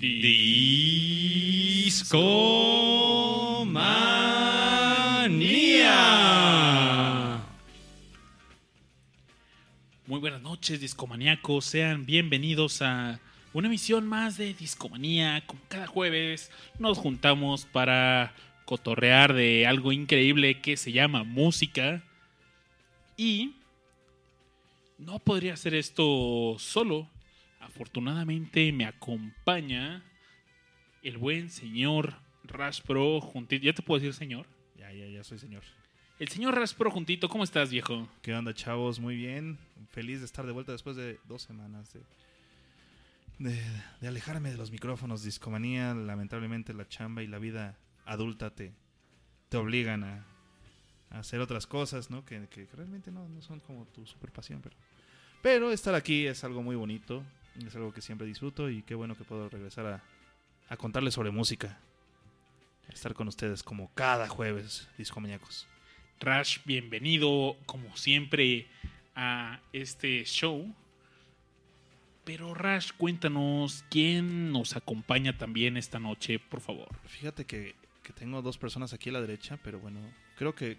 Discomanía. Muy buenas noches, discomaníacos. Sean bienvenidos a una emisión más de Discomanía. Como cada jueves nos juntamos para cotorrear de algo increíble que se llama música. Y no podría hacer esto solo. Afortunadamente me acompaña el buen señor Raspro juntito. ¿Ya te puedo decir señor? Ya, ya, ya soy señor. El señor Raspro juntito, ¿cómo estás, viejo? ¿Qué onda, chavos? Muy bien. Feliz de estar de vuelta después de dos semanas de, de, de alejarme de los micrófonos. Discomanía, lamentablemente la chamba y la vida adulta te, te obligan a, a hacer otras cosas, ¿no? Que, que realmente no, no son como tu super pasión, pero... Pero estar aquí es algo muy bonito, es algo que siempre disfruto y qué bueno que puedo regresar a, a contarles sobre música. A estar con ustedes como cada jueves, discomaníacos. Rash, bienvenido como siempre a este show. Pero Rash, cuéntanos quién nos acompaña también esta noche, por favor. Fíjate que, que tengo dos personas aquí a la derecha, pero bueno, creo que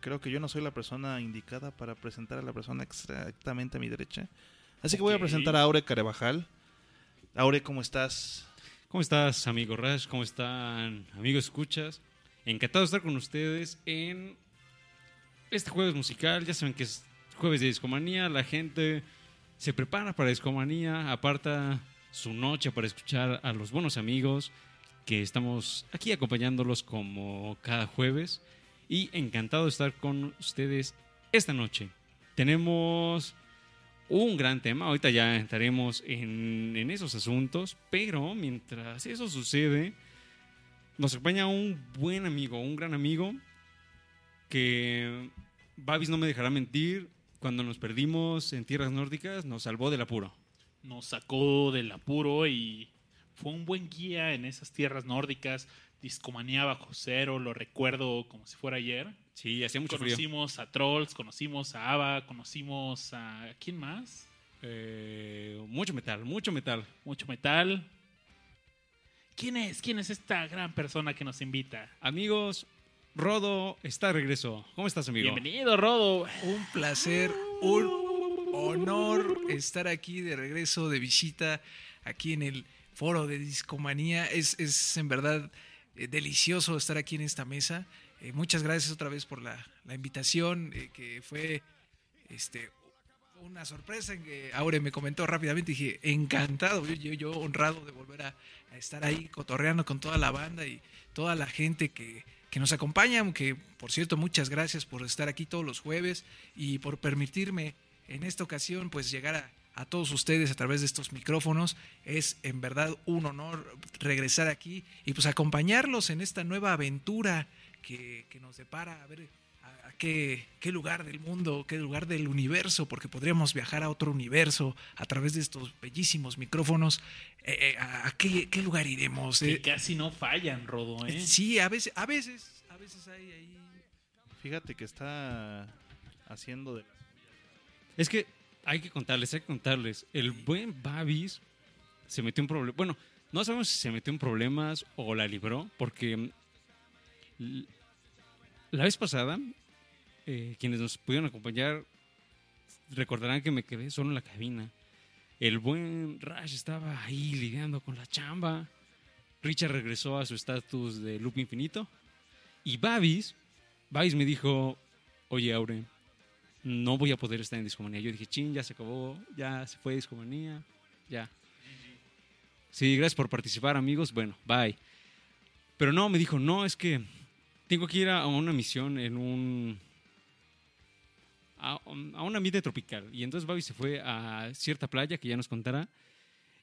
creo que yo no soy la persona indicada para presentar a la persona exactamente a mi derecha. Así que voy a presentar a Aure Carevajal. Aure, ¿cómo estás? ¿Cómo estás, amigo Rash? ¿Cómo están, amigos escuchas? Encantado de estar con ustedes en este jueves musical. Ya saben que es jueves de discomanía. La gente se prepara para discomanía, aparta su noche para escuchar a los buenos amigos que estamos aquí acompañándolos como cada jueves. Y encantado de estar con ustedes esta noche. Tenemos un gran tema. Ahorita ya entraremos en, en esos asuntos, pero mientras eso sucede, nos acompaña un buen amigo, un gran amigo, que Babis no me dejará mentir, cuando nos perdimos en tierras nórdicas, nos salvó del apuro. Nos sacó del apuro y fue un buen guía en esas tierras nórdicas. Discomanía bajo cero, lo recuerdo como si fuera ayer. Sí, hacía mucho frío. conocimos a Trolls, conocimos a Ava, conocimos a. ¿Quién más? Eh, mucho metal, mucho metal. Mucho metal. ¿Quién es? ¿Quién es esta gran persona que nos invita? Amigos, Rodo está de regreso. ¿Cómo estás, amigo? Bienvenido, Rodo. Un placer, un honor estar aquí de regreso, de visita, aquí en el foro de Discomanía. Es, es en verdad eh, delicioso estar aquí en esta mesa. Eh, muchas gracias otra vez por la, invitación, eh, que fue este, una sorpresa en que Aure me comentó rápidamente. Dije, encantado, yo, honrado de volver a, estar ahí cotorreando con toda la banda y toda la gente que, que nos acompaña. Aunque, por cierto, muchas gracias por estar aquí todos los jueves y por permitirme en esta ocasión pues llegar a, a todos ustedes a través de estos micrófonos. Es en verdad un honor regresar aquí y pues acompañarlos en esta nueva aventura que, que nos depara a ver a, a qué, qué lugar del mundo, qué lugar del universo, porque podríamos viajar a otro universo a través de estos bellísimos micrófonos. Eh, eh, a, a qué, qué lugar iremos? Que Eh, casi no fallan, Rodo, ¿eh? Sí, a veces, a veces, a veces hay ahí. Fíjate que está haciendo de... Es que hay que contarles, hay que contarles. El buen Babis se metió en problemas. Bueno, no sabemos si se metió en problemas o la libró, porque mm, la vez pasada, eh, quienes nos pudieron acompañar recordarán que me quedé solo en la cabina. El buen Rash estaba ahí lidiando con la chamba. Richard regresó a su estatus de loop infinito. Y Babis, Babis me dijo, oye Aure, no voy a poder estar en Discomanía. Yo dije, chin, ya se acabó, ya se fue Discomanía, ya. Sí, gracias por participar, amigos. Bueno, bye. Pero no, me dijo, no, es que tengo que ir a una misión en un. a, a un ambiente tropical. Y entonces Babi se fue a cierta playa que ya nos contará.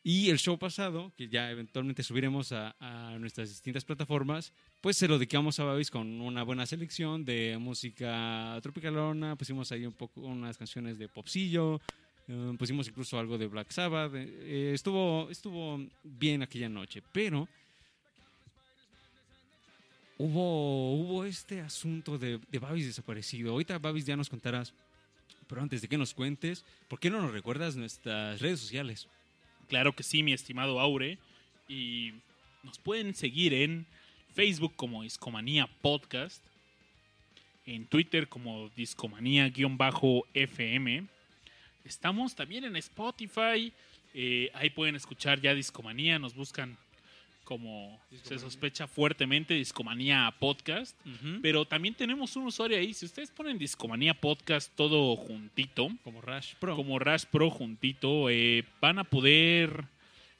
Y el show pasado, que ya eventualmente subiremos a, nuestras distintas plataformas, pues se lo dedicamos a Babis con una buena selección de música tropicalona. Pusimos ahí un poco unas canciones de popsillo, eh, pusimos incluso algo de Black Sabbath. eh, estuvo, estuvo bien aquella noche, pero hubo, hubo este asunto de, de Babis desaparecido. Ahorita Babis ya nos contarás Pero antes de que nos cuentes, ¿por qué no nos recuerdas nuestras redes sociales? Claro que sí, mi estimado Aure. Y nos pueden seguir en Facebook como Discomanía Podcast, en Twitter como Discomanía-FM. Estamos también en Spotify. eh, ahí pueden escuchar ya Discomanía. Nos buscan como se sospecha fuertemente Discomanía Podcast. Pero también tenemos un usuario ahí. Si ustedes ponen Discomanía Podcast todo juntito, Como Rush Pro. como Rush Pro juntito, eh, van a poder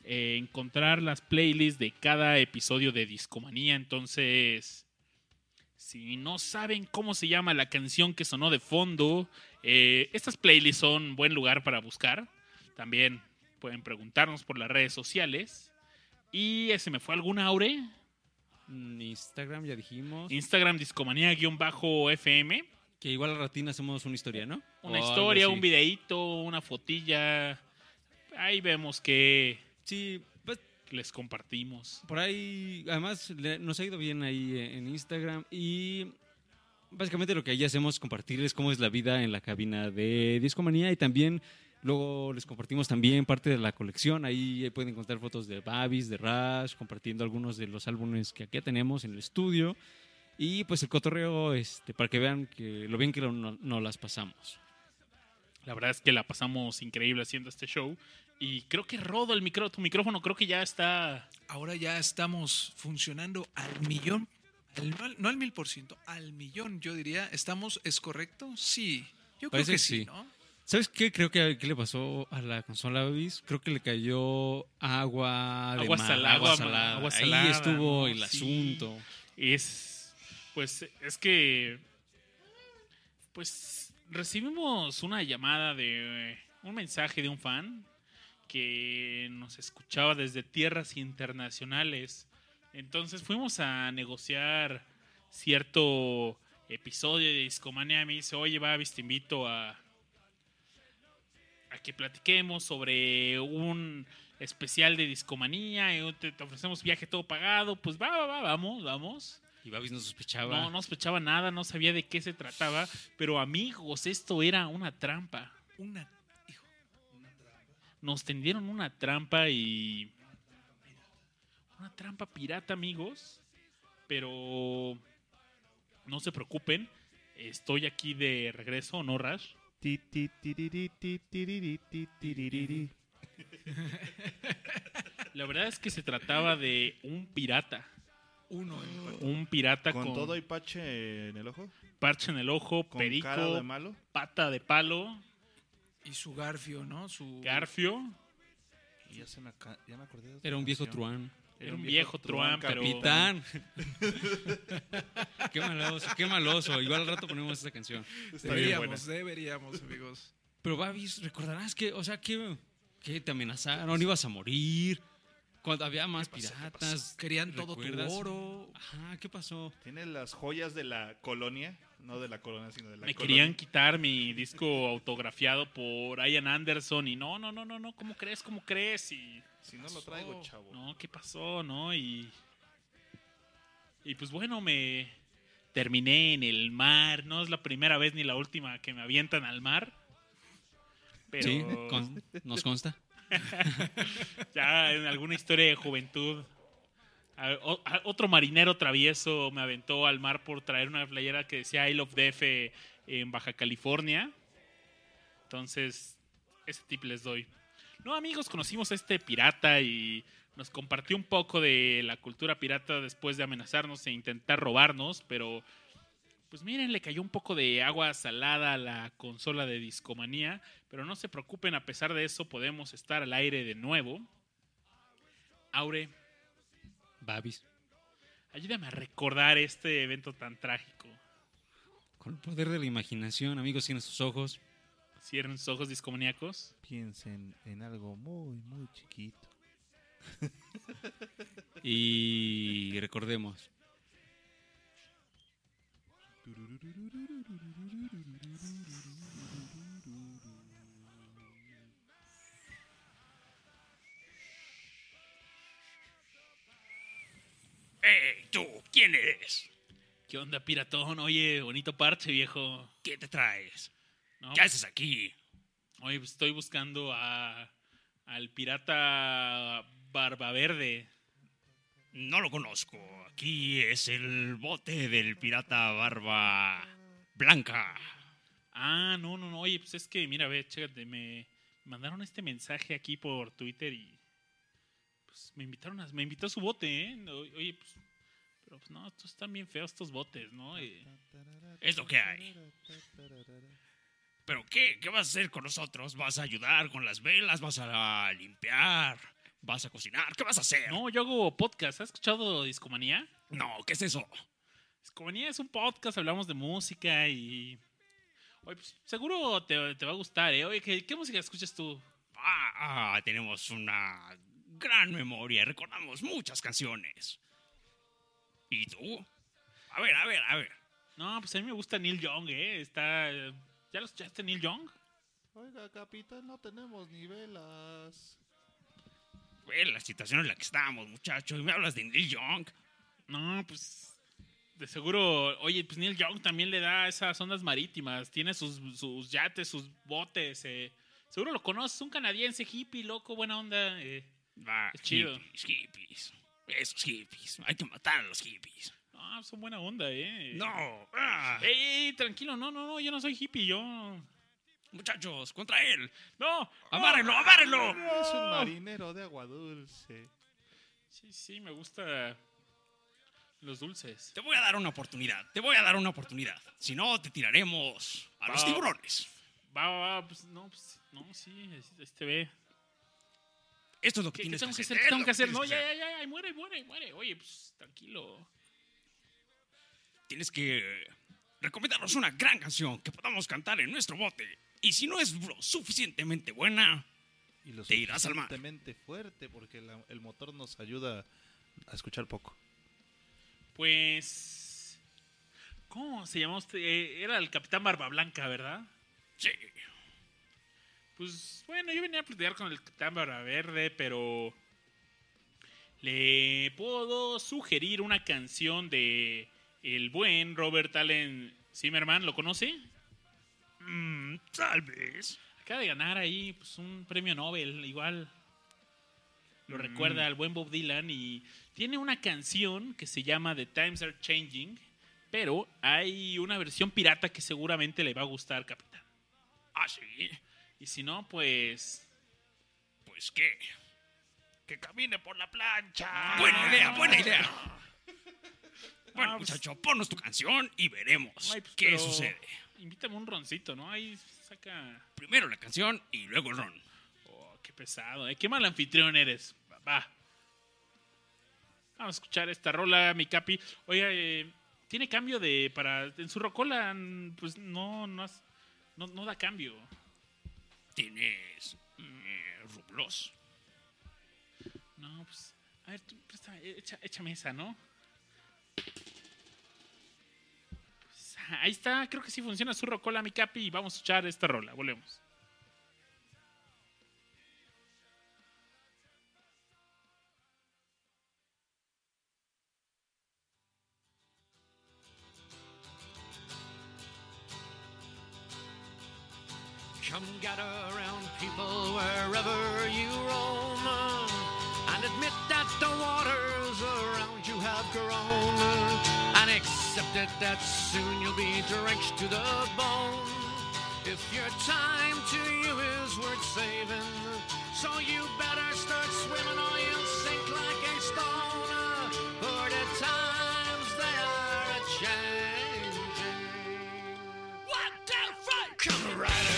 eh, encontrar las playlists de cada episodio de Discomanía. Entonces, si no saben cómo se llama la canción que sonó de fondo, eh, estas playlists son buen lugar para buscar. También pueden preguntarnos por las redes sociales. Y se me fue alguna aure. Instagram, ya dijimos. Instagram discomanía-fm. Que igual al ratín hacemos una historia, ¿no? Una historia, un videíto, una fotilla. Ahí vemos que Sí, pues les compartimos. por ahí, además nos ha ido bien ahí eh, en Instagram y básicamente lo que ahí hacemos es compartirles cómo es la vida en la cabina de Discomanía y también luego les compartimos también parte de la colección, ahí pueden encontrar fotos de Babis, de Rush, compartiendo algunos de los álbumes que aquí tenemos en el estudio y pues el cotorreo este, para que vean que lo bien que lo- no, no las pasamos. La verdad es que la pasamos increíble haciendo este show. Y creo que rodo el micro, tu micrófono, creo que ya está. Ahora ya estamos funcionando al millón. al- no, al, no al mil por ciento, al millón, yo diría. ¿Estamos, es correcto? Sí. Yo creo Parece que que sí, sí. ¿no? ¿Sabes qué creo que, que le pasó a la consola Babis? Creo que le cayó agua de Agua mar, sala- agua agua- salada. agua Ahí salada, estuvo ¿no? el Sí. asunto. Es. Pues es que. Pues recibimos una llamada de. Un mensaje de un fan que nos escuchaba desde tierras internacionales. Entonces fuimos a negociar cierto episodio de Discomanía. Me dice, oye, Babis, te invito a, a que platiquemos sobre un especial de Discomanía. y te, te ofrecemos viaje todo pagado. Pues va, va, va, vamos, vamos. Y Babis no sospechaba. No, no sospechaba nada, no sabía de qué se trataba. Pero amigos, esto era una trampa. Una. Hijo. Nos tendieron una trampa y. Una trampa pirata, amigos. Pero. No se preocupen. Estoy aquí de regreso, ¿no, Rash? La verdad es que se trataba de un pirata. Uno. Un pirata Con con, todo y pache en el ojo. parche en el ojo, Con cara de perico, malo. pata de palo, Y su garfio, ¿no? Su. garfio. Y ya, se me, aca- ya me acordé de Era un viejo truán. Era un viejo truán, pero. Capitán. qué maloso, qué maloso. Igual al rato ponemos esa canción. Está Deberíamos, deberíamos, amigos. Pero Babis, recordarás que, o sea, que, que te amenazaron, ibas a morir. Cuando había más ¿Qué pasó? ¿Qué piratas. Querían todo tu oro. Ajá, ¿qué pasó? Tiene las joyas de la colonia. No de la colonia, sino de la Me colonia. querían quitar mi disco autografiado por Ian Anderson y no, no, no, no, no, ¿cómo crees? ¿Cómo crees? Y Si no lo traigo, chavo. no, ¿qué pasó? ¿No? Y y pues bueno, me terminé en el mar, no es la primera vez ni la última que me avientan al mar. Pero Sí, con- nos consta. ya en alguna historia de juventud a- o- a- otro marinero travieso me aventó al mar por traer una playera que decía I Love DF en Baja California. Entonces, ese tip les doy. No, amigos, conocimos a este pirata y nos compartió un poco de la cultura pirata después de amenazarnos e intentar robarnos, pero pues miren, le cayó un poco de agua salada a la consola de discomanía, pero no se preocupen, a pesar de eso podemos estar al aire de nuevo. Aure, Babis. ayúdame a recordar este evento tan trágico. Con el poder de la imaginación, amigos, tienen sus ojos. Cierren sus ojos discomaníacos. Piensen en algo muy, muy chiquito. Y recordemos. ¡Ey, tú! ¿Quién eres? ¿Qué onda, piratón? Oye, bonito parche, viejo. ¿Qué te traes? No, ¿Qué haces aquí? Oye, pues estoy buscando a, al pirata Barba Verde. No lo conozco. Aquí es el bote del pirata barba blanca. Ah, no, no, no. Oye, pues es que, mira, ve, chécate, me mandaron este mensaje aquí por Twitter y pues me invitaron a, me invitó a su bote, ¿eh? Oye, pues, pero pues no, estos están bien feos estos botes, ¿no? Es lo que hay. ¿Pero qué? ¿Qué vas a hacer con nosotros? ¿Vas a ayudar con las velas? ¿Vas a limpiar? ¿Vas a cocinar? ¿Qué vas a hacer? no, yo hago podcast. ¿Has escuchado Discomanía? No, ¿qué es eso? Discomanía es un podcast, hablamos de música y... Oye, pues seguro te, te va a gustar, ¿eh? Oye, ¿qué, qué música escuchas tú? Ah, ah, tenemos una gran memoria. Recordamos muchas canciones. ¿Y tú? A ver, a ver, a ver. No, pues a mí me gusta Neil Young, ¿eh? Está... ¿Ya lo escuchaste, Neil Young? Oiga, capitán, no tenemos ni velas. Ve la situación en la que estamos, muchacho. Y me hablas de Neil Young. No, pues de seguro, oye, pues Neil Young también le da esas ondas marítimas, tiene sus, sus yates, sus botes, eh. seguro lo conoces, un canadiense hippie, loco, buena onda. eh. Va, Es chido. Hippies, hippies. Esos hippies. Hay que matar a los hippies. No, son buena onda, eh. No. ah, Ey, ey, tranquilo, no, no, no, yo no soy hippie, yo... muchachos, contra él. No, ¡Amárrenlo, amárrenlo! Es un marinero de agua dulce. Sí, sí, me gusta los dulces. Te voy a dar una oportunidad. Te voy a dar una oportunidad. Si no, te tiraremos a los tiburones. Va, va, va, pues no, pues, no, sí, este ve. Esto es lo que ¿Qué, qué tienes tengo que hacer? ¿Qué tengo que hacer? No, ya, ya, ya, ay, muere, muere, muere. Oye, pues tranquilo. Tienes que recomendarnos una gran canción que podamos cantar en nuestro bote. Y si no es lo suficientemente buena, Y lo Te irás al mar. suficientemente fuerte porque la- el motor nos ayuda a escuchar poco. Pues. ¿Cómo se llamó usted? Eh, Era el Capitán Barba Blanca, ¿verdad? sí. Pues bueno, yo venía a platicar con el Capitán Barba Verde, pero. Le puedo sugerir una canción de el buen Robert Allen Zimmerman. ¿Lo conoce? Mm, tal vez. Acaba de ganar ahí pues, un premio Nobel, igual. Lo recuerda al buen Bob Dylan y tiene una canción que se llama The Times Are Changing, pero hay una versión pirata que seguramente le va a gustar, capitán. Ah, sí. Y si no, pues... Pues qué. ¡Que camine por la plancha! Buena idea, buena idea. Bueno, Ah, pues- muchacho, ponnos tu canción y veremos ay, pues, qué sucede. Invítame un roncito, ¿no? Ahí saca... Primero la canción y luego el ron. Oh, qué pesado, ¿eh? Qué mal anfitrión eres. Va, va. Vamos a escuchar esta rola, mi capi. Oiga, eh, tiene cambio de para en su rocola, pues no no, has- no, no da cambio. Tienes eh, rublos. No, pues a ver, tú préstame, echa- échame esa, ¿no? Pues, ahí está, creo que sí funciona su rocola, mi capi, y vamos a escuchar esta rola. Volvemos. Come gather around people wherever you roam and admit that the waters around you have grown it that soon you'll be drenched to the bone. If your time to you is worth saving, so you better start swimming or you'll sink like a stone. For the times they are a changing. One, two, three. Come riders,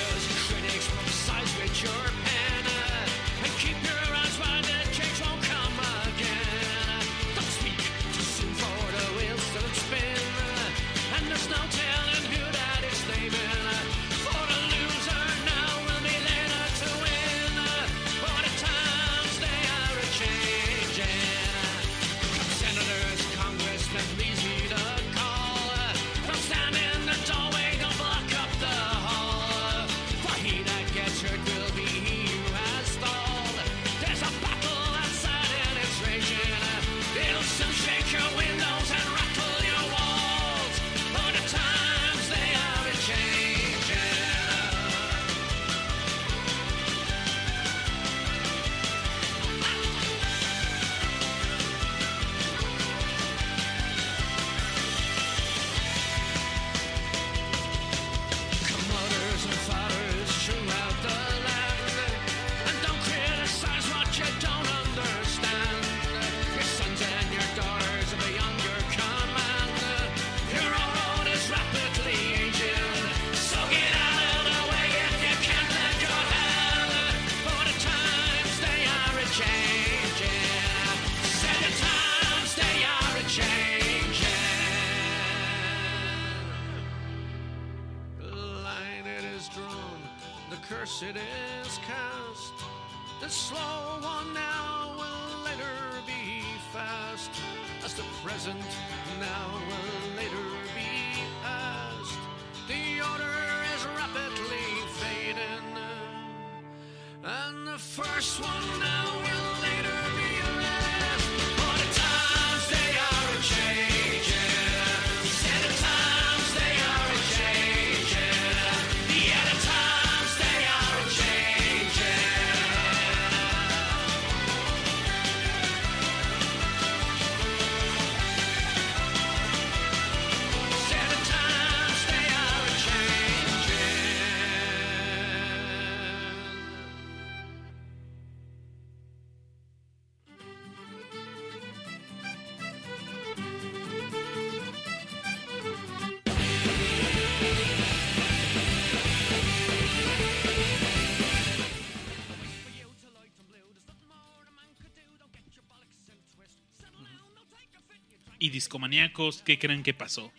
discomaníacos, ¿qué creen que pasó?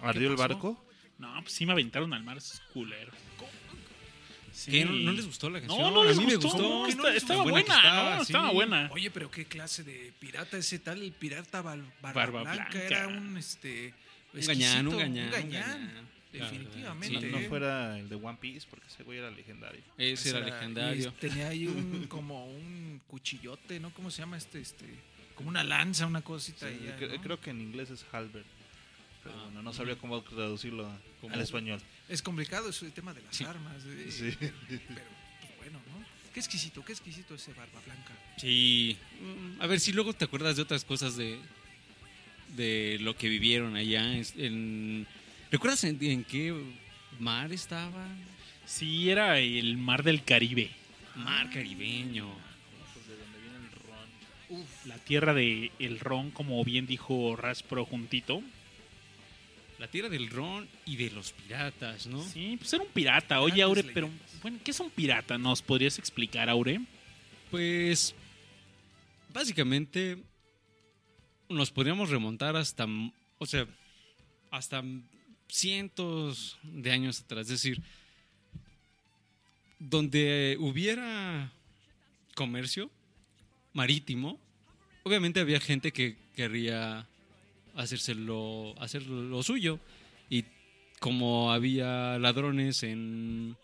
¿Ardió el barco? No, pues sí me aventaron al mar, esos culeros. Sí. ¿Qué? ¿No, no les gustó la canción? No, no A les mí me gustó. gustó. Está- ¿No les estaba gustó? buena, Buena estaba, ¿no? sí. Estaba buena. Oye, pero qué clase de pirata ese tal, el pirata Barba, Barba Blanca, Blanca. era un este Un gañán, un gañán. un gañán, definitivamente. Sí. no fuera el de One Piece, porque ese güey era legendario. Ese era Esa- legendario. y tenía ahí un como un cuchillote, ¿no? ¿Cómo se llama este este como una lanza, una cosita Sí, ahí, ya, cre- ¿no? Creo que en inglés es Halberd. Pero Ah, bueno, no sabría cómo traducirlo al español. Es complicado eso el tema de las Sí. armas, eh, Sí. pero pues, bueno, ¿no? Qué exquisito, qué exquisito ese Barba Blanca. Sí. Mm, A ver si luego te acuerdas de otras cosas de, de lo que vivieron allá. En, ¿Recuerdas en, en qué mar estaba? Sí, era el mar del Caribe. Mar caribeño. La tierra del el ron, como bien dijo Raspro juntito. La tierra del ron y de los piratas, ¿no? Sí, pues era un pirata. Oye, Aure, pero bueno, ¿qué es un pirata? ¿Nos podrías explicar, Aure? Pues básicamente nos podríamos remontar hasta, o sea, hasta cientos de años atrás. Es decir, donde hubiera comercio marítimo, obviamente había gente que querría hacérselo, hacer lo suyo. Y como había ladrones en,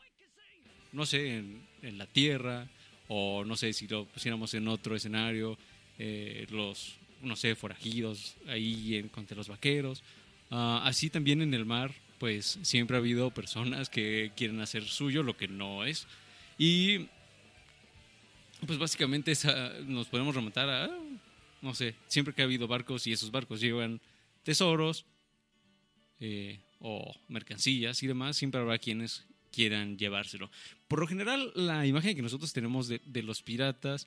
no sé, en, en la tierra, o no sé si lo pusiéramos en otro escenario, eh, los, no sé, forajidos ahí en, contra los vaqueros. Ah, así también en el mar, pues siempre ha habido personas que quieren hacer suyo lo que no es. Y pues básicamente esa, nos podemos remontar a, no sé, siempre que ha habido barcos y esos barcos llevan tesoros eh, o mercancías y demás, siempre habrá quienes quieran llevárselo. Por lo general, la imagen que nosotros tenemos de, de los piratas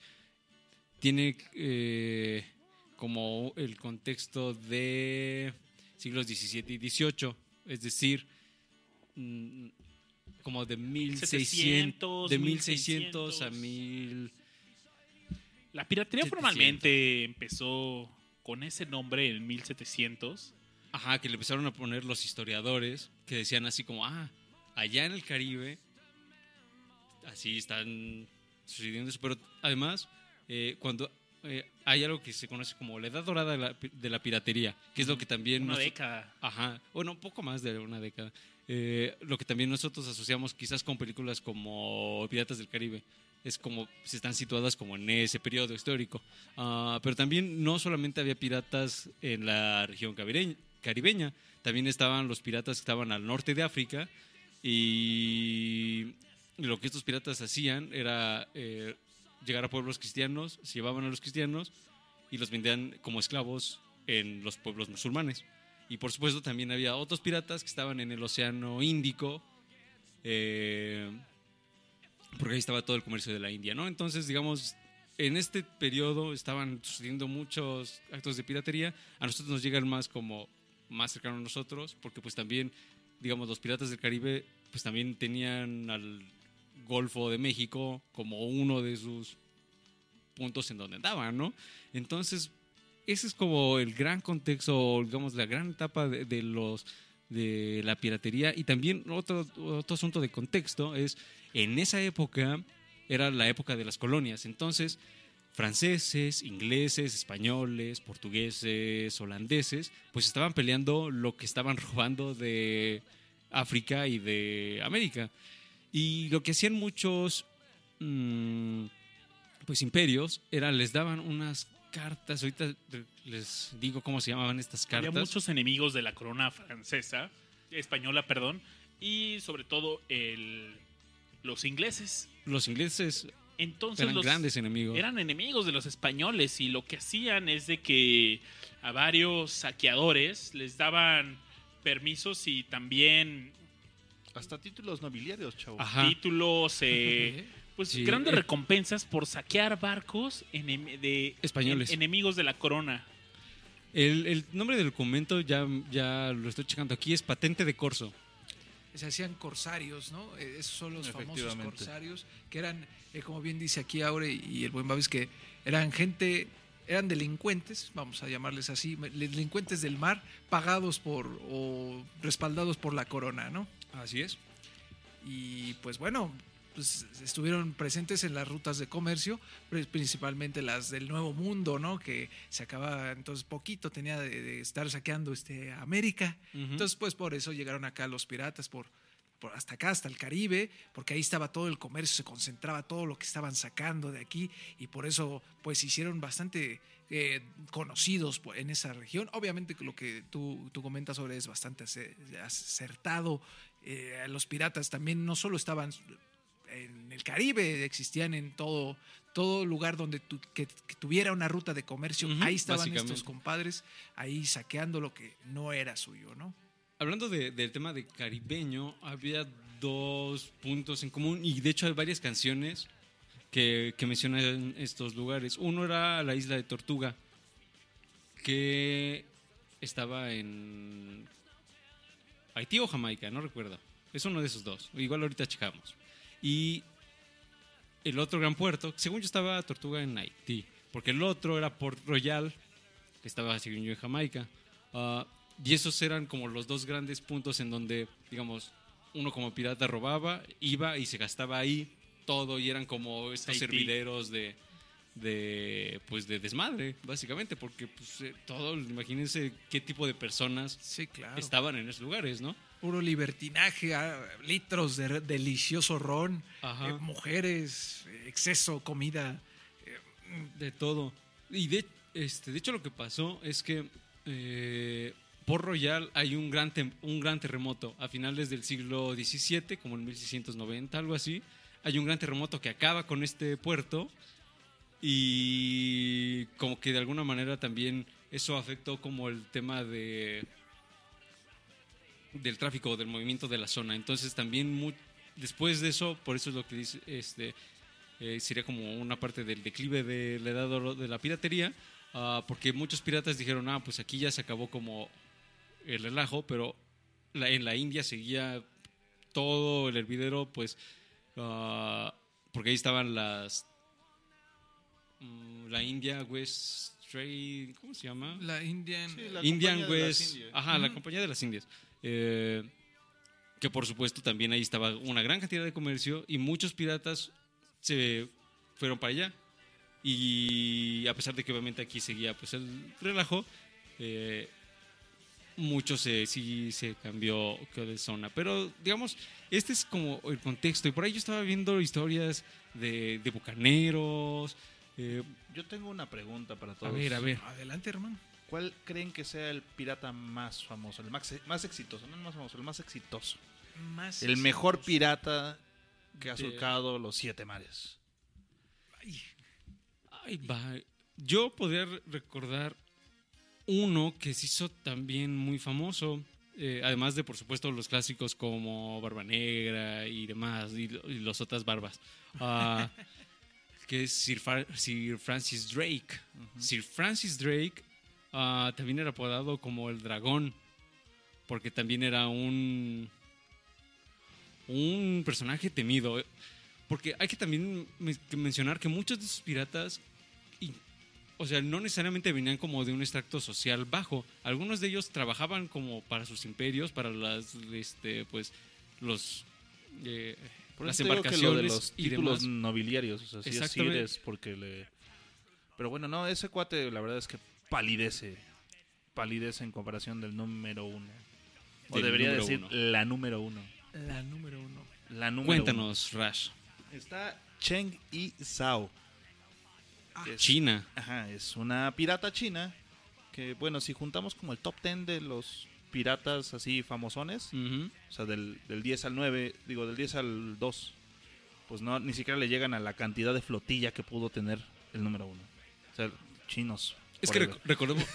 tiene eh, como el contexto de siglos XVII y XVIII, es decir, mm, como de 1600, 700, de 1600 a 1600. 1000. La piratería 700. formalmente empezó con ese nombre en 1700. Ajá, que le empezaron a poner los historiadores que decían así como, ah, allá en el Caribe, así están sucediendo eso. Pero además, eh, cuando eh, hay algo que se conoce como la edad dorada de la, de la piratería, que es lo que también... Una nos- década. Ajá, bueno, un poco más de una década. Eh, lo que también nosotros asociamos quizás con películas como Piratas del Caribe. Es como, si están situadas como en ese periodo histórico. Ah, pero también no solamente había piratas en la región caribeña, también estaban los piratas que estaban al norte de África y lo que estos piratas hacían era eh, llegar a pueblos cristianos, se llevaban a los cristianos y los vendían como esclavos en los pueblos musulmanes. Y por supuesto también había otros piratas que estaban en el Océano Índico, eh, porque ahí estaba todo el comercio de la India, ¿no? Entonces, digamos, en este periodo estaban sucediendo muchos actos de piratería. A nosotros nos llegan más como más cercano a nosotros, porque pues también, digamos, los piratas del Caribe, pues también tenían al Golfo de México como uno de sus puntos en donde andaban, ¿no? Entonces, ese es como el gran contexto, digamos, la gran etapa de, de los de la piratería y también otro, otro asunto de contexto es en esa época era la época de las colonias. Entonces, franceses, ingleses, españoles, portugueses, holandeses, pues estaban peleando lo que estaban robando de África y de América. Y lo que hacían muchos mm, pues imperios era les daban unas cartas, ahorita les digo cómo se llamaban estas Había cartas. muchos enemigos de la corona francesa, española, perdón, y sobre todo el, los ingleses. Los ingleses Entonces eran los, grandes enemigos. eran enemigos de los españoles y lo que hacían es de que a varios saqueadores les daban permisos y también Hasta títulos nobiliarios, chavo. Ajá. títulos, eh, pues Sí, grandes recompensas por saquear barcos enem- de Españoles. en- enemigos de la corona. El, el nombre del documento, ya, ya lo estoy checando aquí, es patente de corso. Se hacían corsarios, ¿no? Eh, Esos son los famosos corsarios, que eran, eh, como bien dice aquí Aure y el buen Babis, que eran gente, eran delincuentes, vamos a llamarles así, delincuentes del mar, pagados por o respaldados por la corona, ¿no? Así es. Y pues bueno, pues estuvieron presentes en las rutas de comercio, pri- principalmente las del Nuevo Mundo, ¿no? Que se acababa, entonces poquito tenía de, de estar saqueando este, América. Entonces, pues por eso llegaron acá los piratas, por, por hasta acá, hasta el Caribe, porque ahí estaba todo el comercio, se concentraba todo lo que estaban sacando de aquí, y por eso, pues se hicieron bastante eh, conocidos en esa región. Obviamente lo que tú, tú comentas sobre es bastante ace- acertado. Eh, los piratas también no solo estaban en el Caribe, existían en todo, todo lugar donde tu- que, que tuviera una ruta de comercio. Ahí estaban estos compadres, ahí saqueando lo que no era suyo, ¿no? Hablando de- del tema de caribeño, había dos puntos en común y de hecho hay varias canciones que, que mencionan estos lugares. Uno era la isla de Tortuga, que estaba en Haití o Jamaica, no recuerdo. Es uno de esos dos. Igual ahorita checamos. Y el otro gran puerto, según yo estaba Tortuga en Haití, porque el otro era Port Royal, que estaba, según yo, en Jamaica. Ah, y esos eran como los dos grandes puntos en donde, digamos, uno como pirata robaba, iba y se gastaba ahí todo y eran como estos Haití. servideros de, de, pues, de desmadre, básicamente, porque pues, eh, todo, imagínense qué tipo de personas Sí, claro. estaban en esos lugares, ¿no? Puro libertinaje, ah, litros de delicioso ron, eh, mujeres, eh, exceso, comida. De todo. Y de, este, de hecho lo que pasó es que eh, por Royal hay un gran, tem- un gran terremoto a finales del siglo XVII, como en 1690, algo así. Hay un gran terremoto que acaba con este puerto y como que de alguna manera también eso afectó como el tema de del tráfico, del movimiento de la zona. Entonces también después de eso, por eso es lo que dice, este, eh, sería como una parte del declive de la edad de oro de la piratería, ah, porque muchos piratas dijeron, ah, pues aquí ya se acabó como el relajo, pero la- en la India seguía todo el hervidero, pues, ah, porque ahí estaban las, mm, la India West Trade, ¿cómo se llama? La Indian. Sí, la Indian compañía de las West, Indias. ajá, la compañía de las Indias. Eh, que por supuesto también ahí estaba una gran cantidad de comercio y muchos piratas se fueron para allá. Y a pesar de que obviamente aquí seguía pues el relajo, eh, mucho se, sí se cambió de zona. Pero digamos, este es como el contexto. Y por ahí yo estaba viendo historias de, de bucaneros. eh, Yo tengo una pregunta para a todos. ver, a ver. Adelante, hermano. ¿Cuál creen que sea el pirata más famoso, el más, más exitoso? No el más famoso, el más exitoso. Más El mejor pirata que ha De- surcado los siete mares. Ay, Ay, va. Yo podría re- recordar uno que se hizo también muy famoso. eh, además de, por supuesto, los clásicos como Barba Negra y demás, y, y los otras barbas. Ah, que es Sir, Sir Francis Drake. Sir Francis Drake ah, también era apodado como el dragón, porque también era un, un personaje temido. Porque hay que también mencionar que muchos de esos piratas, y- o sea, no necesariamente venían como de un extracto social bajo. Algunos de ellos trabajaban como para sus imperios, para las, este, pues, los, eh, Por las que lo de embarcaciones los y títulos demás. nobiliarios, o sea, sí es Exactamente. Cires porque le... Pero bueno, no, ese cuate la verdad es que palidece, palidece en comparación del número uno. O Del debería número decir uno. la número uno. La número uno. La número Cuéntanos, Rash. uno. Está Cheng Yi Zhao. Ah, es- China. Ajá, es una pirata china que, bueno, si juntamos como el top 10 de los piratas así famosones, o sea, del, del 10 al 9, digo, del 10 al 2, pues no, ni siquiera le llegan a la cantidad de flotilla que pudo tener el número 1. O sea, chinos. Es que rec- recordemos,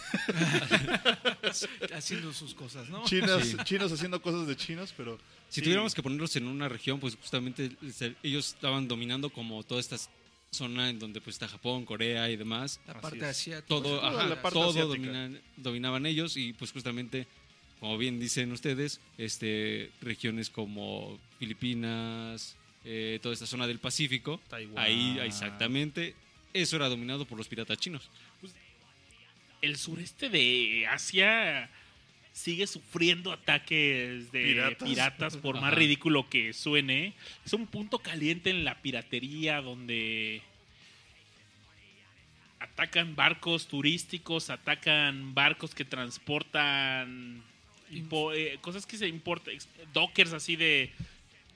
Haciendo sus cosas, ¿no? Chinos, Sí. chinos haciendo cosas de chinos, pero... si sí, tuviéramos que ponerlos en una región, pues justamente ellos estaban dominando como toda esta zona en donde pues está Japón, Corea y demás. La parte asiática. Todo, Toda ajá, la parte todo dominan- dominaban ellos y pues justamente, como bien dicen ustedes, este regiones como Filipinas, eh, toda esta zona del Pacífico, Taiwán. ahí exactamente, eso era dominado por los piratas chinos. El sureste de Asia sigue sufriendo ataques de Piratas. piratas, por más ridículo que suene. Es un punto caliente en la piratería donde atacan barcos turísticos, atacan barcos que transportan eh, cosas que se importan, dockers así de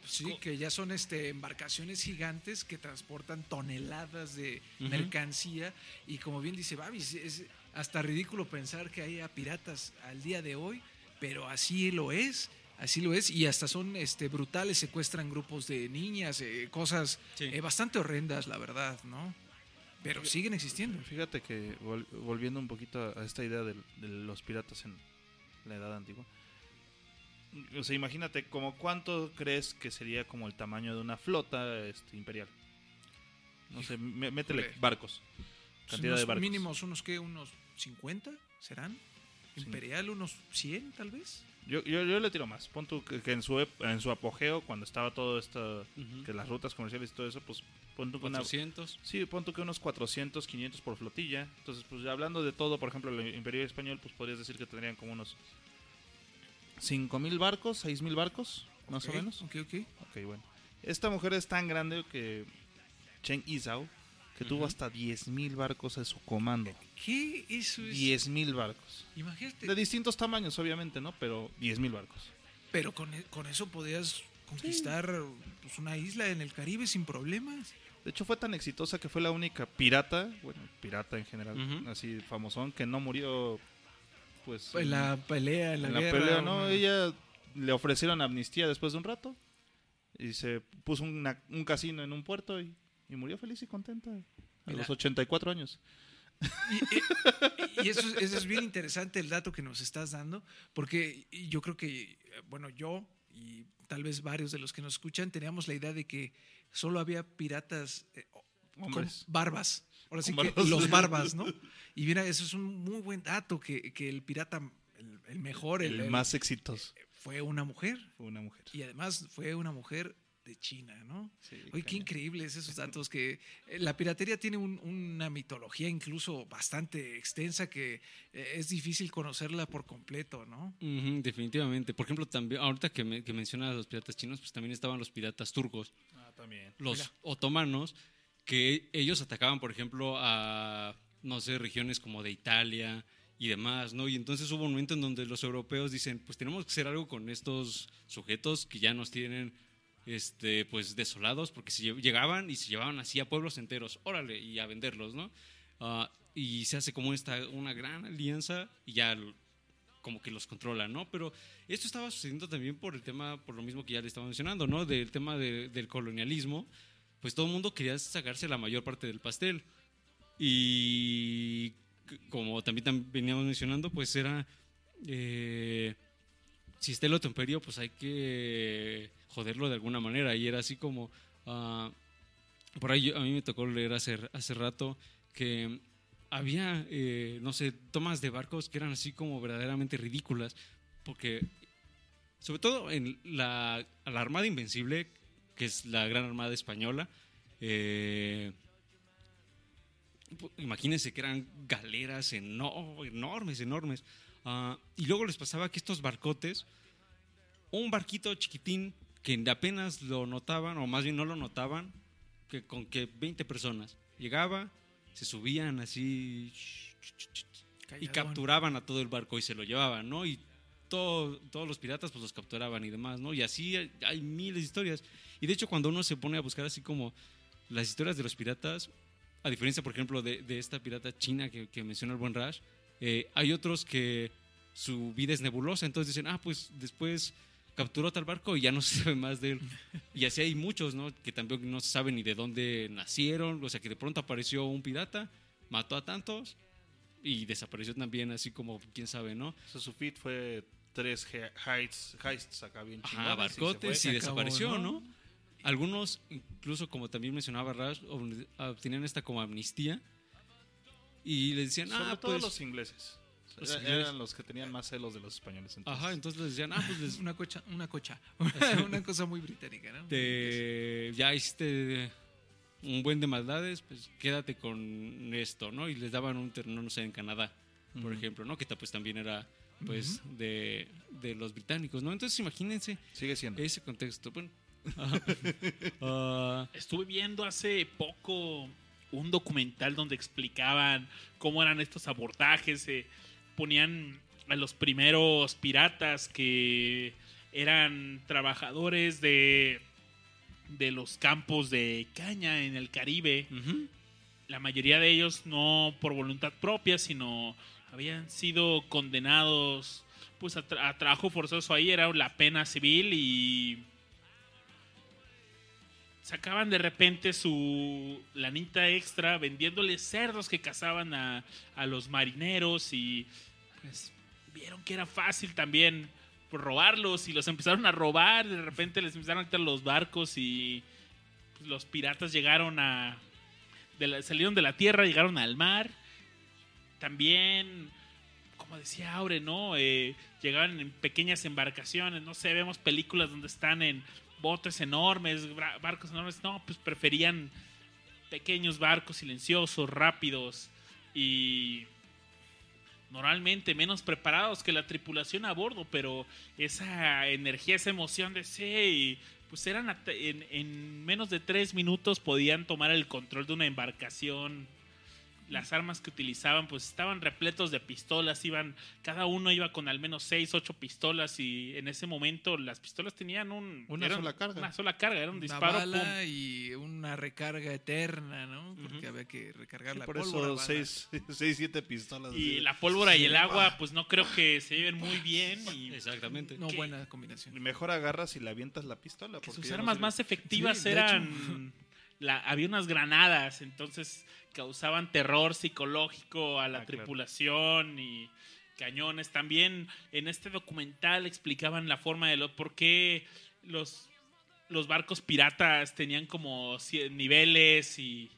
Sí, que ya son este embarcaciones gigantes que transportan toneladas de mercancía y como bien dice Babis, es hasta ridículo pensar que haya piratas al día de hoy, pero así lo es, así lo es y hasta son este brutales, secuestran grupos de niñas, eh, cosas Sí. eh, bastante horrendas, la verdad, ¿no? Pero siguen existiendo. Fíjate que vol- volviendo un poquito a esta idea de, los piratas en la edad antigua. O sea, imagínate como cuánto crees que sería como el tamaño de una flota este, imperial. No sé, métele barcos. Cantidad unos de barcos. mínimos unos que unos 50 serán. Imperial unos 100 tal vez. Yo, yo, yo le tiro más. Pon tú que, que en su en su apogeo, cuando estaba todo esto, que las rutas comerciales y todo eso, pues pon tú que una, 400. Sí, pon tú que unos 400, 500 por flotilla. Entonces, pues hablando de todo, por ejemplo, el Imperio Español, pues podrías decir que tendrían como unos 5.000 barcos, 6.000 barcos, más o menos. Ok, ok. Ok, bueno. Esta mujer es tan grande que Chen Yizhao, que tuvo hasta 10.000 barcos a su comando. ¿Qué? Eso es. 10.000 barcos. Imagínate. De distintos tamaños, obviamente, ¿no? Pero 10.000 barcos. Pero con, e- con eso podías conquistar pues, una isla en el Caribe sin problemas. De hecho, fue tan exitosa que fue la única pirata, bueno, pirata en general, así famosón, que no murió, pues... En la pelea, en la, en la guerra. pelea, ¿no? una- Ella le ofrecieron amnistía después de un rato y se puso una- un casino en un puerto y, y murió feliz y contenta a Mira. los 84 años. Y, eso, es- eso es bien interesante el dato que nos estás dando, porque yo creo que, bueno, yo y tal vez varios de los que nos escuchan teníamos la idea de que solo había piratas eh, con barbas. Ahora sí que barbas. los barbas, ¿no? Y mira, eso es un muy buen dato, que, que el pirata, el, el mejor, el, El el- más exitoso fue una mujer. fue una mujer. Y además fue una mujer de China, ¿no? Sí, Oye, qué increíbles esos datos que eh, la piratería tiene un- una mitología incluso bastante extensa que eh, es difícil conocerla por completo, ¿no? Definitivamente. Por ejemplo, también ahorita que, me, que mencionas a los piratas chinos, pues también estaban los piratas turcos, Ah, también. los Mira. otomanos, que ellos atacaban, por ejemplo, a, no sé, regiones como de Italia y demás, ¿no? Y entonces hubo un momento en donde los europeos dicen, pues tenemos que hacer algo con estos sujetos que ya nos tienen, este, pues desolados, porque lle- llegaban y se llevaban así a pueblos enteros, órale, y a venderlos, ¿no? Ah, y se hace como esta, una gran alianza y ya como que los controla, ¿no? Pero esto estaba sucediendo también por el tema, por lo mismo que ya le estaba mencionando, ¿no? Del tema de- del colonialismo, pues todo el mundo quería sacarse la mayor parte del pastel. Y como también, tam- veníamos mencionando, pues era, eh, si está el otro imperio, pues hay que joderlo de alguna manera. Y era así como, ah, por ahí yo- a mí me tocó leer hace, hace rato que había, eh, no sé, tomas de barcos que eran así como verdaderamente ridículas, porque sobre todo en la, la Armada Invencible, que es la gran armada española, eh, imagínense que eran galeras eno- enormes, enormes. Ah, y luego les pasaba que estos barcotes, un barquito chiquitín que apenas lo notaban, o más bien no lo notaban, que con que 20 personas llegaba, se subían así y capturaban a todo el barco y se lo llevaban, ¿no? Y todo- todos los piratas pues los capturaban y demás, ¿no? Y así hay, hay miles de historias. Y de hecho cuando uno se pone a buscar así como las historias de los piratas, a diferencia por ejemplo de, de esta pirata china que, que mencionó el buen Rash, eh, hay otros que su vida es nebulosa, entonces dicen, ah, pues después capturó tal barco y ya no se sabe más de él. Y así hay muchos, ¿no? Que también no se sabe ni de dónde nacieron, o sea que de pronto apareció un pirata, mató a tantos y desapareció también, así como quién sabe, ¿no? O sea, su feed fue tres he- heists, heists acá bien Ajá, y se barcotes y, acabó, desapareció, ¿no? ¿no? Algunos, incluso como también mencionaba Rash, ob- obtenían esta como amnistía y les decían, Sobre ah, todo pues... los ingleses. Eran los que tenían más celos de los españoles. Entonces. Ajá, entonces les decían, ah, pues les- Una cocha, una cocha. una cosa muy británica, ¿no? te, ya hiciste un buen de maldades, pues quédate con esto, ¿no? Y les daban un terreno, no sé, en Canadá, por ejemplo, ¿no? Que pues también era, pues, de, de los británicos, ¿no? Entonces imagínense Sigue siendo. ese contexto. Bueno. Ah, Estuve viendo hace poco un documental donde explicaban cómo eran estos abordajes. eh, ponían a los primeros piratas que eran trabajadores de, de los campos de caña en el Caribe. La mayoría de ellos no por voluntad propia, sino habían sido condenados pues a, tra- a trabajo forzoso ahí, era la pena civil y sacaban de repente su lanita extra vendiéndole cerdos que cazaban a, a los marineros y pues vieron que era fácil también robarlos y los empezaron a robar, de repente les empezaron a quitar los barcos y pues, los piratas llegaron a salieron de la tierra, llegaron al mar. También, como decía Aure, ¿no? Eh, llegaban en pequeñas embarcaciones. No sé, vemos películas donde están en botes enormes, barcos enormes. No, pues preferían pequeños barcos silenciosos, rápidos y normalmente menos preparados que la tripulación a bordo, pero esa energía, esa emoción de sí, pues eran en, en menos de tres minutos podían tomar el control de una embarcación. Las armas que utilizaban pues estaban repletos de pistolas, iban cada uno iba con al menos seis, ocho pistolas y en ese momento las pistolas tenían un Una eran sola carga. una sola carga, era un Una disparo, bala pum. y una recarga eterna, ¿no? Porque había que recargar Sí, la por pólvora. eso bala. 6, 7 pistolas. Y la pólvora y el agua, pues no creo que se lleven muy bien. Y Exactamente. No, ¿Qué? buena combinación. Mejor agarras y le avientas la pistola. que porque sus no armas más efectivas Sí, eran. la- había unas granadas, entonces causaban terror psicológico a la Ah, claro. tripulación y cañones. También en este documental explicaban la forma de lo por qué los, los barcos piratas tenían como niveles y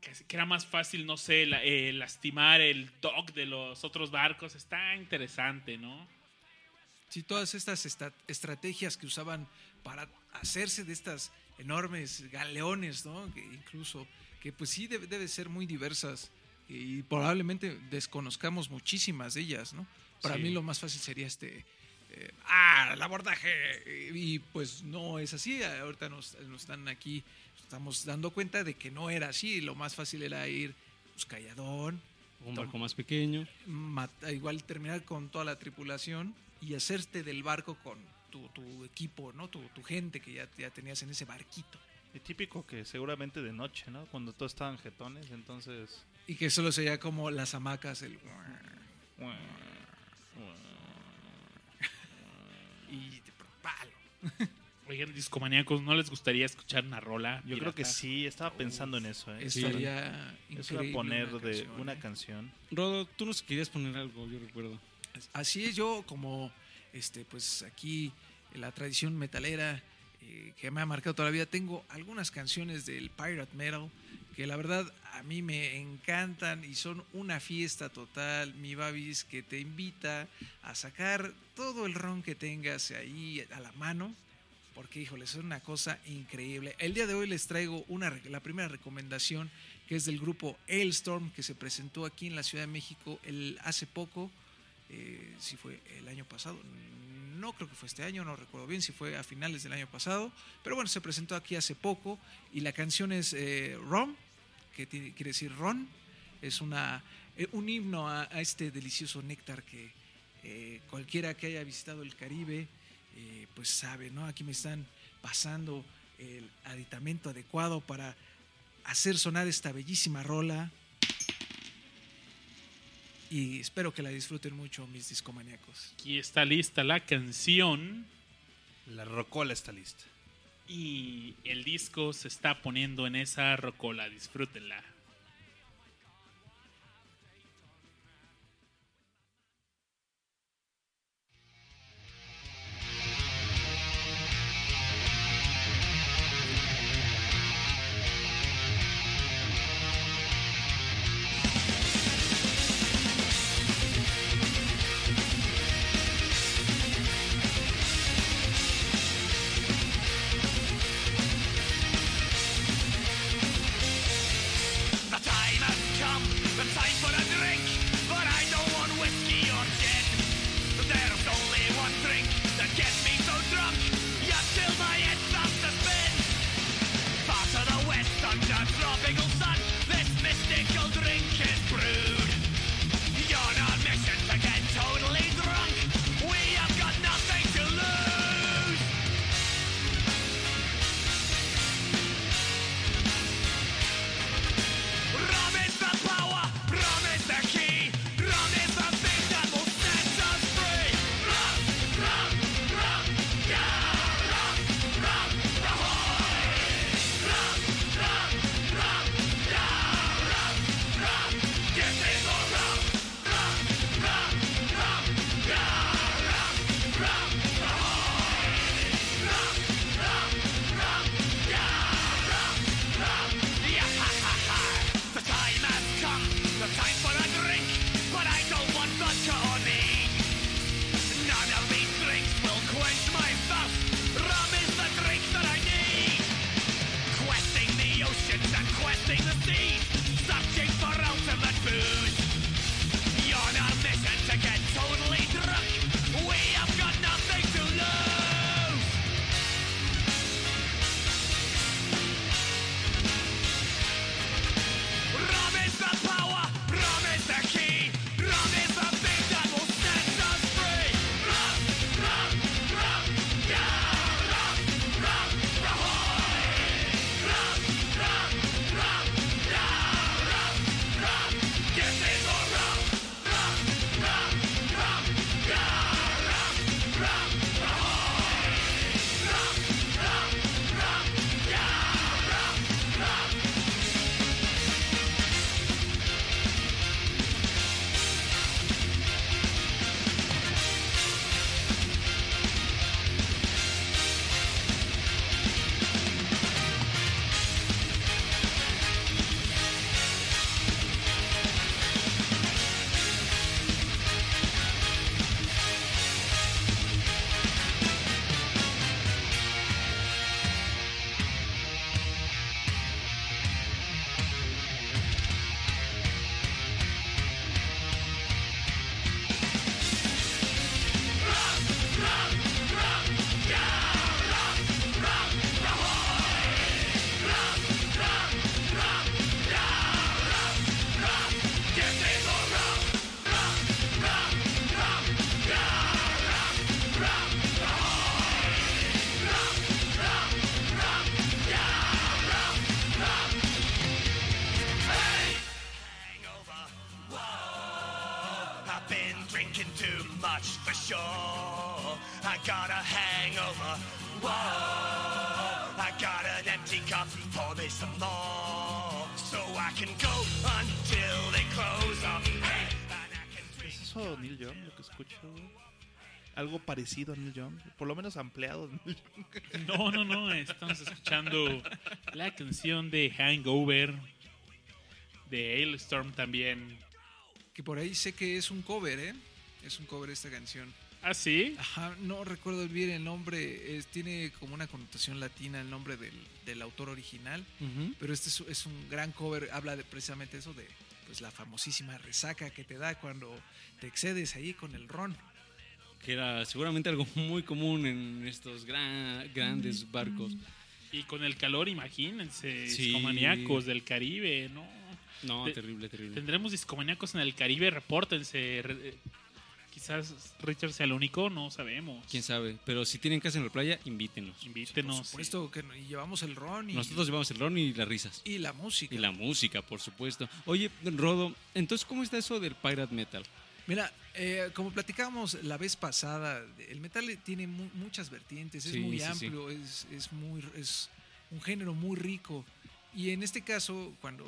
que, era más fácil, no sé, la- eh, lastimar el dock de los otros barcos. Está interesante, ¿no? Sí, todas estas esta- estrategias que usaban para hacerse de estas enormes galeones, ¿no? Que incluso, que pues sí debe, debe ser muy diversas y probablemente desconozcamos muchísimas de ellas, ¿no? Para Sí. mí lo más fácil sería este, eh, ah, el abordaje, y pues no es así, ahorita nos, nos están aquí, estamos dando cuenta de que no era así, lo más fácil era ir, pues calladón, Un barco más pequeño. mata- igual terminar con toda la tripulación y hacerte del barco con tu, tu equipo, ¿no? Tu, tu gente que ya, ya tenías en ese barquito. Y típico que seguramente de noche, ¿no? Cuando todos estaban jetones, entonces... Y que solo sería como las hamacas, el... Y de palo. Oigan, discomaníacos, ¿no les gustaría escuchar una rola? Yo creo que sí, estaba pensando en eso, ¿eh? Estaría Eso era poner una de canción, una ¿eh? canción. Rodo, tú nos querías poner algo, yo recuerdo. Así es yo como, este, pues aquí la tradición metalera eh, que me ha marcado toda la vida, tengo algunas canciones del pirate metal que la verdad a mí me encantan y son una fiesta total, mi babis, que te invita a sacar todo el ron que tengas ahí a la mano. Porque, híjole, es una cosa increíble. El día de hoy les traigo una, la primera recomendación, que es del grupo Hailstorm, que se presentó aquí en la Ciudad de México el, hace poco eh, si fue el año pasado, no creo que fue este año, no recuerdo bien si fue a finales del año pasado, pero bueno, se presentó aquí hace poco y la canción es eh, Rom, que tiene, quiere decir Ron, es una, eh, un himno a, a, este delicioso néctar que eh, cualquiera que haya visitado el Caribe, eh, pues sabe, ¿no? Aquí me están pasando el aditamento adecuado para hacer sonar esta bellísima rola y espero que la disfruten mucho mis discomaníacos. Aquí está lista la canción. La rocola está lista. Y el disco se está poniendo en esa rocola, disfrútenla. parecido a Neil Young, por lo menos ampliado. No, no, no, estamos escuchando la canción de Hangover, de Hailstorm también. Que por ahí sé que es un cover, ¿eh? Es un cover esta canción. ¿Ah, sí? Ajá, no recuerdo bien el nombre, es, tiene como una connotación latina el nombre del, del autor original, uh -huh. pero este es, es, un gran cover, habla de, precisamente eso de pues la famosísima resaca que te da cuando te excedes ahí con el ron. Que era seguramente algo muy común en estos gran- grandes barcos. Y con el calor, imagínense, Sí. discomaníacos del Caribe, ¿no? No, De- terrible, terrible. Tendremos discomaníacos en el Caribe, repórtense. re- eh, quizás Richard sea el único, no sabemos. Quién sabe. Pero si tienen casa en la playa, invítenos. Invítenos. Por supuesto que y llevamos el ron y, Nosotros llevamos el ron y las risas. y la música. Y la música, por supuesto. Oye, Rodo, entonces, ¿cómo está eso del pirate metal? Mira, eh, como platicábamos la vez pasada, el metal tiene mu- muchas vertientes, es Sí, muy sí, sí. amplio, Es, es muy, es un género muy rico. Y en este caso, cuando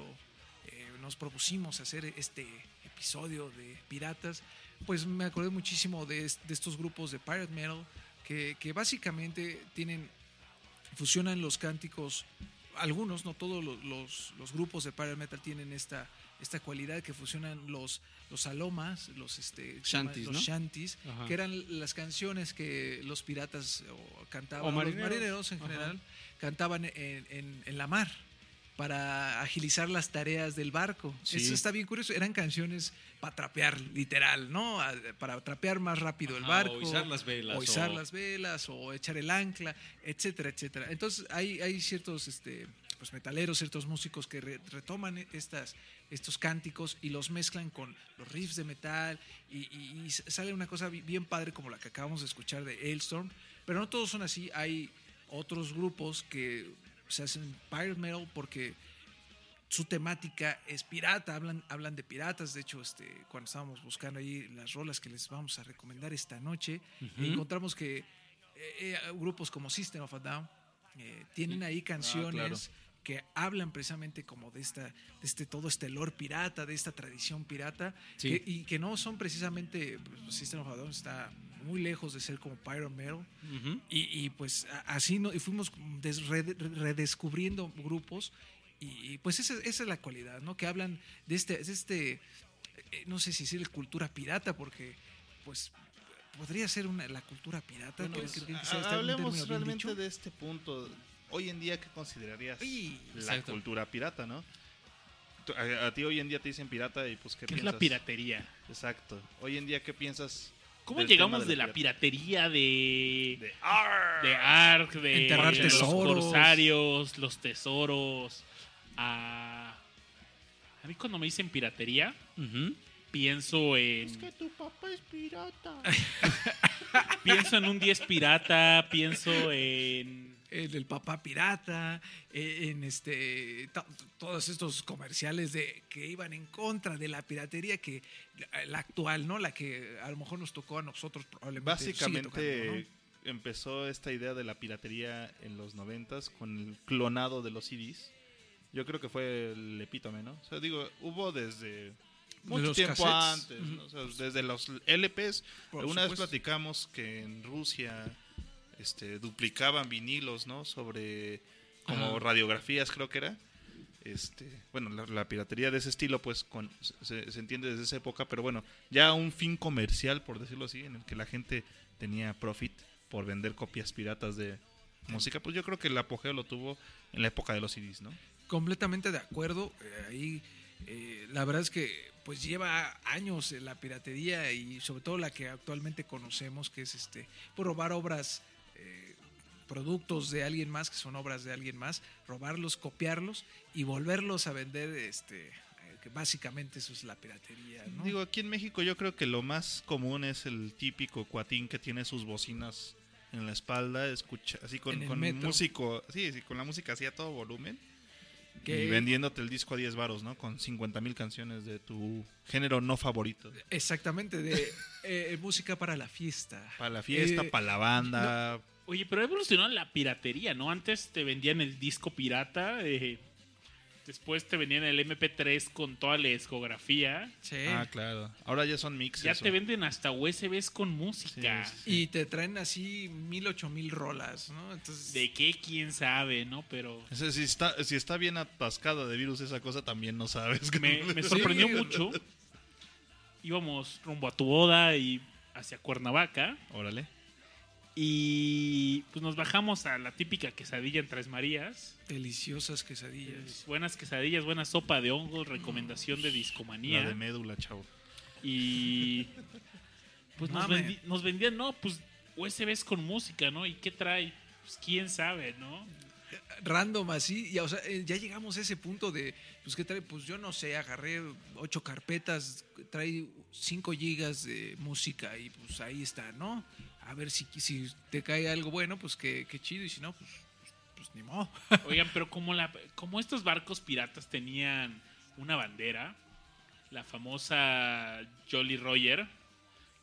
eh, nos propusimos hacer este episodio de piratas, pues me acordé muchísimo de, es- de estos grupos de pirate metal que, que básicamente tienen, fusionan los cánticos, algunos, no todos los, los- los grupos de pirate metal tienen esta, esta cualidad que fusionan los, los alomas, los, este, Shanties, los ¿no? shanties, que eran las canciones que los piratas o cantaban, O los marineros. en Ajá. general, cantaban en, en- en la mar para agilizar las tareas del barco. Sí. Eso está bien curioso. Eran canciones para trapear, literal, ¿no? Para trapear más rápido el barco. o izar las velas, O izar o- las velas, o echar el ancla, etcétera, etcétera. Entonces hay, hay ciertos este, pues, metaleros, ciertos músicos que re- retoman estas, estos cánticos y los mezclan con los riffs de metal y, y- y sale una cosa bi- bien padre como la que acabamos de escuchar de Hailstorm. Pero no todos son así. Hay otros grupos que se hacen pirate metal porque su temática es pirata, hablan, hablan de piratas. De hecho, este, cuando estábamos buscando ahí las rolas que les vamos a recomendar esta noche, encontramos que eh, eh, grupos como System of a Down eh, tienen ahí canciones que hablan precisamente como de esta, de este todo este lore pirata, de esta tradición pirata, Sí. que- y que no son precisamente, pues, System of a Down está muy lejos de ser como pirate metal. Ujú. Y, y, pues así no, y fuimos des- rede- redescubriendo grupos y, y, pues esa, esa es la cualidad, ¿no? Que hablan de este, de este eh, no sé si decir cultura pirata, porque pues podría ser una, la cultura pirata. Bueno, que- pues, que- que hablemos realmente dicho. de este punto. Hoy en día, ¿qué considerarías la exacto. cultura pirata, no? A, a ti hoy en día te dicen pirata y pues ¿qué, ¿Qué es piensas? la piratería? Exacto. Hoy en día, ¿qué piensas? ¿Cómo llegamos de la piratería de, De ¡Arr! de Ark, de Enterrar los tesoros. corsarios, los tesoros, a... A mí cuando me dicen piratería, pienso en... tu papá es pirata. Pienso en un 10 pirata, pienso en... el del papá pirata, eh, en este to- todos estos comerciales de que iban en contra de la piratería que la, actual, ¿no? La que a lo mejor nos tocó a nosotros probablemente. sigue Básicamente tocando, ¿no? empezó esta idea de la piratería en los noventas con el clonado de los CDs. Yo creo que fue el epítome, ¿no? O sea, digo, hubo desde mucho tiempo cassettes. antes, ¿no? O sea, desde los LPs. Por Alguna vez platicamos que en Rusia este, duplicaban vinilos, ¿no? Sobre como Ajá. radiografías, creo que era. Este, bueno, la, la piratería de ese estilo, pues, con, se, se entiende desde esa época, pero bueno, ya un fin comercial, por decirlo así, en el que la gente tenía profit por vender copias piratas de música, pues yo creo que el apogeo lo tuvo en la época de los CDs, ¿no? Completamente de acuerdo. eh, ahí eh, la verdad es que pues lleva años eh, la piratería y sobre todo la que actualmente conocemos, que es este, por robar obras, eh, productos de alguien más, que son obras de alguien más, robarlos, copiarlos y volverlos a vender, este, eh, que básicamente eso es la piratería, ¿no? Digo, aquí en México yo creo que lo más común es el típico cuatín que tiene sus bocinas en la espalda, escucha, así con, con músico, sí, sí, con la música así a todo volumen. Que- Y vendiéndote el disco a 10 varos, ¿no? Con 50 mil canciones de tu género no favorito. Exactamente, de eh, música para la fiesta. Para la fiesta, Eh, para la banda. Oye, pero evolucionó la piratería, ¿no? Antes te vendían el disco pirata, eh, después te vendían el MP3 con toda la discografía. Sí. Ah, claro. Ahora ya son mixes. Ya te venden hasta USBs con música. Sí, sí. Y te traen así mil, ocho mil rolas, ¿no? Entonces, ¿De qué? ¿Quién sabe, no? Pero O sea, si, está, si está bien atascada de virus esa cosa, también no sabes. me, me Sí. sorprendió mucho. Íbamos rumbo a tu boda y hacia Cuernavaca Órale. Y pues nos bajamos a la típica quesadilla en Tres Marías. Deliciosas quesadillas. Buenas quesadillas, buena sopa de hongos, recomendación de discomanía. La de médula, chavo. Y pues nos, vendi- nos vendían, no, pues USBs con música, ¿no? ¿Y qué trae? Pues quién sabe, ¿no? Random así, y, o sea, eh, ya llegamos a ese punto de, pues, ¿qué trae? Pues yo no sé, agarré ocho carpetas, trae cinco gigas de música y pues ahí está, ¿no? A ver si, si te cae algo bueno, pues qué, qué chido, y si no, pues, pues ni modo. Oigan, pero como, la, como estos barcos piratas tenían una bandera, la famosa Jolly Roger,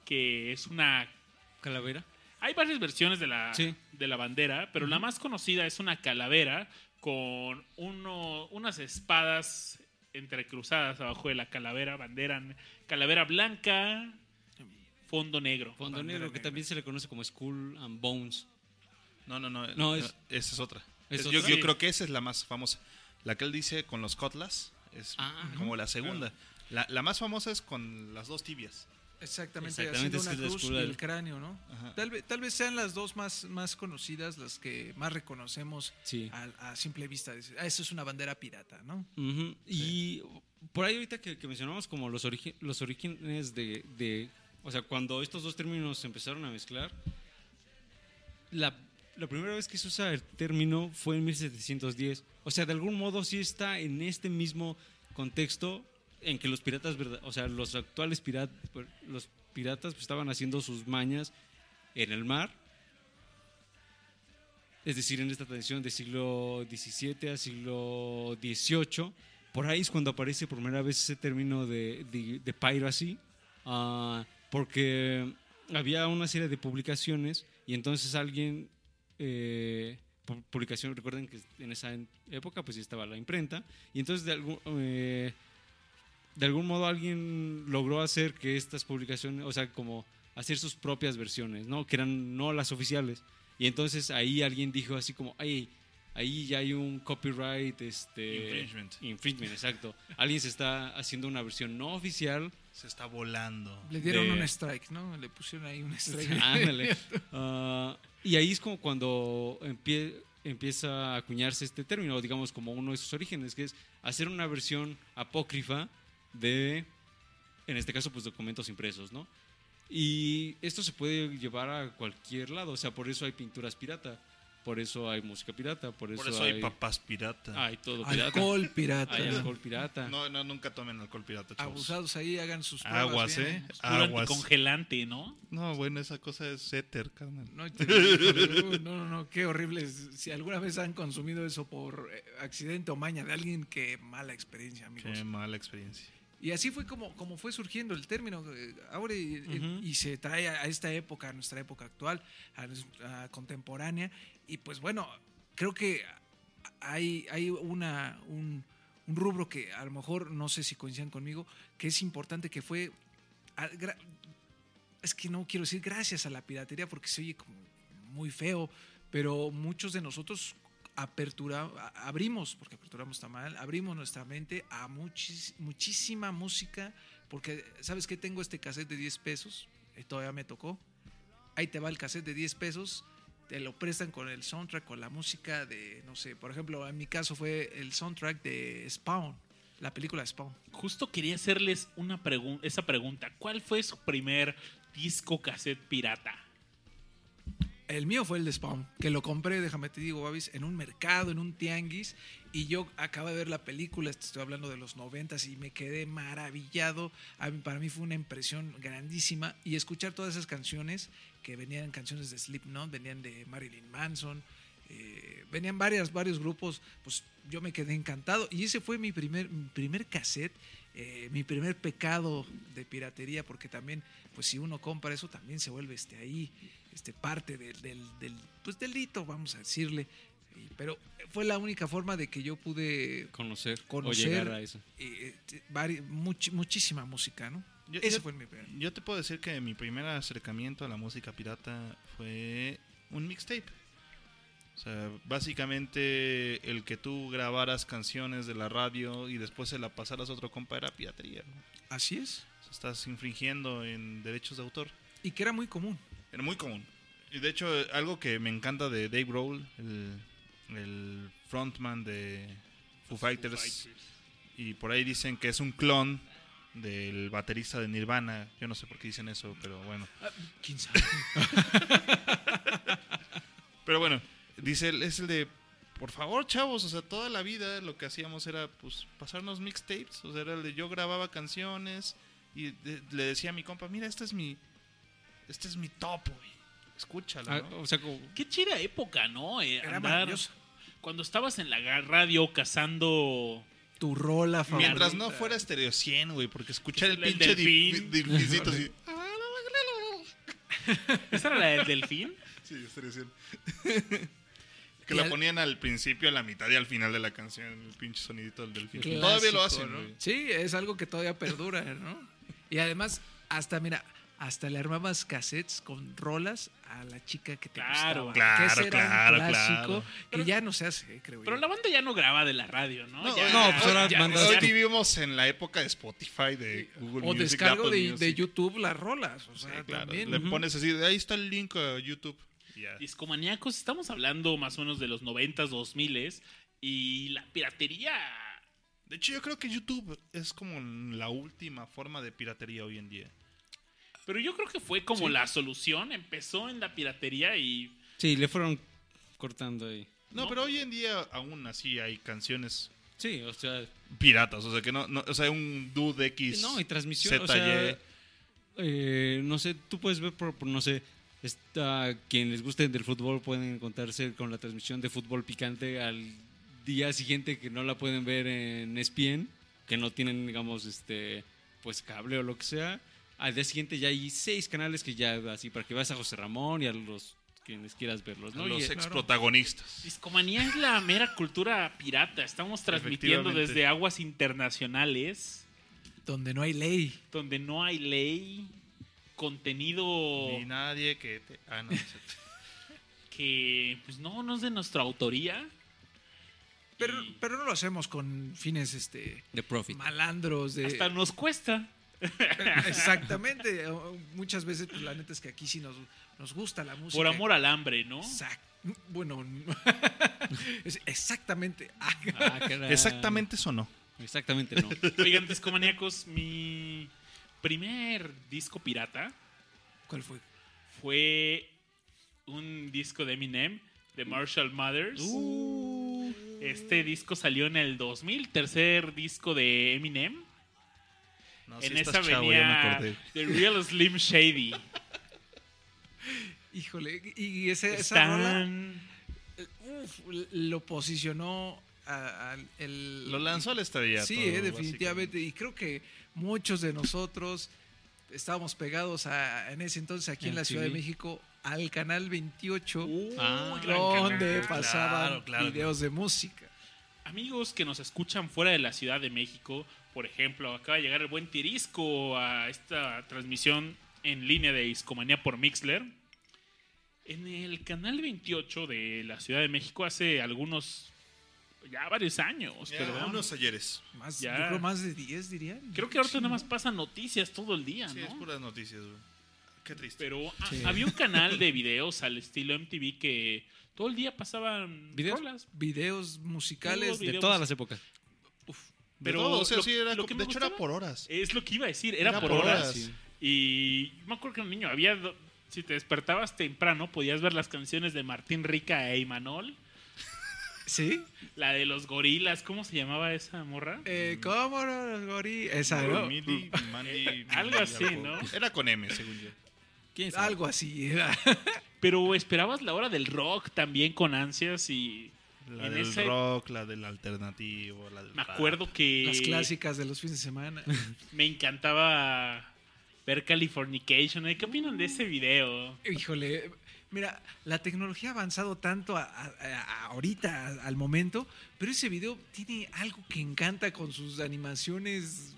que es una... Calavera. Hay varias versiones de la, Sí. de la bandera, pero la más conocida es una calavera con uno, unas espadas entrecruzadas abajo de la calavera, bandera, calavera blanca, fondo negro. Fondo negro, que también se le conoce como Skull and Bones. No, no, no. No, es- Esa es otra. ¿Es Es- otra? Yo, creo que esa es la más famosa. La que él dice con los cotlas es Ah, como la segunda. La, la más famosa es con las dos tibias. Exactamente, Exactamente, haciendo es una cruz del- cráneo, ¿no? Ajá. Tal vez, tal vez sean las dos más, más conocidas, las que más reconocemos Sí. a, a simple vista. Ah, eso es una bandera pirata, ¿no? Y por ahí ahorita que, que mencionamos como los, origi- los orígenes de, de- O sea, cuando estos dos términos se empezaron a mezclar, la, primera vez que se usa el término fue en 1710. O sea, de algún modo sí está en este mismo contexto en que los piratas, o sea, los actuales piratas, los piratas estaban haciendo sus mañas en el mar. Es decir, en esta tradición del siglo XVII al siglo XVIII. Por ahí es cuando aparece por primera vez ese término de, de, de piracy, porque había una serie de publicaciones y entonces alguien, eh, pu- publicación, recuerden que en esa época pues estaba la imprenta, y entonces de algún, eh, de algún modo alguien logró hacer que estas publicaciones, o sea, como hacer sus propias versiones, ¿no? Que eran no las oficiales. Y entonces ahí alguien dijo así como, ay, ahí ya hay un copyright, este... Infringement. Infringement, exacto. alguien se está haciendo una versión no oficial. Se está volando. Le dieron De- un strike, ¿no? Le pusieron ahí un strike. Ándale. Ah, y ahí es como cuando empie- empieza a acuñarse este término, digamos como uno de sus orígenes, que es hacer una versión apócrifa de, en este caso, pues documentos impresos, ¿no? Y esto se puede llevar a cualquier lado, o sea, por eso hay pinturas pirata, por eso hay música pirata, por eso, Por eso hay papás pirata. hay todo pirata. Alcohol pirata. Hay alcohol pirata. No, no, nunca tomen alcohol pirata, chavos. Abusados ahí, hagan sus pruebas Aguas, bien, ¿eh? Aguas. anticongelante, ¿no? No, bueno, esa cosa es éter, carnal. No, no, no, no, qué horrible. Si alguna vez han consumido eso por eh, accidente o maña de alguien, qué mala experiencia, amigos. Qué mala experiencia. Y así fue como, como fue surgiendo el término. eh, Ahora y, Ujú. y se trae a esta época, a nuestra época actual, a nuestra contemporánea. Y pues bueno, creo que hay, hay una, un, un rubro que a lo mejor, no sé si coincidan conmigo, que es importante que fue... a- gra- es que no quiero decir gracias a la piratería porque se oye como muy feo, pero muchos de nosotros apertura, abrimos, porque aperturamos está mal, abrimos nuestra mente a muchis- muchísima música, porque ¿sabes qué? Tengo este cassette de 10 pesos, y todavía me tocó. Ahí te va el cassette de 10 pesos, te lo prestan con el soundtrack, con la música de, no sé, por ejemplo, en mi caso fue el soundtrack de Spawn, la película Spawn. Justo quería hacerles una pregun- esa pregunta. ¿Cuál fue su primer disco cassette pirata? El mío fue el de Spawn, que lo compré, déjame te digo, Babis, en un mercado, en un tianguis, y yo acabo de ver la película, estoy hablando de los noventas, y me quedé maravillado. Para mí fue una impresión grandísima, y escuchar todas esas canciones, que venían canciones de Slipknot, venían de Marilyn Manson, eh, venían varias, varios grupos, pues yo me quedé encantado, y ese fue mi primer, mi primer cassette, eh, mi primer pecado de piratería, porque también, pues si uno compra eso, también se vuelve este ahí, este parte del, del, del pues delito, vamos a decirle. Y- pero fue la única forma de que yo pude Conocer, Conocer. o llegar a eso. eh, eh, vari- much- muchísima música, ¿no? Yo- Ese yo- fue mi primer. Yo te puedo decir que mi primer acercamiento a la música pirata fue un mixtape. O sea, básicamente el que tú grabaras canciones de la radio y después se la pasaras a otro compa era piratería. ¿no? Así es. O sea, estás infringiendo en derechos de autor. Y que era muy común. Era muy común. Y de hecho, algo que me encanta de Dave Grohl, el, el frontman de Foo Fighters, y por ahí dicen que es un clon del baterista de Nirvana. Yo no sé por qué dicen eso, pero bueno. ¿Quién sabe? Pero bueno, dice, él, es el de, por favor, chavos, o sea, toda la vida lo que hacíamos era, pues, pasarnos mixtapes. O sea, era el de yo grababa canciones y de- le decía a mi compa, mira, este es mi, este es mi top, güey. Escúchalo, Ah, ¿no? o sea, como- Qué chida época, ¿no? Eh, Era andar-. Cuando estabas en la radio cazando... Tu rola favorita. Mientras no fuera Stereo 100, güey, porque escuchar el, El pinche delfín. dif- delfincito así. ¿Esa era la del delfín? Sí, Stereo 100. que Y la al- ponían al principio, a la mitad y al final de la canción, el pinche sonidito del delfín. Clásico, Todavía lo hacen, ¿no? güey. Sí, es algo que todavía perdura, ¿no? Y además, hasta, mira, hasta le armabas cassettes con rolas a la chica que te Claro. gustaba. Claro, que claro, un clásico claro. que ya no se hace, creo Pero yo. la banda ya no graba de la radio, ¿no? No, Ya- no, pues ahora mandas- Hoy vivimos en la época de Spotify, de Google o Music, descargo Apple de, Music. de YouTube las rolas, o Sí, sea, claro. también. Le pones así, de ahí está el link a YouTube. Ya. Discomaníacos, estamos hablando más o menos de los 90s, 2000s y la piratería... De hecho, yo creo que YouTube es como la última forma de piratería hoy en día. Pero yo creo que fue como la solución, empezó en la piratería y... Sí, le fueron cortando ahí. No, No. pero hoy en día aún así hay canciones Sí, o sea, piratas. O sea, que no, no o sea, un dude X. no, y transmisión, ZY. o sea, eh, no sé, tú puedes ver por, por, no sé, está, quien les guste del fútbol pueden encontrarse con la transmisión de fútbol picante al día siguiente que no la pueden ver en ESPN, que no tienen, digamos, este, pues cable o lo que sea. Al día siguiente ya hay seis canales que ya, así, para que vayas a José Ramón y a los quienes quieras verlos, ¿no? los Y- ex protagonistas. Discomanía es la mera cultura pirata. Estamos transmitiendo desde aguas internacionales, Donde no hay ley. donde no hay ley, contenido Ni nadie que te. Ah, no. que pues no, no es de nuestra autoría. Pero, Y pero no lo hacemos con fines este de Profit. malandros de hasta nos cuesta. exactamente muchas veces pues, la neta es que aquí sí nos, nos gusta la música Por amor al hambre, ¿no? Bueno exactamente Ah, Ah, caray. Exactamente eso no. Exactamente, no. Oigan, discomaníacos, mi primer disco pirata ¿cuál fue? fue un disco de Eminem, de Marshall Mathers. Este disco salió en el 2000, tercer disco de Eminem. No, en estás esa chavo, ya me venía acordé. The Real Slim Shady. híjole y ese, esa rola uf, lo posicionó a- al- el Lo lanzó al estrellato. Sí, eh, definitivamente. Y creo que muchos de nosotros estábamos pegados a- en ese entonces aquí en la. Ciudad de México al canal 28, Ah, gran donde canal. pasaban Claro, claro. videos de música. Amigos que nos escuchan fuera de la Ciudad de México, por ejemplo, acaba de llegar el buen Tirisco a esta transmisión en línea de Discomanía por Mixler. En el canal 28 de la Ciudad de México hace algunos, ya varios años, Ya, perdón. unos ayeres. Más, Ya. yo creo más de 10 dirían. Creo que ahorita Sí, nada ¿no? más pasan noticias todo el día, Sí, ¿no? es puras noticias, güey. Qué triste. Pero ah, había un canal de videos al estilo MTV que todo el día pasaban ¿Videos? rolas. Videos musicales. De todas las épocas. De pero todo, o sea, lo- sí, era, lo que de hecho era por horas. Es lo que iba a decir, era, Era por, por horas. horas. Sí. Y yo me acuerdo que un niño había. Si te despertabas temprano, podías ver las canciones de Martín Rica e Imanol. ¿Sí? La de los gorilas, ¿cómo se llamaba esa morra? Eh, ¿Cómo no los gorí? Esa, ¿no? Midi, Mandy, Algo así. ¿no? Era con M, según yo. ¿Quién sabe? Algo así. era. Pero esperabas la hora del rock también con ansias y. La En del ese- rock, la del alternativo, la del Me rap. acuerdo que. Las clásicas de los fines de semana. Me encantaba ver Californication. ¿Qué opinan de ese video? Híjole, mira, la tecnología ha avanzado tanto a- a- a- ahorita, a- al momento, pero ese video tiene algo que encanta con sus animaciones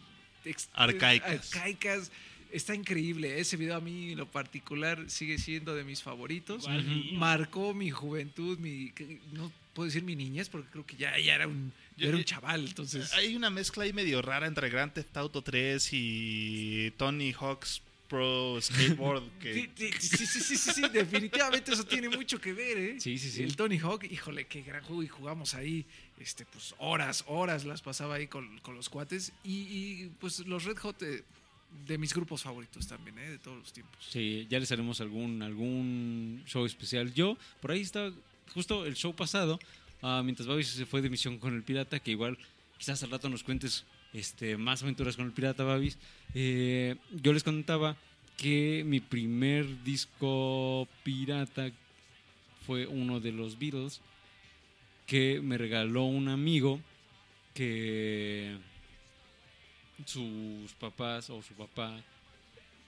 Arcaicas. arcaicas. Está increíble. Ese video a mí, en lo particular, sigue siendo de mis favoritos. Marcó mi juventud, mi no puedo decir mi niñez, porque creo que ya, ya era un, ya Yo- era un chaval. Entonces, Hay una mezcla ahí medio rara entre Grand Theft Auto 3 y Tony Hawk's Pro Skateboard Sí, que sí, sí, sí, sí, sí, sí, definitivamente eso tiene mucho que ver, ¿eh? Sí, sí, sí. El Tony Hawk, híjole, qué gran juego y jugamos ahí, este, pues horas, horas las pasaba ahí con, con los cuates y, y, pues los Red Hot eh, de mis grupos favoritos también, ¿eh? De todos los tiempos. Sí, ya les haremos algún, algún show especial. Yo, por ahí está justo el show pasado, ah, mientras Babis se fue de misión con el pirata, que igual quizás al rato nos cuentes este, más aventuras con el pirata Babis. Eh, yo les contaba que mi primer disco pirata fue uno de los Beatles que me regaló un amigo que sus papás o su papá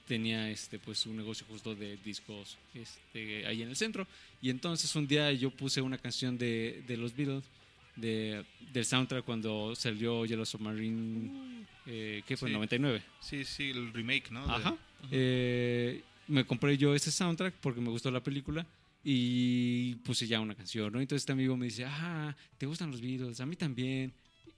tenía este pues un negocio justo de discos este ahí en el centro y entonces un día yo puse una canción de, de los Beatles de, del soundtrack cuando salió Yellow Submarine eh, ¿qué fue? Sí. 99 sí, sí, el remake, ¿no? De- Ajá. Eh, me compré yo ese soundtrack porque me gustó la película y puse ya una canción, ¿no? Entonces este amigo me dice, ah, ¿te gustan los Beatles? A mí también.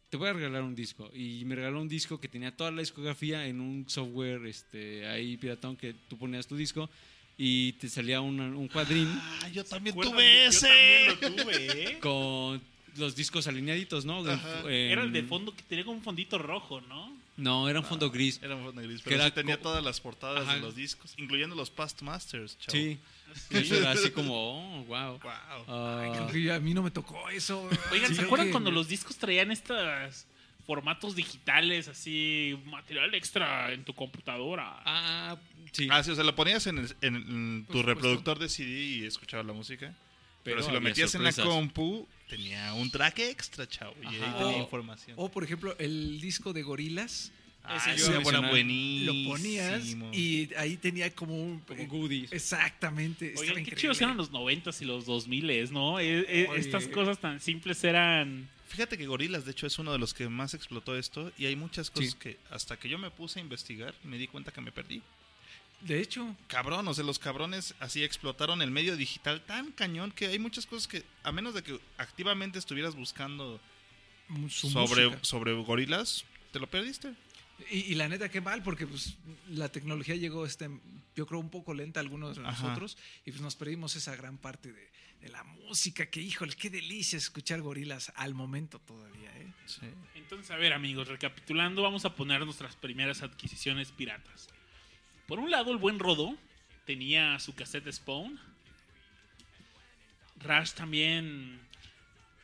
Te voy a regalar un disco. Y me regaló un disco que tenía toda la discografía en un software este, ahí piratón que tú ponías tu disco y te salía una- un cuadrín Ah, yo también tuve yo ese. también lo tuve, ¿eh? con los discos alineaditos, ¿no? Era el de fondo que tenía como un fondito rojo, ¿no? No, era un fondo gris. Era un fondo gris, Que pero era sí tenía todas las portadas Ajá. de los discos, incluyendo los Past Masters, chavo. Sí. Sí, era así como, oh, wow. Wow. Ay, que yo- a mí no me tocó eso. Oigan, Sí, ¿se acuerdan que- cuando los discos traían estos formatos digitales, así, material extra en tu computadora? Ah, sí. Ah, sí, o sea, lo ponías en, el- en- tu supuesto. reproductor de CD y escuchabas la música. Pero, si lo metías en la compu, tenía un track extra, chavo. Y ahí tenía O- información. O, por ejemplo, el disco de Gorilas, Ah, ese yo mencionar. buenísimo. lo ponías y ahí tenía como un... Como goodies. Exactamente. Oigan, qué increíble. chidos eran los 90s y los 2000s, ¿no? E- e- Oye. estas cosas tan simples eran... Fíjate que Gorilas, de hecho, es uno de los que más explotó esto. Y hay muchas cosas Sí. que hasta que yo me puse a investigar, me di cuenta que me perdí. De hecho, Cabrón, o sea, los cabrones así explotaron el medio digital tan cañón que hay muchas cosas que, a menos de que activamente estuvieras buscando su sobre, música. sobre gorilas, te lo perdiste. Y, y la neta, qué mal, porque pues la tecnología llegó, este, yo creo, un poco lenta a algunos de Ajá. nosotros, y pues nos perdimos esa gran parte de, de la música, que híjole, qué delicia escuchar gorilas al momento todavía, ¿eh? Sí. Entonces, a ver, amigos, recapitulando, vamos a poner nuestras primeras adquisiciones piratas. Por un lado, el buen Rodo tenía su cassette Spawn. Rush también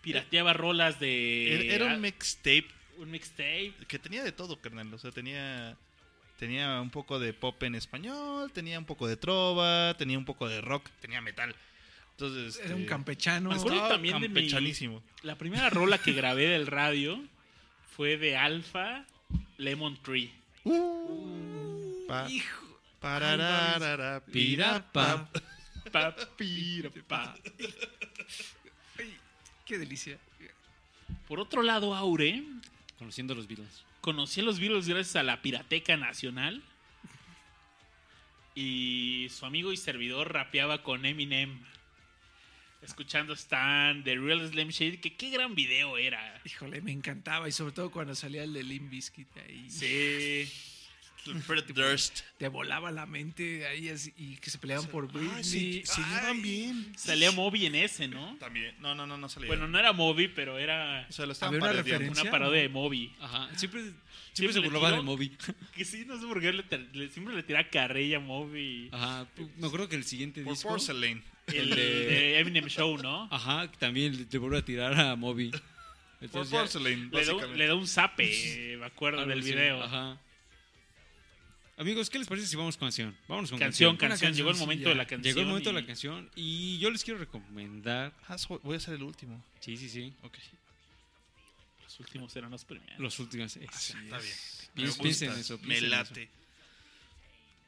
pirateaba rolas de... Era, era un mixtape un mixtape. que tenía de todo, carnal. O sea, tenía, tenía un poco de pop en español, tenía un poco de trova, tenía un poco de rock, tenía metal. Entonces, Era un este, campechano. Me acuerdo estaba también de mi- campechanísimo. La primera rola que grabé del radio fue de Alpha Lemon Tree. Pa- Hijo, parararara, pirapa. Ay, qué delicia. Por otro lado, Aure Conociendo los Beatles. conocí a los Beatles gracias a la Pirateca Nacional. Y su amigo y servidor rapeaba con Eminem. Escuchando Stan, The Real Slim Shady, que qué gran video era. Híjole, me encantaba, y sobre todo cuando salía el de Limp Bizkit ahí. Sí. Fred Durst. Te volaba la mente ahí así, y que se peleaban por Britney. Ay, sí, se llevan bien. Salía Moby en ese, ¿no? También. No, no, no, no salía. Bueno, no era Moby, pero era o sea, lo estaban Había una referencia. una parodia de Moby. Ajá. Siempre, Siempre siempre se burlaba de Moby. Que sí, no sé por qué le, siempre le tira carrilla a Moby. Ajá. Me acuerdo que el siguiente Por disco. Porcelain. El de- de Eminem Show, ¿no? Ajá, también le- te vuelve a tirar a Moby. Por Entonces ya- Porcelain, Le da, un, básicamente. le da un zape, me acuerdo del video. Ajá. Amigos, ¿qué les parece si vamos con canción? Vámonos con Canción, canción. canción, llegó el momento de la canción. Llegó el momento de y la canción y yo les quiero recomendar. Ah, voy a ser el último. Sí, sí, sí. Ok. Los últimos eran los primeros. Los últimos. Está bien. Piensen en eso, Me piensen late.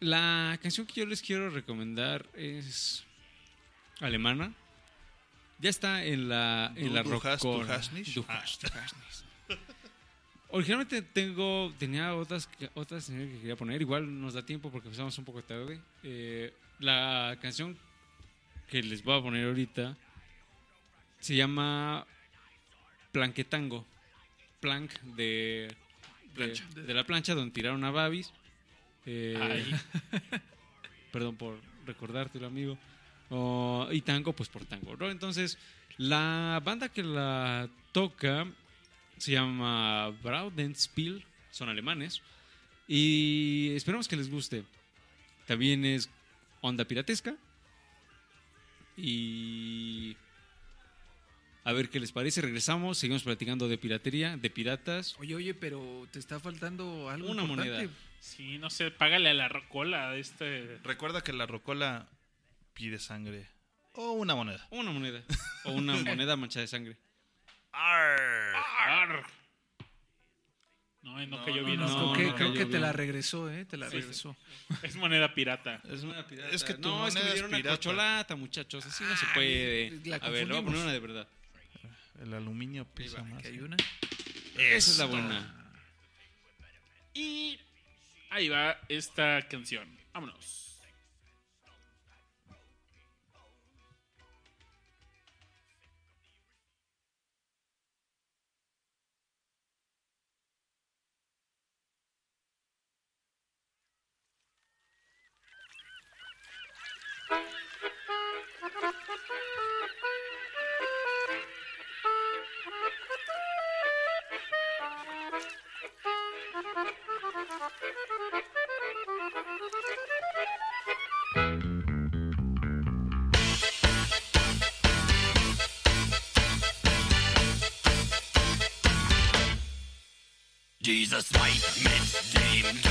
La canción que yo les quiero recomendar es alemana. Ya está en la en Du- la du rock hast- du con- hast nicht? du hast- du hast nicht. Originalmente tengo tenía otras otras que quería poner, igual nos da tiempo porque empezamos un poco tarde. Eh, la canción que les voy a poner ahorita se llama Planquetango. Plank de, de, de la plancha donde tiraron a Babis. Eh, perdón por recordártelo, amigo. Oh, y tango, pues por tango. ¿no? Entonces, la banda que la toca se llama Braudenspiel, son alemanes. Y esperamos que les guste. También es onda piratesca. Y a ver qué les parece. Regresamos, seguimos platicando de piratería, de piratas. Oye, oye, pero te está faltando algo Una importante. moneda. Sí, no sé, págale a la rocola este. Recuerda que la rocola pide sangre. O una moneda. Una moneda. O una moneda manchada de sangre. Arr. No, no, No, cayó bien. no, Creo que, no, creo no, que yo te la regresó, ¿eh? Te la Sí, regresó. Es moneda pirata. Es, pirata. es que tu no, es que moneda me dieron una pirata. corcholata, muchachos. Así no se puede. la A ver, le voy a poner una de verdad. El aluminio pesa más. Hay una. Esa es la buena. Y ahí va esta canción. Vámonos. Dieses Weib, mit dem du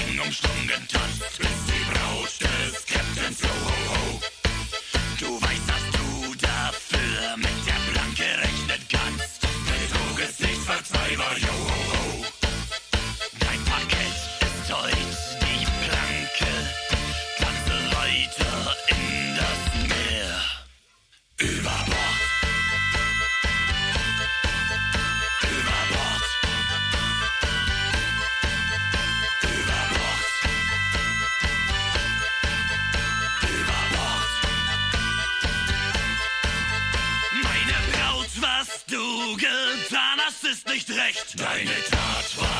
eng umschlungen tanzt, ist die Braut des Captains Yo Ho Ho. Du weißt, dass du dafür mit der Planke rechnen kannst. Betrug ist nicht verzeihbar, Yo Ho Meine Tat war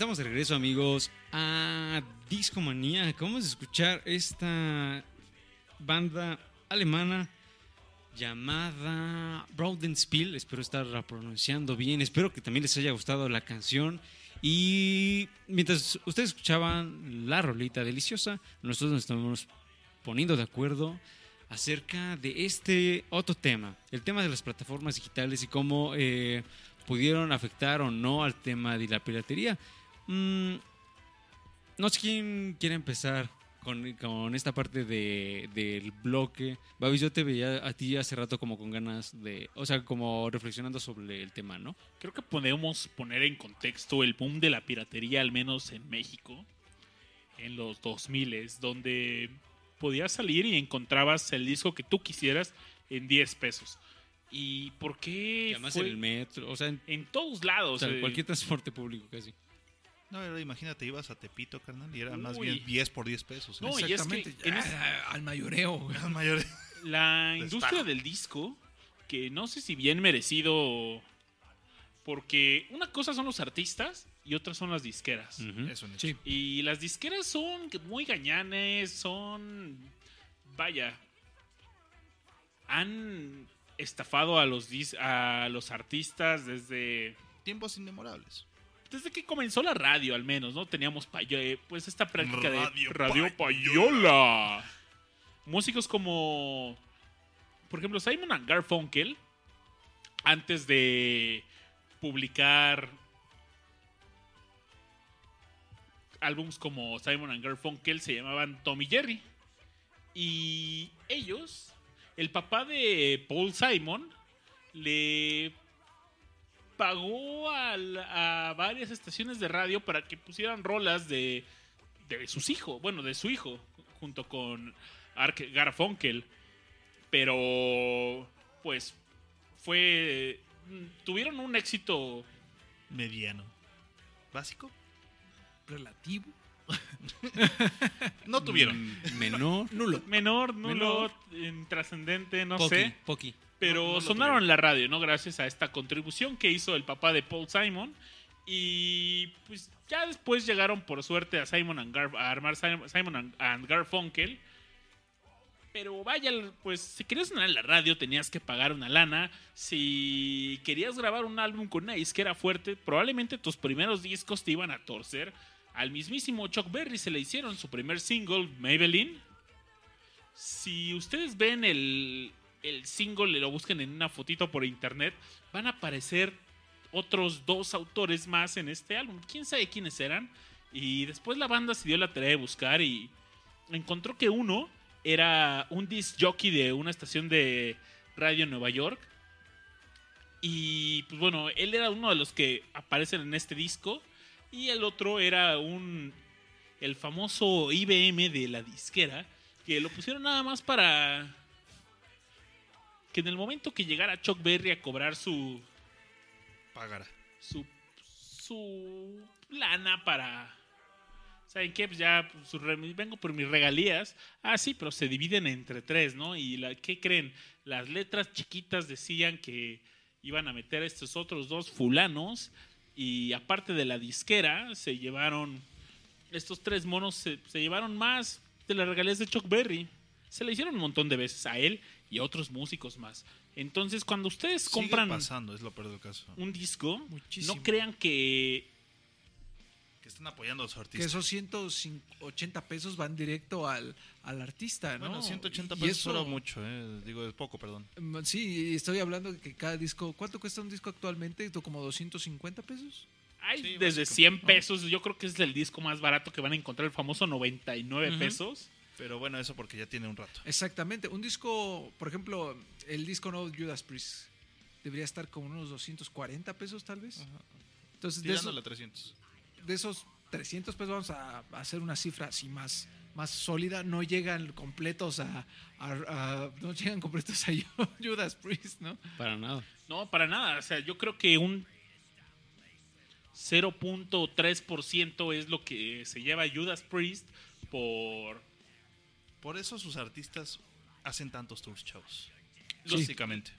estamos de regreso, amigos, a Discomanía. Acabamos de escuchar esta banda alemana llamada Brodenspiel. Espero estar pronunciando bien. Espero que también les haya gustado la canción. Y mientras ustedes escuchaban la rolita deliciosa, nosotros nos estamos poniendo de acuerdo acerca de este otro tema, el tema de las plataformas digitales y cómo eh, pudieron afectar o no al tema de la piratería. Mm, no sé quién quiere empezar con, con esta parte de, del bloque. Babis, yo te veía a ti hace rato como con ganas de, o sea, como reflexionando sobre el tema, ¿no? Creo que podemos poner en contexto el boom de la piratería, al menos en México, en los 2000, donde podías salir y encontrabas el disco que tú quisieras en 10 pesos. ¿Y por qué? Además fue en el metro, o sea, en, en todos o lados. sea, en eh, cualquier transporte público casi. No, era- imagínate, ibas a Tepito, carnal, y eran más bien 10 por 10 pesos. ¿eh? No, y es que Exactamente. en Ah, al mayoreo. güey. Las mayores. La industria del disco, que no sé si bien merecido, porque una cosa son los artistas y otra son las disqueras. Ujú. Eso, Nicho. Sí. Y las disqueras son muy gañanes, son... Vaya. Han estafado a los, dis- a los artistas desde... Tiempos inmemorables. Desde que comenzó la radio, al menos, ¿no? Teníamos eh, pues esta práctica Radio de Radio Payola. Músicos como, por ejemplo, Simon and Garfunkel, antes de publicar álbums como Simon and Garfunkel, se llamaban Tommy Jerry. Y ellos, el papá de Paul Simon, le pagó a varias estaciones de radio para que pusieran rolas de, de sus hijos, bueno, de su hijo, junto con Garfunkel. Pero, pues, fue. Tuvieron un éxito. Mediano. ¿Básico? Relativo. No tuvieron. Mm, Menor. Nulo. Menor, nulo, intrascendente, no Poqui, sé. poqui. Pero No, no lo sonaron en la radio, ¿no? Gracias a esta contribución que hizo el papá de Paul Simon. Y pues ya después llegaron por suerte a Simon and Gar- a armar Simon, and Garfunkel. Pero vaya, pues si querías sonar en la radio tenías que pagar una lana. Si querías grabar un álbum con una disquera fuerte, probablemente tus primeros discos te iban a torcer. Al mismísimo Chuck Berry se le hicieron su primer single, Maybelline. Si ustedes ven el, el single y lo busquen en una fotito por internet, van a aparecer otros dos autores más en este álbum. ¿Quién sabe quiénes eran? Y después la banda se dio la tarea de buscar y encontró que uno era un disc jockey de una estación de radio en Nueva York. Y pues bueno, él era uno de los que aparecen en este disco. Y el otro era un. El famoso IBM de la disquera. Que lo pusieron nada más para. Que en el momento que llegara Chuck Berry a cobrar su. Pagará. su. su lana para. ¿Saben qué? Pues ya pues, vengo por mis regalías. Ah, sí, pero se dividen entre tres, ¿no? Y la, ¿qué creen? Las letras chiquitas decían que iban a meter a estos otros dos fulanos. Y aparte de la disquera, se llevaron. Estos tres monos se, se llevaron más de las regalías de Chuck Berry. Se le hicieron un montón de veces a él y a otros músicos más. Entonces, cuando ustedes Sigue compran pasando, es lo peor del caso. un disco, Muchísimo. no crean Que están apoyando a los Que artistas. esos 180 pesos van directo al, al artista, ¿no? Bueno, 180 Y pesos eso- era mucho, eh. Digo, es poco, perdón. Mm, Sí, estoy hablando de que cada disco. ¿Cuánto cuesta un disco actualmente? ¿Como 250 pesos? hay Sí, desde básico, 100 pesos. Yo creo que es el disco más barato que van a encontrar, el famoso 99 Ujú. pesos. Pero bueno, eso porque ya tiene un rato. Exactamente. Un disco, por ejemplo, el disco nuevo de Judas Priest debería estar como unos 240 pesos, tal vez. Entonces, de, Tirándole esos- 300. De esos 300 pesos, vamos a, a hacer una cifra así más, más sólida. No llegan completos a, a- a- no llegan completos a Judas Priest, ¿no? Para nada. No, para nada. O sea, yo creo que un 0.3% es lo que se lleva Judas Priest por Por eso sus artistas hacen tantos tours, chavos. Los- Básicamente.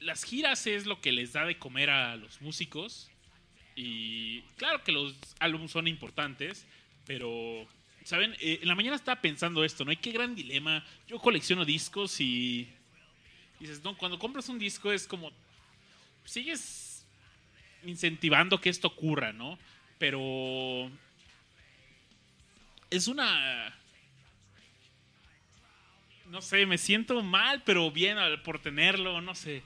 las giras es lo que les da de comer a los músicos Y claro que los álbumes son importantes, pero, ¿saben? Eh, en la mañana estaba pensando esto, ¿no? hay qué gran dilema. Yo colecciono discos y dices, no, cuando compras un disco es como, sigues incentivando que esto ocurra, ¿no? Pero es una... No sé, me siento mal, pero bien por tenerlo, no sé.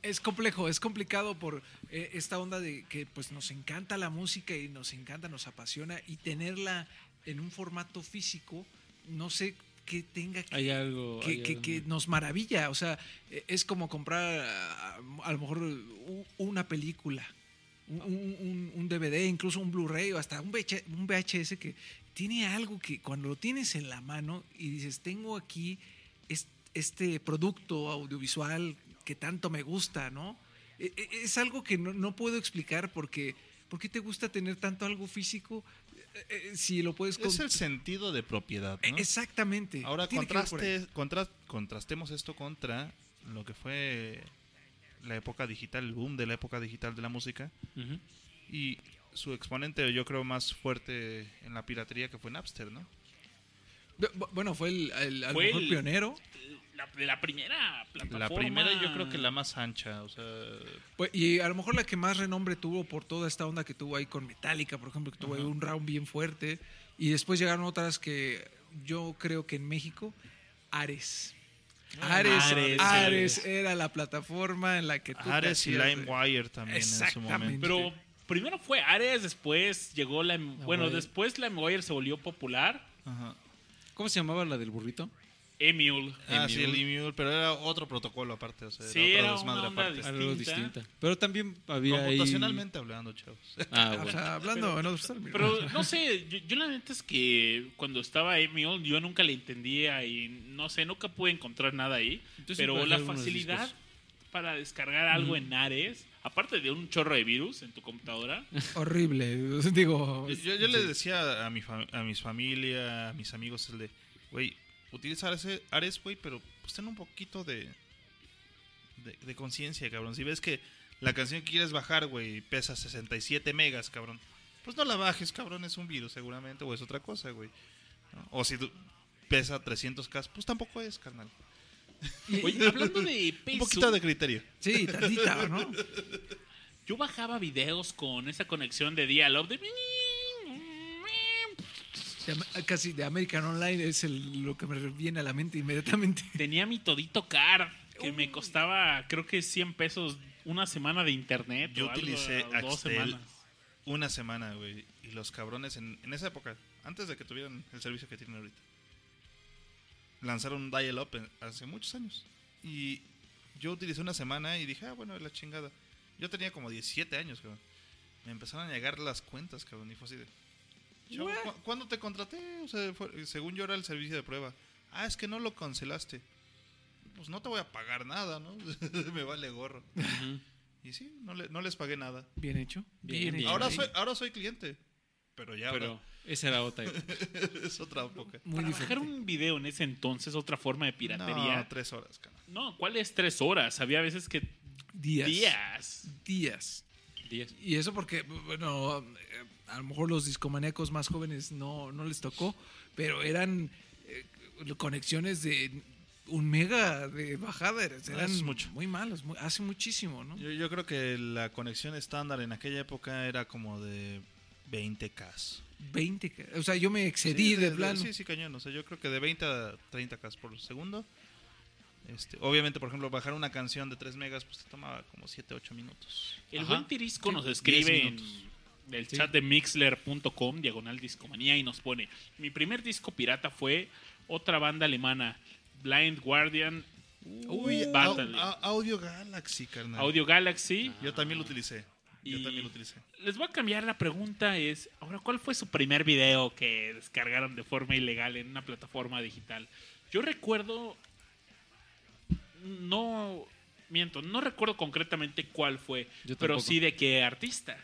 Es complejo, es complicado por eh, esta onda de que pues nos encanta la música y nos encanta, nos apasiona y tenerla en un formato físico, no sé qué tenga que, Hay algo. que, hay que- algo. que nos maravilla. O sea, eh, es como comprar a, a lo mejor una película, un, un- un- un DVD, incluso un Blu-ray o hasta un VH un VHS que tiene algo que cuando lo tienes en la mano y dices, tengo aquí es- este producto audiovisual que tanto me gusta, ¿no? E- e- Es algo que no, no puedo explicar porque... ¿Por qué te gusta tener tanto algo físico eh, eh, si lo puedes... Es el sentido de propiedad, ¿no? Exactamente. Ahora contraste, contra- contrastemos esto contra lo que fue la época digital, el boom de la época digital de la música y su exponente yo creo más fuerte en la piratería que fue Napster, ¿no? Bu- bu- Bueno, fue el, Fue el- pionero. La, de la primera plataforma. La primera y yo creo que la más ancha, o sea, Pues, y a lo mejor la que más renombre tuvo por toda esta onda que tuvo ahí con Metallica, por ejemplo, que tuvo ahí un round bien fuerte. Y después llegaron otras que yo creo que en México, Ares. Ares, Ares, Ares, era la plataforma en la que tú te Ares y hacías de- LimeWire también en su Exactamente. momento. Pero primero fue Ares, después llegó la. bueno, Wire. después la Wire se volvió popular. Ajá. ¿Cómo se llamaba la del burrito? Emule. Ah, sí, el Emule. Pero era otro protocolo aparte, o sea, Sí, era era una onda aparte. distinta. Algo distinta. Pero también había ahí... Computacionalmente hablando, chavos. Ah, O bueno. sea, hablando en otros términos. Pero no sé, yo, yo la neta es que cuando estaba Emule yo nunca le entendía y no sé, nunca pude encontrar nada ahí. Pero la facilidad para descargar algo en Ares, aparte de un chorro de virus en tu computadora, Horrible. Digo, Yo, yo le decía a, mi fam- a mis familia, a mis amigos, el de, güey, utiliza Ares, Ares, güey, pero pues ten un poquito de, de, de conciencia, cabrón. Si ves que la canción que quieres bajar, güey, pesa 67 megas, cabrón, pues no la bajes, cabrón, es un virus seguramente, o es otra cosa, güey. ¿no? O si pesa 300k, pues tampoco es, carnal. Oye, hablando de peso, Un poquito de criterio. sí, tantita, ¿no? yo bajaba videos con esa conexión de dial-up de... De Am- Casi de American Online es el- lo que me viene a la mente inmediatamente. Tenía mi todito car, que me costaba creo que 100 pesos una semana de internet. Yo o algo, utilicé o dos semanas. una semana, güey. Y los cabrones en, en esa época, antes de que tuvieran el servicio que tienen ahorita, lanzaron un dial-up hace muchos años. Y yo utilicé una semana y dije, ah, bueno, la chingada. Yo tenía como 17 años, cabrón. Me empezaron a llegar las cuentas, cabrón. Y fue así de, "Chavo, ¿cu- ¿cuándo te contraté? O sea, fue- según yo era el servicio de prueba. Ah, es que no lo cancelaste. Pues no te voy a pagar nada, ¿no? Me vale gorro. Y sí, no, le- no les pagué nada. Bien hecho. Bien, Bien. Ahora soy, ahora soy cliente. Pero ya Pero esa era otra. es otra época. Muy Para diferente. bajar un video en ese entonces, otra forma de No, piratería. tres horas, cara. No, ¿cuál es tres horas? Había veces que Días. días. Días. Días. Y eso porque, bueno, eh, a lo mejor los discomaníacos más jóvenes no, no les tocó, pero eran eh, conexiones de un mega de bajada. Eran Es mucho. muy malos, muy- hace muchísimo, ¿no? Yo, yo creo que la conexión estándar en aquella época era como de 20K. 20, ca- o sea, yo me excedí Sí, de, plano. Sí, sí, cañón. O sea, yo creo que de 20 a 30K por segundo. Este, obviamente, por ejemplo, bajar una canción de 3 megas, pues te tomaba como 7, 8 minutos. El Ajá. buen Tirisco nos 10 escribe en minutos. el Sí. chat de mixler.com, diagonal discomanía, y nos pone: Mi primer disco pirata fue otra banda alemana, Blind Guardian Uy, Battle. Au- Au- Audio Galaxy, carnal. Audio Galaxy. Yo también lo utilicé. Yo también lo utilicé. Les voy a cambiar la pregunta: es ahora, ¿cuál fue su primer video que descargaron de forma ilegal en una plataforma digital? Yo recuerdo. No. Miento, no recuerdo concretamente cuál fue, pero sí de qué artista.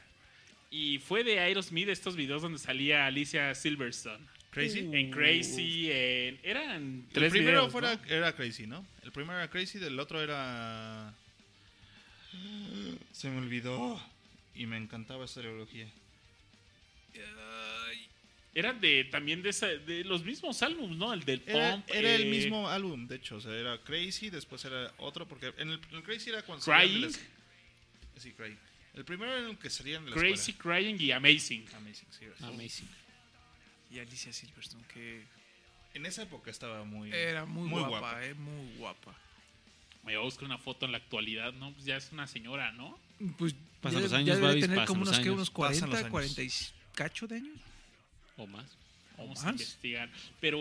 Y fue de Aerosmith estos videos donde salía Alicia Silverstone. Crazy. En Crazy, en, eran El tres primero videos, fuera, ¿no? era Crazy, ¿no? El primero era Crazy, el otro era. Se me olvidó. y me encantaba esa trilogía. Eran de también de, esa- de los mismos álbumes, ¿no? El del Era, Pump. era el eh, mismo álbum, de hecho, o sea, era Crazy, después era otro, porque en el, en el Crazy era cuando Crying. las- Sí, Crying. El primero era el que salían de la Crazy, Crying y Amazing. escuela. Amazing, sí, sí. Amazing. Y Alicia Silverstone, que En esa época estaba muy... era muy, Muy guapa, guapa. eh, muy guapa. Me voy a buscar una foto en la actualidad, ¿no? Pues ya es una señora, ¿no? Pues Pasan ya, los ya años, debe Babis, tener como unos, ¿qué? años. unos Pasan los 40, años. 40 y cacho de años. O más. Vamos a más? investigar. Pero,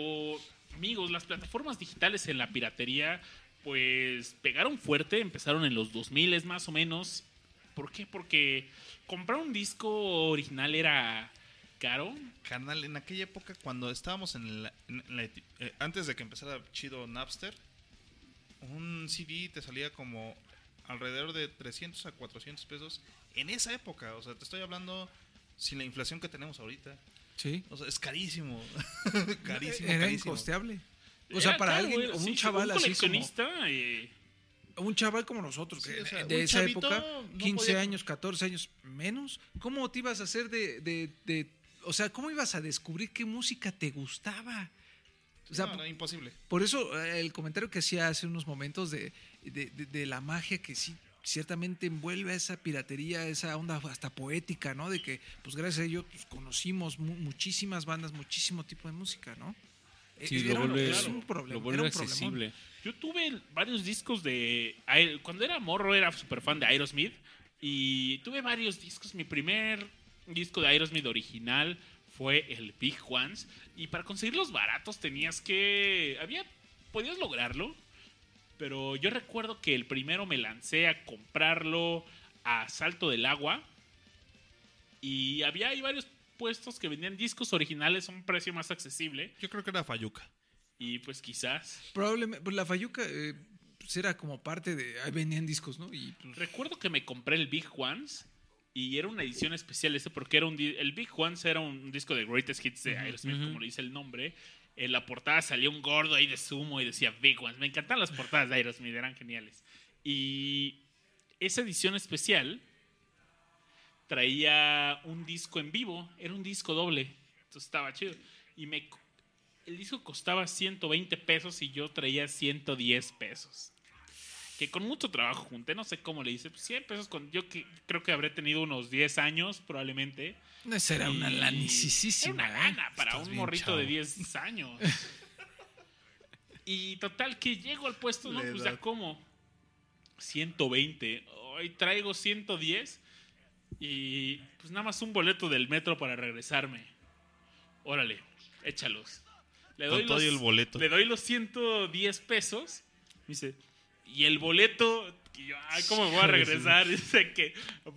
amigos, las plataformas digitales en la piratería, pues pegaron fuerte, empezaron en los 2000 es más o menos. ¿Por qué? Porque comprar un disco original era caro. Carnal, en aquella época cuando estábamos en la... en la eh, antes de que empezara chido Napster, un CD te salía como alrededor de 300 a 400 pesos en esa época. O sea, te estoy hablando sin la inflación que tenemos ahorita. Sí. O sea, es carísimo. carísimo, Era carísimo. incosteable. O sea, Era para caro, alguien, era- o sí, un chaval un así como... coleccionista, eh, Un chaval como nosotros, Sí, que o sea, de esa época, no 15 podía- años, 14 años menos, ¿cómo te ibas a hacer de, de- de- O sea, ¿cómo ibas a descubrir qué música te gustaba? O sea, no, no, imposible. por eso eh, el comentario que hacía hace unos momentos de, de- de- de la magia que sí ciertamente envuelve a esa piratería, esa onda hasta poética, ¿no? De que, pues gracias a ello, pues, conocimos mu- muchísimas bandas, muchísimo tipo de música, ¿no? Sí, Eh, lo era un- vuelve, es un problema, lo vuelve era un problemón. accesible. Yo tuve varios discos de. Cuando era morro era súper fan de Aerosmith. Y tuve varios discos. Mi primer disco de Aerosmith original fue el Big Ones. Y para conseguirlos baratos tenías que. Había. Podías lograrlo. Pero yo recuerdo que el primero me lancé a comprarlo a Salto del Agua. Y había ahí varios puestos que vendían discos originales a un precio más accesible. Yo creo que era Fayuca. Y pues quizás. Probablemente, pues la Fayuca eh, pues era como parte de. Ahí venían discos, ¿no? Y pues, Recuerdo que me compré el Big Ones y era una edición especial ese porque era un el Big Ones era un disco de Greatest Hits de Aerosmith, ujú. como le dice el nombre. En la portada salía un gordo ahí de sumo y decía Big Ones. Me encantan las portadas de Aerosmith, eran geniales. Y esa edición especial traía un disco en vivo, era un disco doble. Entonces estaba chido. Y me el disco costaba 120 pesos y yo traía 110 pesos que con mucho trabajo junté, no sé cómo le hice, pues 100 pesos, con, yo que, creo que habré tenido unos 10 años probablemente. esa era una. Era una lana para un morrito chavo. de 10 años. y total, que llego al puesto, ¿no? Pues ya como 120, hoy traigo 110 y pues nada más un boleto del metro para regresarme. Órale, échalos. Le Con todo y el boleto. Le doy los 110 pesos. Me dice, y el boleto. Y yo, ay, ¿cómo me voy a regresar? Dice que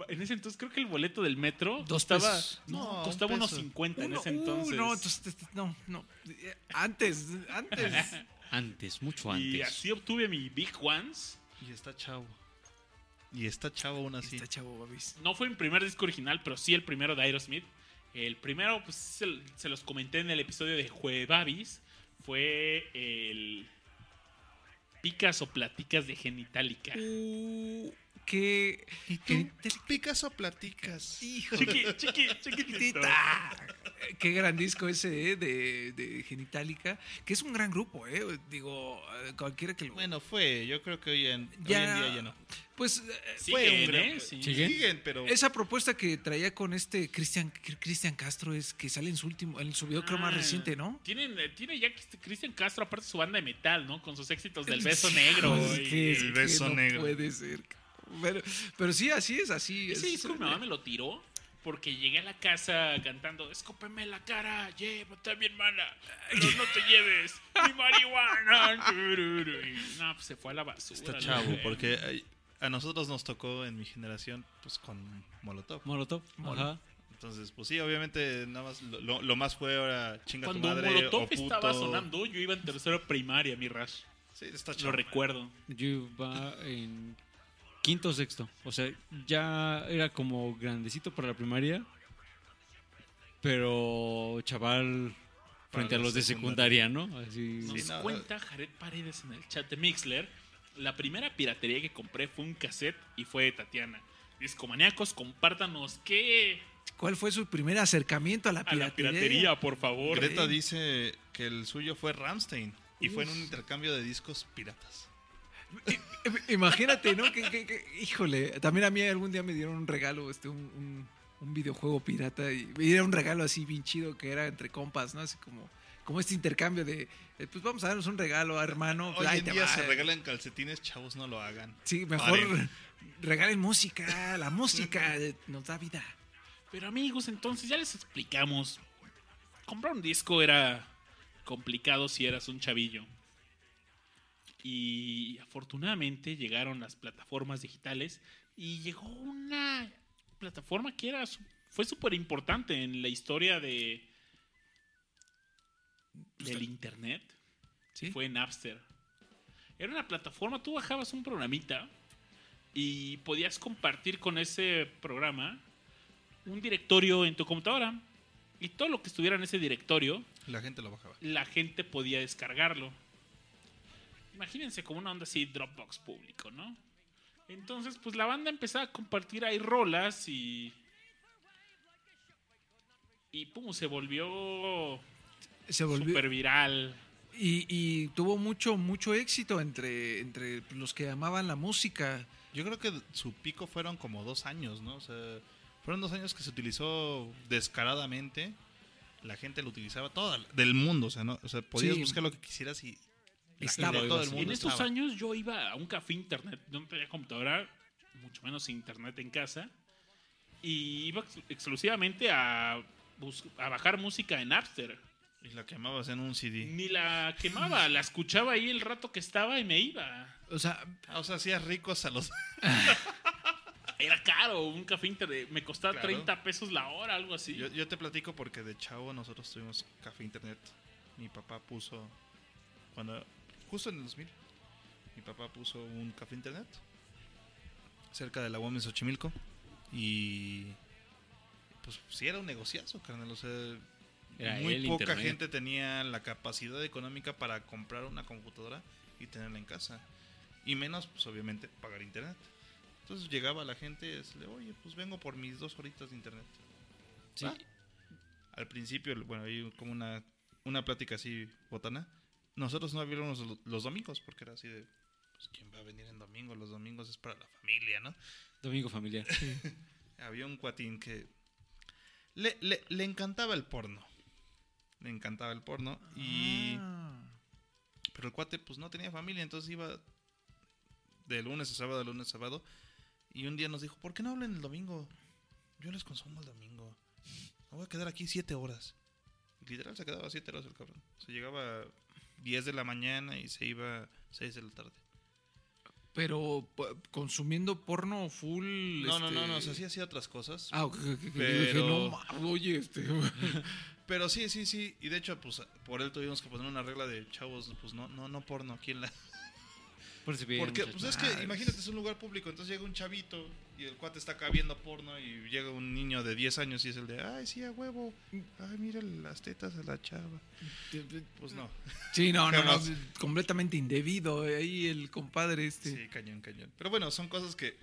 en ese entonces creo que el boleto del metro Dos costaba, pesos. no, No, un costaba unos peso. 50 en ese uh, entonces. no, entonces, no, no. Eh, Antes, antes. Antes, mucho antes. y así obtuve mi Big Ones. Y está chavo. Y está chavo aún así. Está chavo, babis. No fue mi primer disco original, pero sí el primero de Aerosmith. El primero, pues se, se los comenté en el episodio de Juevavis. Fue el Picas o Platicas de Genitalica. Uh, que. ¿Y tú? ¿Picas o platicas? Hijo Chiqui, chiqui. Chiquitita. Qué gran disco ese eh, de, de Genitalica, que es un gran grupo, ¿eh? Digo, eh, cualquiera que lo... Bueno, fue. Yo creo que hoy en, hoy Ya- en día ya no. Pues eh, Fue un Siguen, gran- ¿eh? Sí. ¿Siguen? Siguen, pero. esa propuesta que traía con este Cristian Cristian Castro es que sale en su último, en su video creo más Ah, reciente, ¿no? Tienen, eh, tiene ya que Cristian Castro, aparte su banda de metal, ¿no? Con sus éxitos del beso negro. Pues, y- que- el que beso no negro. Puede ser. Pero, pero sí, así es, así Ese es. disco mi mamá me lo tiró porque llegué a la casa cantando Escópeme la cara, llévate mi hermana, pero no te lleves mi marihuana. Y, no, pues se fue a la basura. Está chavo, porque ay, a nosotros nos tocó en mi generación, pues con Molotov. Molotov. Ajá. Entonces, pues sí, obviamente, nada más lo, lo- lo más fue ahora chinga Cuando tu madre Molotov o puto. estaba sonando, yo iba en tercera primaria, mi Rash. Sí, está Lo chavo. recuerdo. Yo iba en quinto o sexto. O sea, ya era como grandecito para la primaria. Pero chaval frente a los de secundaria. ¿no? Así. Nos Sí, cuenta Jared Paredes en el chat de Mixler. La primera piratería que compré fue un cassette y fue de Tatiana. Discomaníacos, compártanos qué ¿Cuál fue su primer acercamiento a la a piratería? la piratería, por favor. Greta dice que el suyo fue Ramstein y fue en un intercambio de discos piratas. Imagínate, ¿no? Que, que- que- híjole, también a mí algún día me dieron un regalo, este, un, un- un videojuego pirata y era un regalo así bien chido que era entre compas, ¿no? Así como, como este intercambio de, eh, pues vamos a darnos un regalo, hermano. pues, Hoy en te día va. se regalan calcetines, chavos, no lo hagan. Sí, mejor Paren. regalen música, la música nos da vida. Pero amigos, entonces ya les explicamos. Comprar un disco era complicado si eras un chavillo. Y afortunadamente llegaron las plataformas digitales y llegó una plataforma que era fue súper importante en la historia de del internet. ¿Sí? Fue Napster. Era una plataforma, tú bajabas un programita y podías compartir con ese programa un directorio en tu computadora. Y todo lo que estuviera en ese directorio, La gente lo bajaba. la gente podía descargarlo. Imagínense como una onda así Dropbox público, ¿no? Entonces, pues la banda empezaba a compartir ahí rolas y. Y pum, se volvió Se volvió, súper viral. y, y tuvo mucho, mucho éxito entre, entre los que amaban la música. Yo creo que su pico fueron como dos años, ¿no? O sea, fueron dos años que se utilizó descaradamente. La gente lo utilizaba todo del mundo, o sea, ¿no? O sea, podías Sí. buscar lo que quisieras y Estaba. todo el mundo en estos estaba. años yo iba a un café internet, no tenía computadora, mucho menos internet en casa, y iba ex- exclusivamente a, a bajar música en Napster. Y la quemabas en un CD. Ni la quemaba, la escuchaba ahí el rato que estaba y me iba. O sea, Ah, o sea, hacías ricos a los... Era caro, un café internet, me costaba Claro. 30 pesos la hora, algo así. Yo, yo te platico porque de chavo nosotros tuvimos café internet. Mi papá puso, cuando justo en el 2000, mi papá puso un café internet cerca de la UAM en Xochimilco y pues sí era un negociazo, carnal. O sea, Era muy poca internet. gente tenía la capacidad económica para comprar una computadora y tenerla en casa. Y menos, pues obviamente, pagar internet. Entonces llegaba la gente y decía, oye, pues vengo por mis dos horitas de internet. Sí. ¿Va? Al principio, bueno, hay como una, una plática así botana. Nosotros no abríamos los, los domingos porque era así de, pues ¿quién va a venir en domingo? Los domingos es para la familia, ¿no? Domingo familiar. Había un cuatín que le, le, le encantaba el porno. Le encantaba el porno y... ah, Pero el cuate pues no tenía familia, entonces iba de lunes a sábado, de lunes a sábado. Y un día nos dijo, ¿por qué no hablan el domingo? Yo les consumo el domingo. Me voy a quedar aquí siete horas. Y literal se quedaba siete horas el cabrón. Se llegaba 10 de la mañana y se iba a 6 de la tarde. pero consumiendo porno full. No, no, no, este- no, o sea, sí hacía otras cosas. Ah, ok, ok, Pero- dije, no, oye, este. Pero sí, sí, sí. Y de hecho, pues por él tuvimos que poner una regla de chavos, pues no, no, no porno aquí en la... Por si bien, Porque, muchachos. pues es Ah, que imagínate, es un lugar público, entonces llega un chavito y el cuate está acá viendo porno y llega un niño de 10 años y es el de, ay, sí, a huevo, ay, mira las tetas de la chava. Pues no, Sí, no, no, no. Completamente indebido. eh, Ahí el compadre este. sí, cañón, cañón. Pero bueno, son cosas que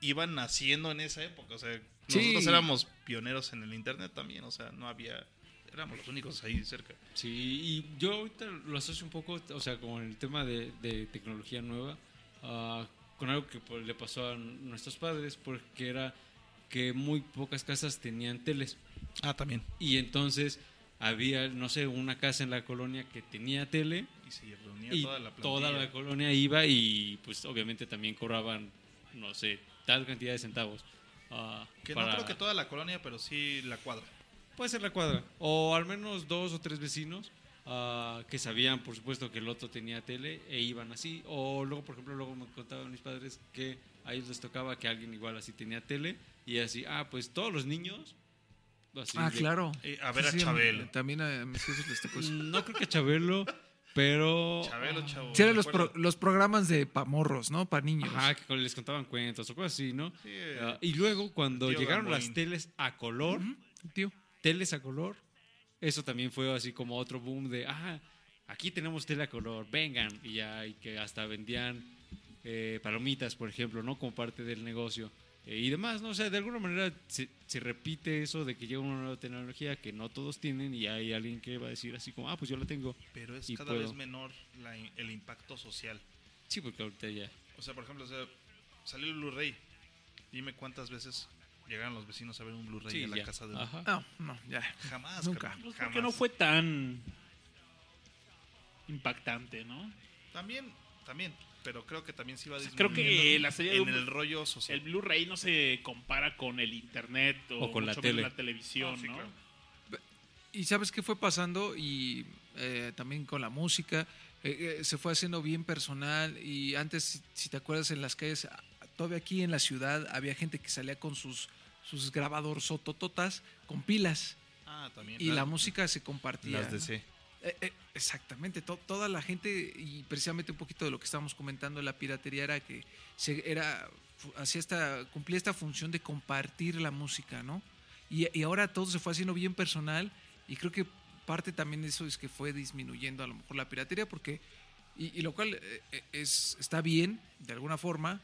iban naciendo en esa época, o sea, Sí. nosotros éramos pioneros en el internet también, o sea, no había, éramos los únicos ahí cerca. Sí, y yo ahorita lo asocio un poco, o sea, con el tema de, de tecnología nueva, ah, con algo que pues, le pasó a nuestros padres, porque era que muy pocas casas tenían teles. Ah, también. Y entonces había, no sé, una casa en la colonia que tenía tele Y se reunía y toda la plantilla. toda la colonia iba y pues obviamente también cobraban, no sé, tal cantidad de centavos. ah, Que para- no creo que toda la colonia, pero sí la cuadra. Puede ser la cuadra. O al menos dos o tres vecinos ah, que sabían, por supuesto, que el otro tenía tele e iban así. O luego, por ejemplo, luego me contaban mis padres que a ellos les tocaba que alguien igual así tenía tele. Y así, ah, pues todos los niños. así ah, de- claro. Eh, a ver a Sí, Chabelo. También a mis jefes les tocó eso. No creo que a Chabelo, pero. Chabelo, chavo. Sí, eran los, pro- los programas de pamorros, ¿no? Para niños. Ajá, que les contaban cuentos o cosas así, ¿no? Sí, Ah, y luego, cuando llegaron las teles a color. Ujú, tío. Teles a color. Eso también fue así como otro boom de, ah, aquí tenemos tele a color, vengan. Y ya, y que hasta vendían eh, palomitas, por ejemplo, ¿no? Como parte del negocio. eh, y demás, ¿no? O sea, de alguna manera se, se repite eso de que llega una nueva tecnología que no todos tienen y hay alguien que va a decir así como, ah, pues yo la tengo. Pero es cada puedo. vez menor la el impacto social. Sí, porque ahorita ya. O sea, por ejemplo, o sea, salió el Blu-ray. Dime cuántas veces llegaron los vecinos a ver un Blu-ray Sí, en la ya. casa de. Ajá. No, no, ya. Jamás, Nunca. carnal, Pues jamás. porque no fue tan impactante, ¿no? También, también. Pero creo que también sí va sea, creo que disminuyendo la serie de en un- el rollo social. El Blu-ray no se compara con el internet o, O con la mucho menos tele. la televisión, No, sí, ¿no? claro. Y sabes qué fue pasando y eh, también con la música eh, eh, se fue haciendo bien personal y antes si, si te acuerdas en las calles ah, todavía aquí en la ciudad había gente que salía con sus sus grabadores sotototas con pilas Ah, también. y la música se compartía. Las ¿no? DC. Eh, eh, exactamente, to- toda la gente y precisamente un poquito de lo que estábamos comentando la piratería era que se era hacía esta cumplía esta función de compartir la música, ¿no? Y, y ahora todo se fue haciendo bien personal y creo que parte también de eso es que fue disminuyendo a lo mejor la piratería porque y, y lo cual eh, es está bien de alguna forma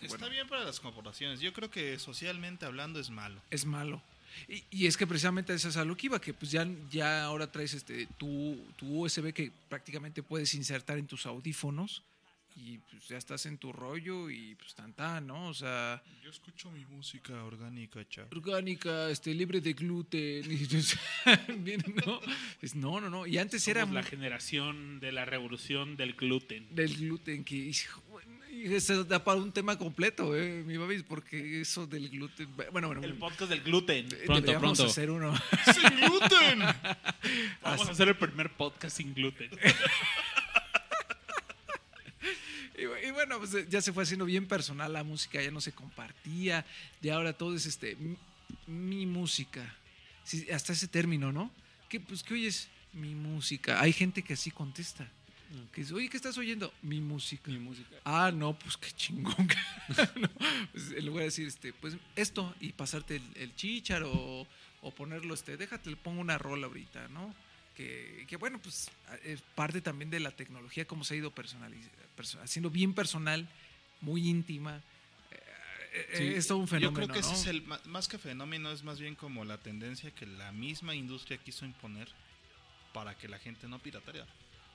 Está bueno, bien para las corporaciones. Yo creo que socialmente hablando es malo. es malo. Y, y es que precisamente eso es a lo que iba, que pues ya, ya ahora traes este tu, tu USB que prácticamente puedes insertar en tus audífonos y pues ya estás en tu rollo y pues tan tan, ¿no? O sea, Yo escucho mi música orgánica, chao. orgánica, este, libre de gluten, y, pues, bien, ¿no? No, no, no. Y antes era Somos la mu- generación de la revolución del gluten. del gluten que hijo, eso da para un tema completo, eh, mi babis, porque eso del gluten, bueno, bueno, El podcast del gluten. Pronto, deberíamos pronto. hacer uno. ¡Sin gluten! Vamos a hacer el primer podcast sin gluten. Y, bu- y bueno, pues eh, ya se fue haciendo bien personal la música, ya no se compartía, y ahora todo es este mi, mi música. Sí, hasta ese término, ¿no? Que pues que oyes mi música. Hay gente que así contesta. Que dice, oye, ¿qué estás oyendo? Mi música. Mi música. Ah, no, pues qué chingón. No, pues, en lugar de decir, este, pues esto y pasarte el, el chichar o, o ponerlo, este, déjate, le pongo una rola ahorita, ¿no? Que, que, bueno, pues es parte también de la tecnología, cómo se ha ido haciendo bien personal, muy íntima. Eh, eh, Sí, es todo un fenómeno. Yo creo que ese es el más que fenómeno, es más bien como la tendencia que la misma industria quiso imponer para que la gente no pirateara.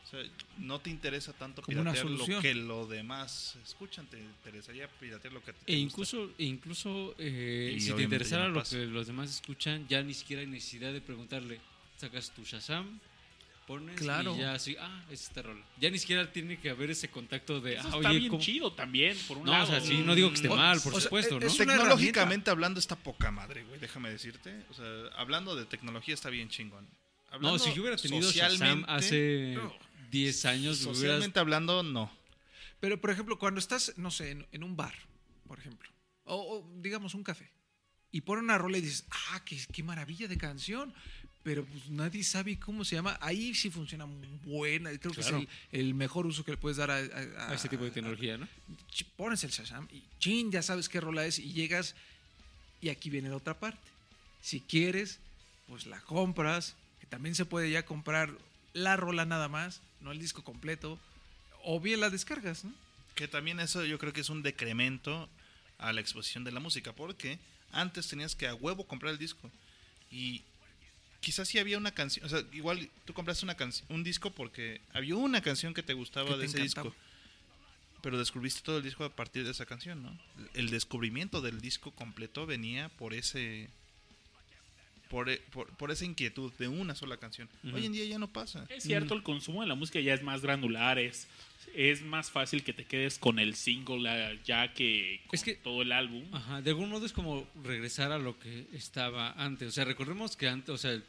O sea, no te interesa tanto Como una piratear lo solución. que lo demás escuchan, te interesaría piratear lo que te E gusta. incluso, e incluso eh, Y si te interesara ya no lo pasa. que los demás escuchan, ya ni siquiera hay necesidad de preguntarle. Sacas tu Shazam, pones Claro. y ya así, ah, es esta rola. Ya ni siquiera tiene que haber ese contacto de, Eso ah, está oye, bien ¿cómo- chido también, por un No, o lado. sea, sí, no digo que esté O- mal, por o sea, supuesto, ¿no? una Tecnológicamente hablando está poca madre, güey, déjame decirte. O sea, hablando de tecnología está bien chingón. No, Hablando si yo hubiera tenido Shazam hace no. 10 años, Socialmente hablando, no. Pero, por ejemplo, cuando estás, no sé, en, en un bar, por ejemplo, o, o, digamos un café, y pone una rola y dices, ah, qué, qué maravilla de canción, pero pues nadie sabe cómo se llama, ahí sí funciona muy buena, creo que es el, el mejor uso que le puedes dar a, a- a ese tipo de a- tecnología, ¿no? pones el Shazam y chin, ya sabes qué rola es y llegas y aquí viene la otra parte. Si quieres, pues la compras, que también se puede ya comprar la rola nada más, no el disco completo, o bien la descargas, ¿no? Que también eso yo creo que es un decremento a la exposición de la música, porque antes tenías que a huevo comprar el disco. Y quizás sí había una canción, o sea, igual tú compraste una canción, un disco porque había una canción que te gustaba Que de te ese encantaba. disco. Pero descubriste todo el disco a partir de esa canción, ¿no? El descubrimiento del disco completo venía por ese por, e- por, por esa inquietud de una sola canción. Hoy en día ya no pasa. Es cierto, el consumo de la música ya es más granular, es, es más fácil que te quedes con el single ah, ya que con Es que- todo el álbum. Ajá, de algún modo es como regresar a lo que estaba antes. O sea, recordemos que antes, o sea,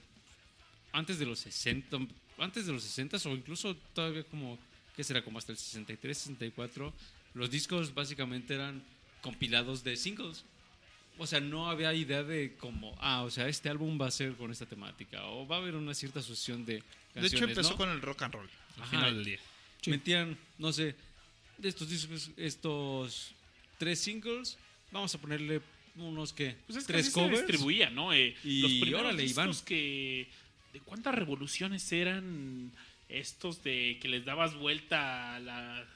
antes de los 60, antes de los 60 o incluso todavía como, ¿qué será? Como hasta el 63, 64, los discos básicamente eran compilados de singles. O sea, no había idea de como, ah, o sea, este álbum va a ser con esta temática o va a haber una cierta asociación de De canciones, hecho empezó ¿no? con el rock and roll al Ajá. final del día. metían, no sé, de estos discos, estos tres singles, vamos a ponerle unos que Pues es que tres se covers. distribuía, ¿no? Eh, Y los primeros órale, discos Iván. que... ¿De cuántas revoluciones eran estos de que les dabas vuelta a la...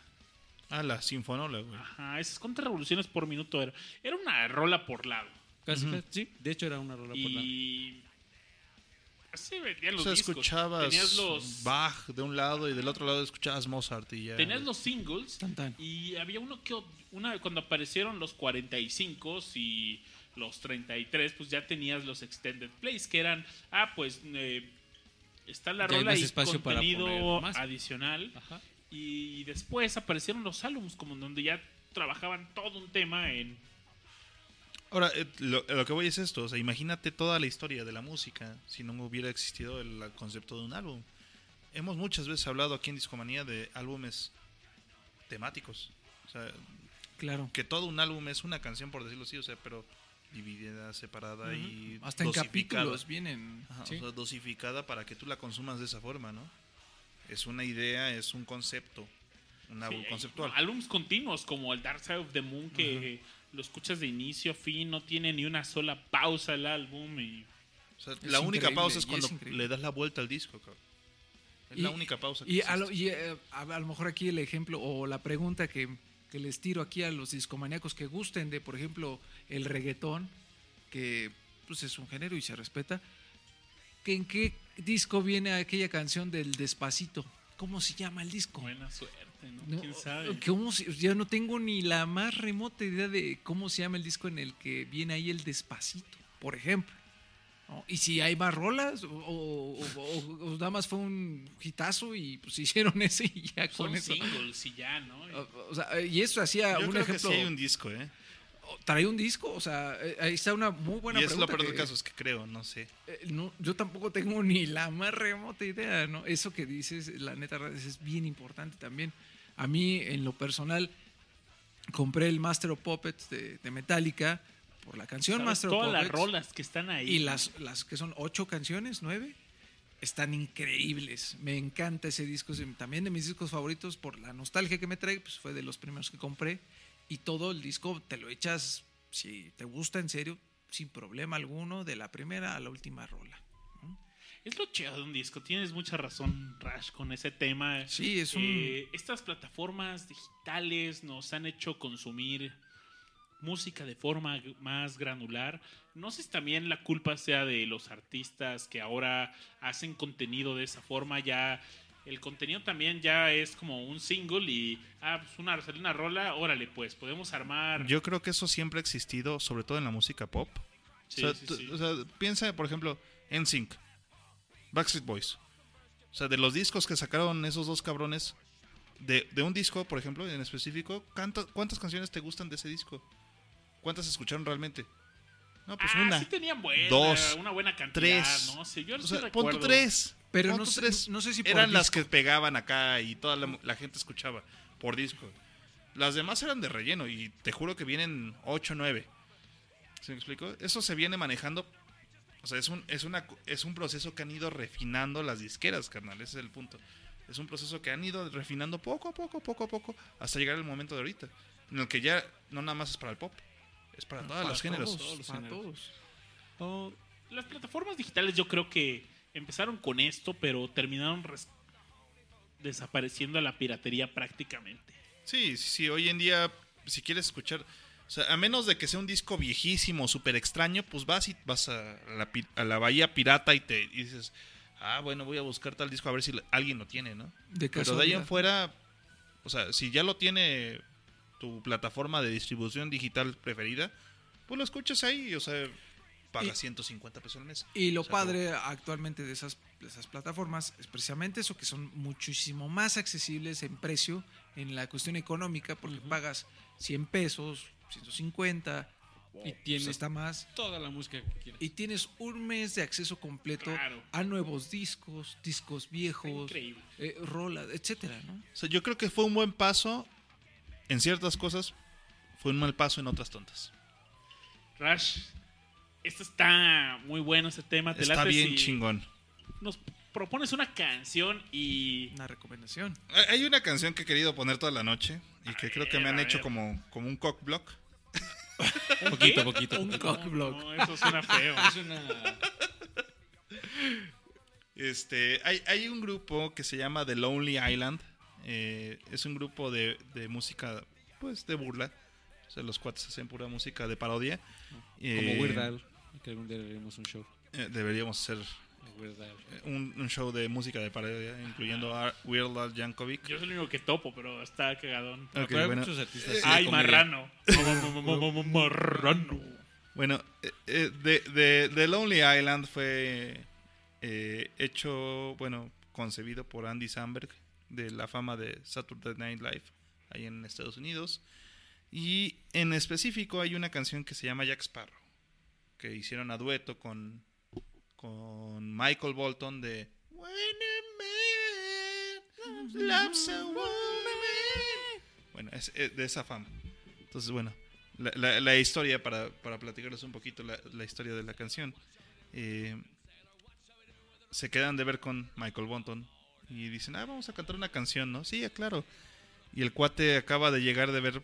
Ah, la Sinfonola, güey. Ajá, esas cuántas revoluciones por minuto era. Era una rola por lado. Casi, casi, sí, de hecho era una rola por la... Y. Así vendían O los sea, discos. escuchabas Tenías los. Bach de un lado y del otro lado escuchabas Mozart y ya. Tenías los singles Tan, tan. y había uno que una cuando aparecieron los 45 y los 33, pues ya tenías los extended plays que eran ah, pues eh, está la Ya rola y espacio para contenido poner más. adicional Ajá. Y después aparecieron los álbumes como donde ya trabajaban todo un tema en Ahora, eh, lo, lo que voy es esto. O sea, imagínate toda la historia de la música si no hubiera existido el, concepto de un álbum. Hemos muchas veces hablado aquí en Discomanía de álbumes temáticos. O sea, Claro. que todo un álbum es una canción, por decirlo así, o sea, pero dividida, separada y Hasta en dosificada. capítulos vienen. Ajá, Sí. o sea, dosificada para que tú la consumas de esa forma, ¿no? Es una idea, es un concepto, un álbum Sí, conceptual. álbumes continuos como el Dark Side of the Moon que lo escuchas de inicio a fin, no tiene ni una sola pausa el álbum y O sea, Es la única pausa es y cuando es le das la vuelta al disco, cabrón. Es la única pausa que Y, a lo, y, eh, a, a lo mejor aquí el ejemplo o la pregunta que, que les tiro aquí a los discomaníacos que gusten de, por ejemplo, el reggaetón, que pues es un género y se respeta, que ¿en qué disco viene aquella canción del Despacito? ¿Cómo se llama el disco? buena suerte, ¿no? No, ¿Quién sabe? ¿cómo se- ya no tengo ni la más remota idea de cómo se llama el disco en el que viene ahí el Despacito, por ejemplo. ¿no? Y si hay más rolas, o, o- o- o nada más fue un hitazo y pues hicieron ese y ya con Son eso. singles y ya, ¿no? O- o sea, y eso hacía Yo un creo ejemplo. que sí hay un disco, ¿eh? ¿Trae un disco? O sea, eh, ahí está una muy buena y es lo pregunta peor del que- caso, es que creo, no sé. eh, no, yo tampoco tengo ni la más remota idea, ¿no? Eso que dices, la neta, es es bien importante también. A mí, en lo personal, compré el Master of Puppets de, de Metallica por la canción. Master of Todas las Puppets. rolas que están ahí. Y las, las que son ocho canciones, nueve, están increíbles. Me encanta ese disco. es también de mis discos favoritos por la nostalgia que me trae, pues fue de los primeros que compré. Y todo el disco te lo echas, si te gusta en serio, sin problema alguno, de la primera a la última rola. Es lo chido de un disco. Tienes mucha razón, Rash, con ese tema. Sí, es un... Eh, estas plataformas digitales nos han hecho consumir música de forma más granular. No sé si también la culpa sea de los artistas que ahora hacen contenido de esa forma. Ya el contenido también ya es como un single y ah, pues una, salió una rola, órale, pues podemos armar. Yo creo que eso siempre ha existido, sobre todo en la música pop. Sí, o, sea, sí, tú- sí. o sea, piensa, por ejemplo, en Sync, Backstreet Boys. O sea, de los discos que sacaron esos dos cabrones, de, de un disco, por ejemplo, en específico, ¿cuántas, ¿cuántas canciones te gustan de ese disco? ¿Cuántas escucharon realmente? No, pues ah, una. sí tenían buena, dos, una buena cantidad, tres. ¿no? Sí, yo O sí sea, recuerdo. pon tú tres. Pero pon no tú sé- tres. no sé si por Eran las que pegaban acá y toda la, la gente escuchaba por disco. Las demás eran de relleno y te juro que vienen 8 o 9. ¿Se me explicó? Eso se viene manejando. O sea, es un, es, una, es un proceso que han ido refinando las disqueras, carnal. Ese es el punto. Es un proceso que han ido refinando poco a poco, poco a poco, hasta llegar al momento de ahorita. En el que ya no nada más es para el pop, es para todos los géneros. Todos, los para géneros. todos. Oh, las plataformas digitales yo creo que empezaron con esto, pero terminaron desapareciendo a la piratería prácticamente. Sí, sí, sí, hoy en día, si quieres escuchar, o sea, a menos de que sea un disco viejísimo, súper extraño, pues vas y vas a la, pi- a la bahía pirata y te y dices, ah, bueno, voy a buscar tal disco a ver si alguien lo tiene, ¿no? De Pero de ahí en fuera, o sea, si ya lo tiene tu plataforma de distribución digital preferida, pues lo escuchas ahí, o sea, pagas Y- 150 pesos al mes. Y lo padre actualmente de esas, de esas plataformas es precisamente eso, que son muchísimo más accesibles en precio, en la cuestión económica, porque pagas 100 pesos, 150, Y pues tienes hasta más. toda la música que quieras. Y tienes un mes de acceso completo Claro. a nuevos discos, discos viejos, eh, rolas, etcétera, ¿no? O sea, yo creo que fue un buen paso en ciertas cosas, fue un mal paso en otras tontas. Rash, esto está muy bueno ese tema. ¿Te Está bien chingón. Nos propones una canción y Una recomendación. Hay- una canción que he querido poner toda la noche y que creo que me han hecho ver. como, como un cock block. Poquito, poquito. Un poquito. cockblock. No, eso suena feo. Es una... Este, hay, hay un grupo que se llama The Lonely Island. Eh, es un grupo de, de música, pues, de burla. O sea, los cuates hacen pura música de parodia. Como Eh, Weird Al, que algún día haremos un show. eh, deberíamos hacer eh, un, un show de música de parodia, incluyendo a Weird Al Yankovic. Yo soy el único que topo, pero está cagadón. Pero hay bueno. muchos artistas. Eh, Ay, marrano. marrano. Bueno, eh, eh, de, de, de Lonely Island fue eh, hecho, bueno, concebido por Andy Samberg, de la fama de Saturday Night Live, ahí en Estados Unidos. Y en específico hay una canción que se llama Jack Sparrow, que hicieron a dueto con, con Michael Bolton de When. Bueno, es, es de esa fama. Entonces, bueno, la, la- historia, para, para platicarles un poquito la, la historia de la canción. eh, se quedan de ver con Michael Bolton y dicen, ah, vamos a cantar una canción, ¿no? Sí, claro. Y el cuate acaba de llegar de ver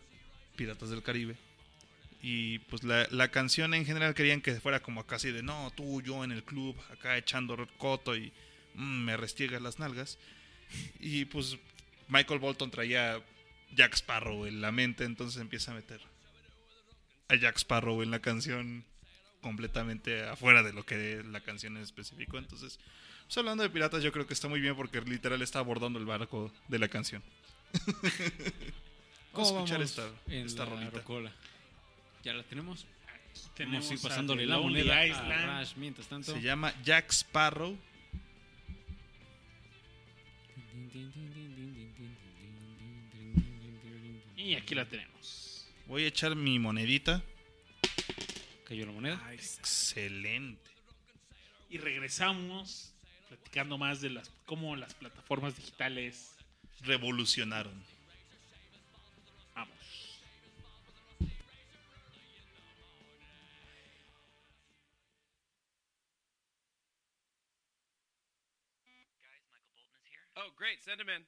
Piratas del Caribe. Y pues la, la canción en general querían que fuera como casi de, no, tú, yo en el club, acá echando coto y mm, me restiegas las nalgas. Y pues Michael Bolton traía Jack Sparrow en la mente, entonces empieza a meter a Jack Sparrow en la canción completamente afuera de lo que la canción en específico. Entonces, pues hablando de piratas, yo creo que está muy bien porque literal está abordando el barco de la canción. Vamos a ¿Cómo escuchar vamos esta, esta la rolita. rocola? ¿Ya la tenemos? Tenemos Vamos a ir a pasándole The la moneda Island. a Rush mientras tanto. Se llama Jack Sparrow. Y aquí la tenemos. Voy a echar mi monedita. Cayó la moneda. Excelente. Y regresamos platicando más de las cómo las plataformas digitales. Revolucionaron. Vamos. Great. Send him in.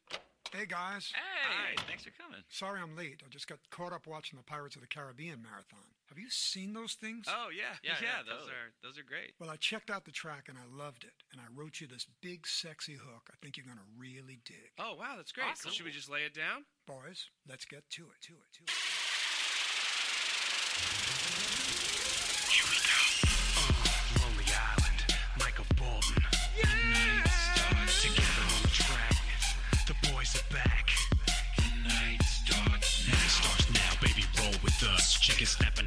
Hey guys, Hey. thanks for coming. sorry I'm late. I just got caught up watching the Pirates of the Caribbean marathon. Have you seen those things? Oh, yeah. Yeah, Yeah, yeah, those totally. are those are great. Well, I checked out the track and I loved it. And I wrote you this big, sexy hook I think you're going to really dig. Oh, wow, that's great. Awesome. So should we just lay it down? Boys, let's get to it, to it, to it. Snap.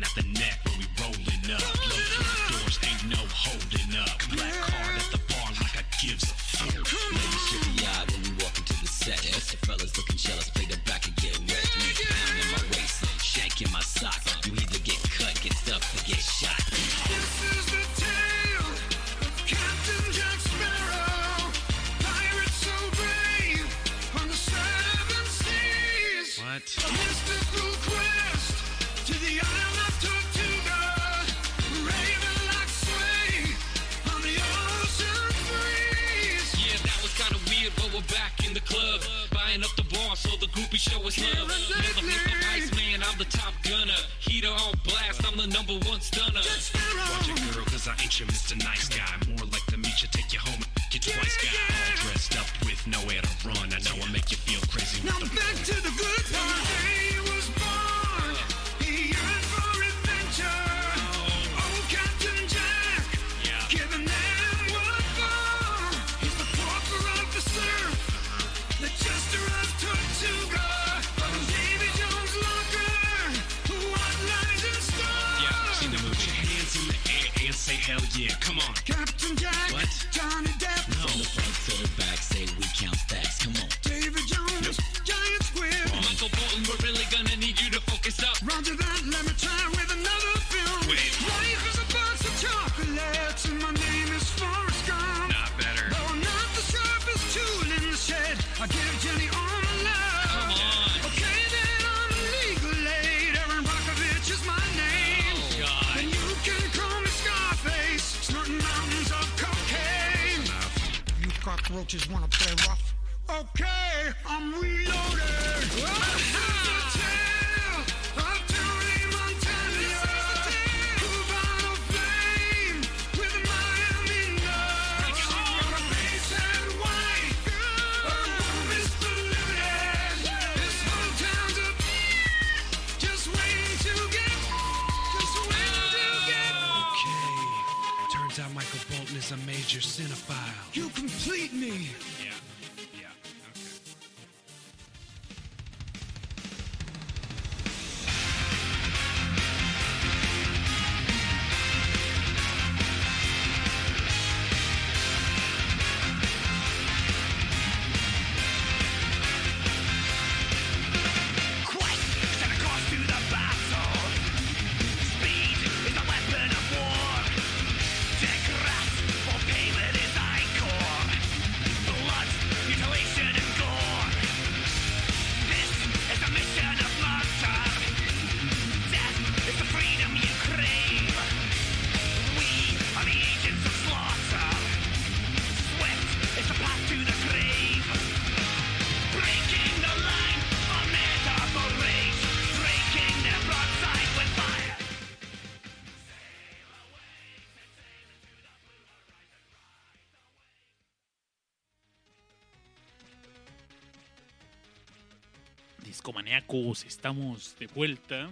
Estamos de vuelta.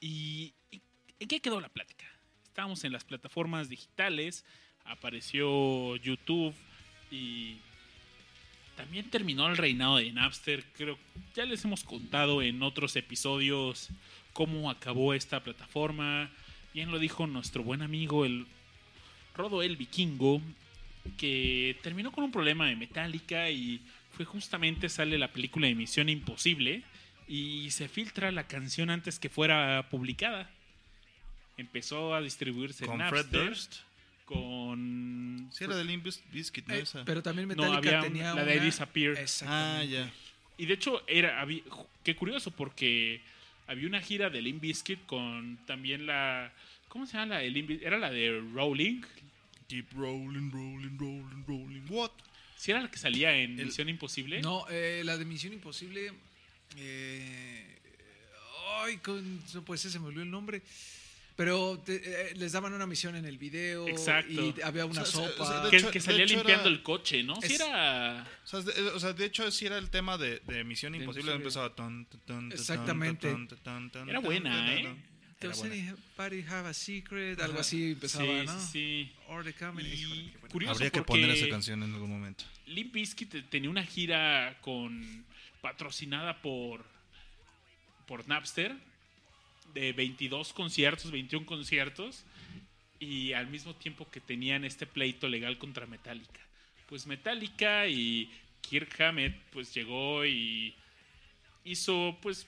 ¿Y en qué quedó la plática? Estábamos en las plataformas digitales, apareció YouTube y también terminó el reinado de Napster. Creo ya les hemos contado en otros episodios cómo acabó esta plataforma. Bien lo dijo nuestro buen amigo el Rodo el Vikingo, que terminó con un problema de Metallica y fue justamente sale la película de Misión Imposible y se filtra la canción antes que fuera publicada. Empezó a distribuirse en Con Fred Napster Durst. con Sí, era de Limp Bizkit, ¿no? Eh, Esa. pero también no Metallica había tenía la de una- Disappear. Ah, Exactamente. ya. Y de hecho, era había- qué curioso, porque había una gira de Limp Bizkit con también la. ¿Cómo se llama la de Limp Era la de Rolling. Keep rolling, rolling, rolling, rolling. What? Si era la que salía en El- Misión Imposible. No, eh, la de Misión Imposible. eh, ay, con, no, pues ese se me olvidó el nombre. Pero te- eh, les daban una misión en el video. Exacto. Y había una O sea, o sea, sopa. que, hecho- que de salía limpiando era- el coche, ¿no? Sí Es- era. O sea, de, o sea, de hecho, sí era el tema de, de Misión De Imposible. Imposible. Empezaba. ton, ton, ton, ton, Exactamente. ton, ton, ton, ton, Era ton, buena, ton, ¿eh? Era anybody have a secret? Algo Ajá. así empezaba, sí, ¿no? sí, sí. Or the comedy. Y Híjole, qué bueno. curioso Habría que poner esa canción en algún momento. Limp Bizkit tenía una gira con patrocinada por por Napster de 22 conciertos, 21 conciertos y al mismo tiempo que tenían este pleito legal contra Metallica. Pues Metallica y Kirk Hammett pues llegó y hizo pues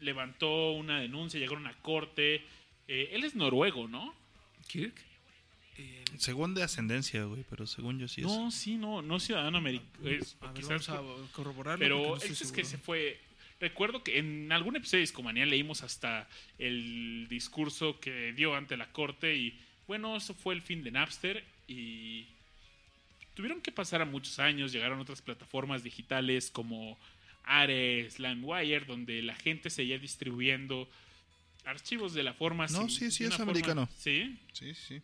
levantó una denuncia, llegaron a corte. Eh, él es noruego, ¿no? ¿Kirk? Eh, Según de ascendencia, güey, pero según yo sí es. No, sí, no, no ciudadano americano. a ver, vamos a corroborarlo. Pero no chiste es que se fue. Recuerdo que en algún episodio de Discomanía leímos hasta el discurso que dio ante la corte y bueno, eso fue el fin de Napster y tuvieron que pasar a muchos años, llegaron otras plataformas digitales como Ares, LimeWire, donde la gente seguía distribuyendo archivos de la forma... No, sin- sí, sí, es forma- americano. Sí, Sí, sí.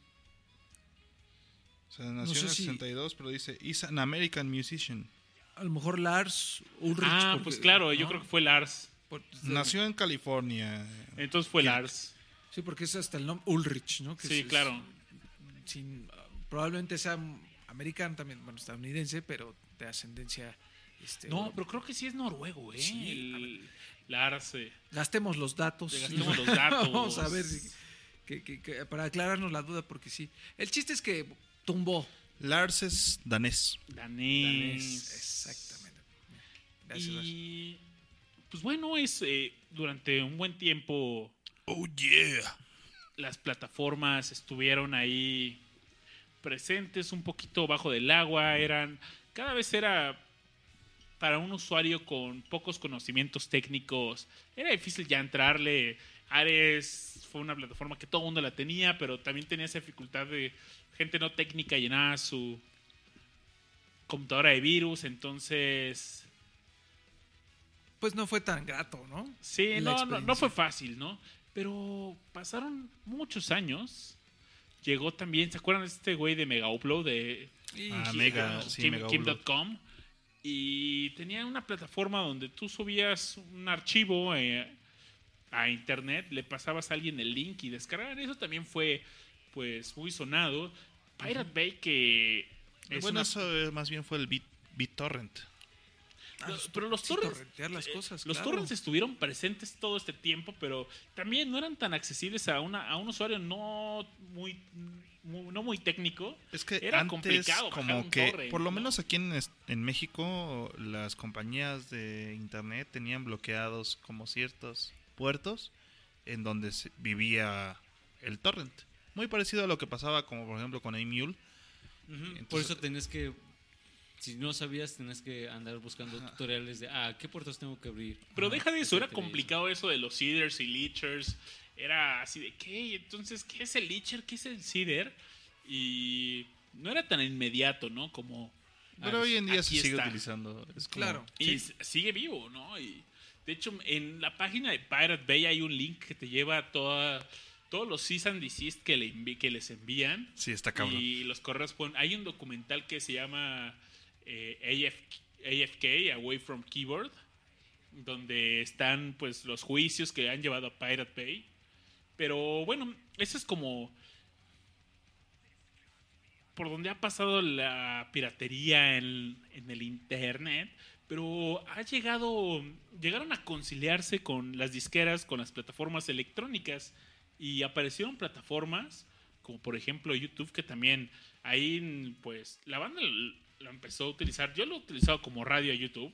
O sea, nació sé en el si- 62, pero dice, is an American musician. A lo mejor Lars Ulrich. ah, porque- pues claro, yo creo que fue Lars. Por- Nació en California. Entonces fue Lars. Sí, porque es hasta el nombre Ulrich, ¿no? Que Sí, es- es claro. sin- probablemente sea americano también, bueno, estadounidense, pero de ascendencia. Este, No, pero creo que sí es noruego, ¿eh? Sí, El Gastemos los datos. Le gastemos los datos. Vamos a ver si- que- que- que- para aclararnos la duda, porque sí. El chiste es que tumbó. Lars es danés. danés. Exactamente. Gracias, Lars. Y pues bueno, es eh, durante un buen tiempo Oh, yeah. las plataformas estuvieron ahí presentes un poquito bajo del agua, eran cada vez era para un usuario con pocos conocimientos técnicos, era difícil ya entrarle. Ares fue una plataforma que todo el mundo la tenía, pero también tenía esa dificultad de gente no técnica llenaba su computadora de virus, entonces Pues no fue tan grato, ¿no? Sí, no, no, no fue fácil, ¿no? Pero pasaron muchos años. Llegó también, ¿se acuerdan de este güey de Mega Upload? De Ah, Mega, Kim- sí, Kim.com. Y tenía una plataforma donde tú subías un archivo eh, a internet, le pasabas a alguien el link y descargaban. Eso también fue, pues, muy sonado. Pirate Bay que... es bueno, una- eso más bien fue el Bit, BitTorrent. Ah, Los- pero los torrents, las eh, cosas, los claro. torrents estuvieron presentes todo este tiempo, pero también no eran tan accesibles a una a un usuario no muy, muy- no muy técnico. Es que Era antes, complicado bajar como un que, torrent, por lo ¿no? menos aquí en, México, las compañías de internet tenían bloqueados como ciertos puertos en donde se- vivía el torrent. Muy parecido a lo que pasaba, como por ejemplo con Emule. Ujú, Por Entonces- eso tenés que, si no sabías, tenés que andar buscando tutoriales de, ah, ¿qué puertos tengo que abrir? Pero Ah, deja de eso, era complicado eso de los seeders y leechers. Era así de, ¿qué? Entonces, ¿qué es el leecher? ¿Qué es el seeder? Y no era tan inmediato, ¿no? Como... Pero ah, hoy en día se sigue está. utilizando. Es como- Claro. Y sigue vivo, ¿no? Y de hecho, en la página de Pirate Bay hay un link que te lleva a toda, todos los cease and desist que, le envi- que les envían. Sí, está cabrón. Y los correos ponen- Hay un documental que se llama eh, AF AFK, Away from Keyboard, donde están pues los juicios que han llevado a Pirate Bay. Pero bueno, eso es como por donde ha pasado la piratería en, en el internet, pero ha llegado, llegaron a conciliarse con las disqueras, con las plataformas electrónicas y aparecieron plataformas como por ejemplo YouTube que también ahí pues la banda lo empezó a utilizar, yo lo he utilizado como radio a YouTube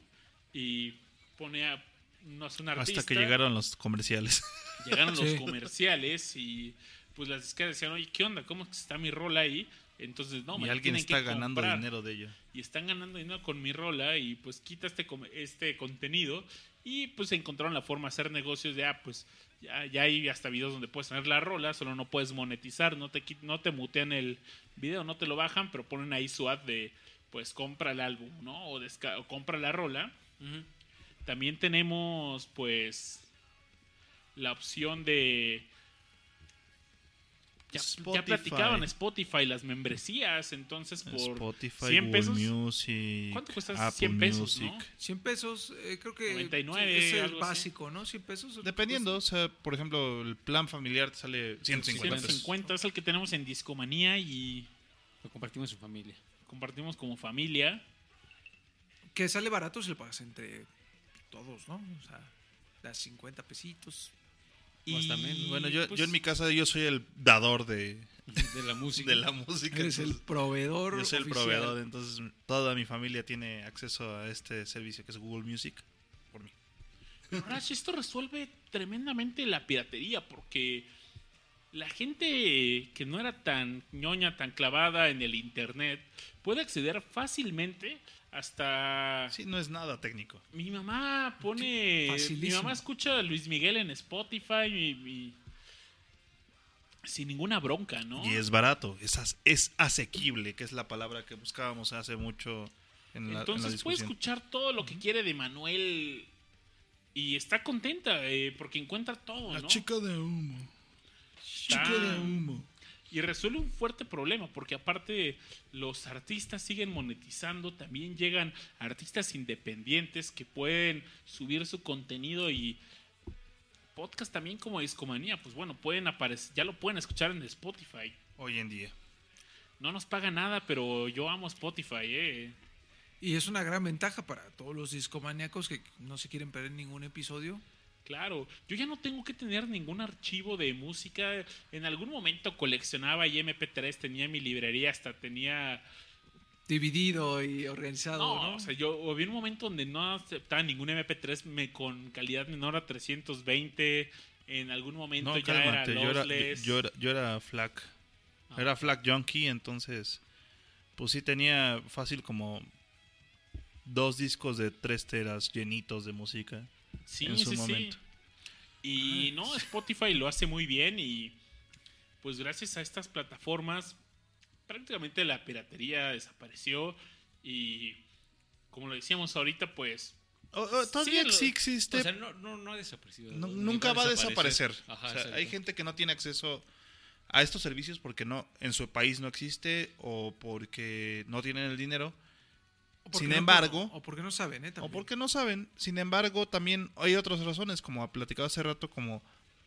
y ponía no sé, un artista Hasta que llegaron los comerciales. llegaron los comerciales y pues las disqueras decían, oye, ¿qué onda? ¿Cómo está mi rola ahí? Entonces, no, y alguien que está ganando comprar. dinero de ello. Y están ganando dinero con mi rola y pues quita este, com- este contenido y pues encontraron la forma de hacer negocios de, ah, pues ya, ya hay hasta videos donde puedes tener la rola, solo no puedes monetizar, no te, no te mutean el video, no te lo bajan, pero ponen ahí su ad de, pues compra el álbum, ¿no? O, o compra la rola. Ujú. También tenemos, pues, la opción de. Ya, ya Spotify. platicaban Spotify las membresías, entonces por Spotify, 100 Google pesos. Music, ¿Cuánto cuesta? Apple 100 pesos, Music. ¿no? 100 pesos, eh, creo que 99, es el algo así. básico, ¿no? 100 pesos. Dependiendo, o sea, por ejemplo, el plan familiar te sale 150 pesos. 150 es el que tenemos en Discomanía y Lo compartimos en familia. Compartimos como familia. Que sale barato si lo pagas entre todos, ¿no? O sea, das 50 pesitos. Y, O hasta menos. Bueno, yo, pues, yo en mi casa yo soy el dador de, De la música. de la música. Eres el proveedor. yo soy el proveedor, entonces toda mi familia tiene acceso a este servicio que es Google Music por mí. Rash, esto resuelve tremendamente la piratería porque la gente que no era tan ñoña, tan clavada en el internet, puede acceder fácilmente hasta... Sí, no es nada técnico. Mi mamá pone... Mi mamá escucha a Luis Miguel en Spotify y, y- sin ninguna bronca, ¿no? Y es barato, es, as- es asequible, que es la palabra que buscábamos hace mucho en la, en la Entonces puede escuchar todo lo que quiere de Manuel y está contenta eh, porque encuentra todo, ¿no? de humo. Está- Y resuelve un fuerte problema, porque aparte los artistas siguen monetizando, también llegan artistas independientes que pueden subir su contenido y podcast también como Discomanía, pues bueno, pueden aparecer, ya lo pueden escuchar en Spotify. Hoy en día. No nos paga nada, pero yo amo Spotify, eh. Y es una gran ventaja para todos los discomaníacos que no se quieren perder ningún episodio. Claro, yo ya no tengo que tener ningún archivo de música. En algún momento coleccionaba y MP3, tenía mi librería, hasta tenía Dividido y organizado, No, ¿no? o sea, yo había un momento donde no aceptaba ningún MP3 me, con calidad menor a 320. En algún momento No, ya cálmate, era yo era, lossless. yo, era, yo era FLAC. Ah. Era FLAC Junkie, entonces pues sí tenía fácil como dos discos de tres teras llenitos de música. Sí, en su sí, momento. sí. Y no, Spotify lo hace muy bien y pues gracias a estas plataformas prácticamente la piratería desapareció y como lo decíamos ahorita, pues Oh, oh, todavía Sí, existe, O sea, no, no, no ha desaparecido. no- nunca va a desaparecer. Ajá, O sea, exacto. hay gente que no tiene acceso a estos servicios porque no en su país no existe o porque no tienen el dinero. Sin no- embargo, o porque no saben, ¿eh? o porque no saben. Sin embargo, también hay otras razones, como ha platicado hace rato, como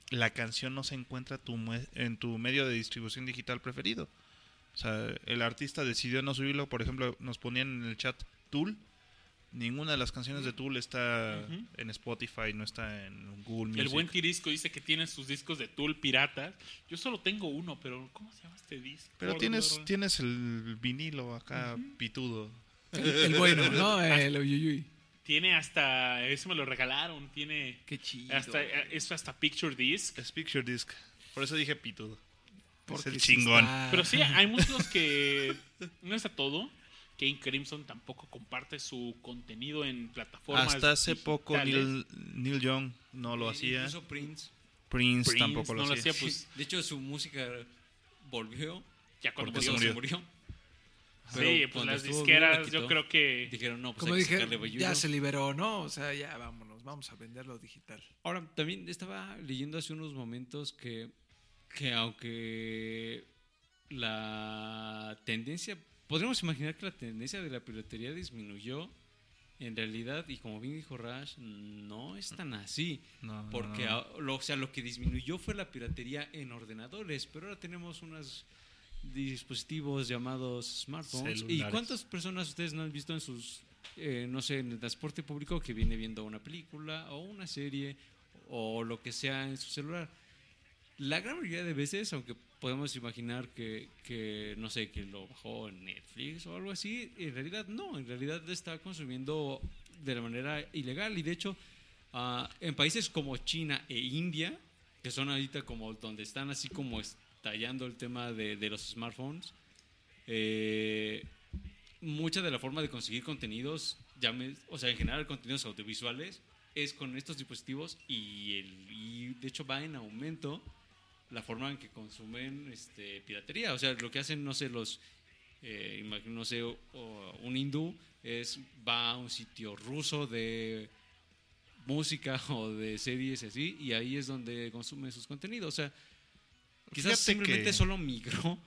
la canción no se encuentra tu en tu medio de distribución digital preferido. O sea, el artista decidió no subirlo. Por ejemplo, nos ponían en el chat Tool. Ninguna de las canciones de Tool está en Spotify, no está en Google Music. El buen Tirisco dice que tiene sus discos de Tool piratas. Yo solo tengo uno, pero ¿cómo se llama este disco? Pero tienes, tienes el vinilo acá pitudo. El, el bueno, ¿no? El uyuyuy. Tiene hasta, eso me lo regalaron, tiene Qué chido. hasta, es hasta Picture Disc. Es Picture Disc. Por eso dije pitudo. Porque es el chingón. está- Pero sí, hay músicos que no está todo. King Crimson tampoco comparte su contenido en plataformas. Hasta hace poco. Neil, Neil Young no lo hacía. Incluso Prince. Prince, Prince tampoco lo no lo hacía. hacía, pues De hecho, su música volvió ya cuando Porque se murió. murió. Sí, Pero pues las disqueras, la yo creo que Dijeron, no, pues Como hay que dije, sacarle ya se liberó, ¿no? O sea, ya vámonos, vamos a venderlo digital. Ahora, también estaba leyendo hace unos momentos que, que aunque la tendencia, podríamos imaginar que la tendencia de la piratería disminuyó, en realidad, y como bien dijo Rash, no es tan así. No, Porque, no. a- lo, o sea, lo que disminuyó fue la piratería en ordenadores, pero ahora tenemos unos dispositivos llamados smartphones. ¿Y cuántas personas ustedes no han visto en sus, eh, no sé, en el transporte público que viene viendo una película o una serie o lo que sea en su celular? La gran mayoría de veces, aunque podemos imaginar que, que, no sé, que lo bajó en Netflix o algo así, en realidad no, en realidad está consumiendo de la manera ilegal y de hecho ah, en países como China e India, que son ahorita como donde están así como estallando el tema de, de los smartphones, eh, mucha de la forma de conseguir contenidos, llame- o sea, en general contenidos audiovisuales, es con estos dispositivos y, el, y de hecho va en aumento la forma en que consumen este, piratería. O sea, lo que hacen, no sé, los, eh, imagino, no sé, o- o un hindú es va a un sitio ruso de música o de series así, y ahí es donde consume sus contenidos. O sea, quizás Fíjate simplemente que- solo migró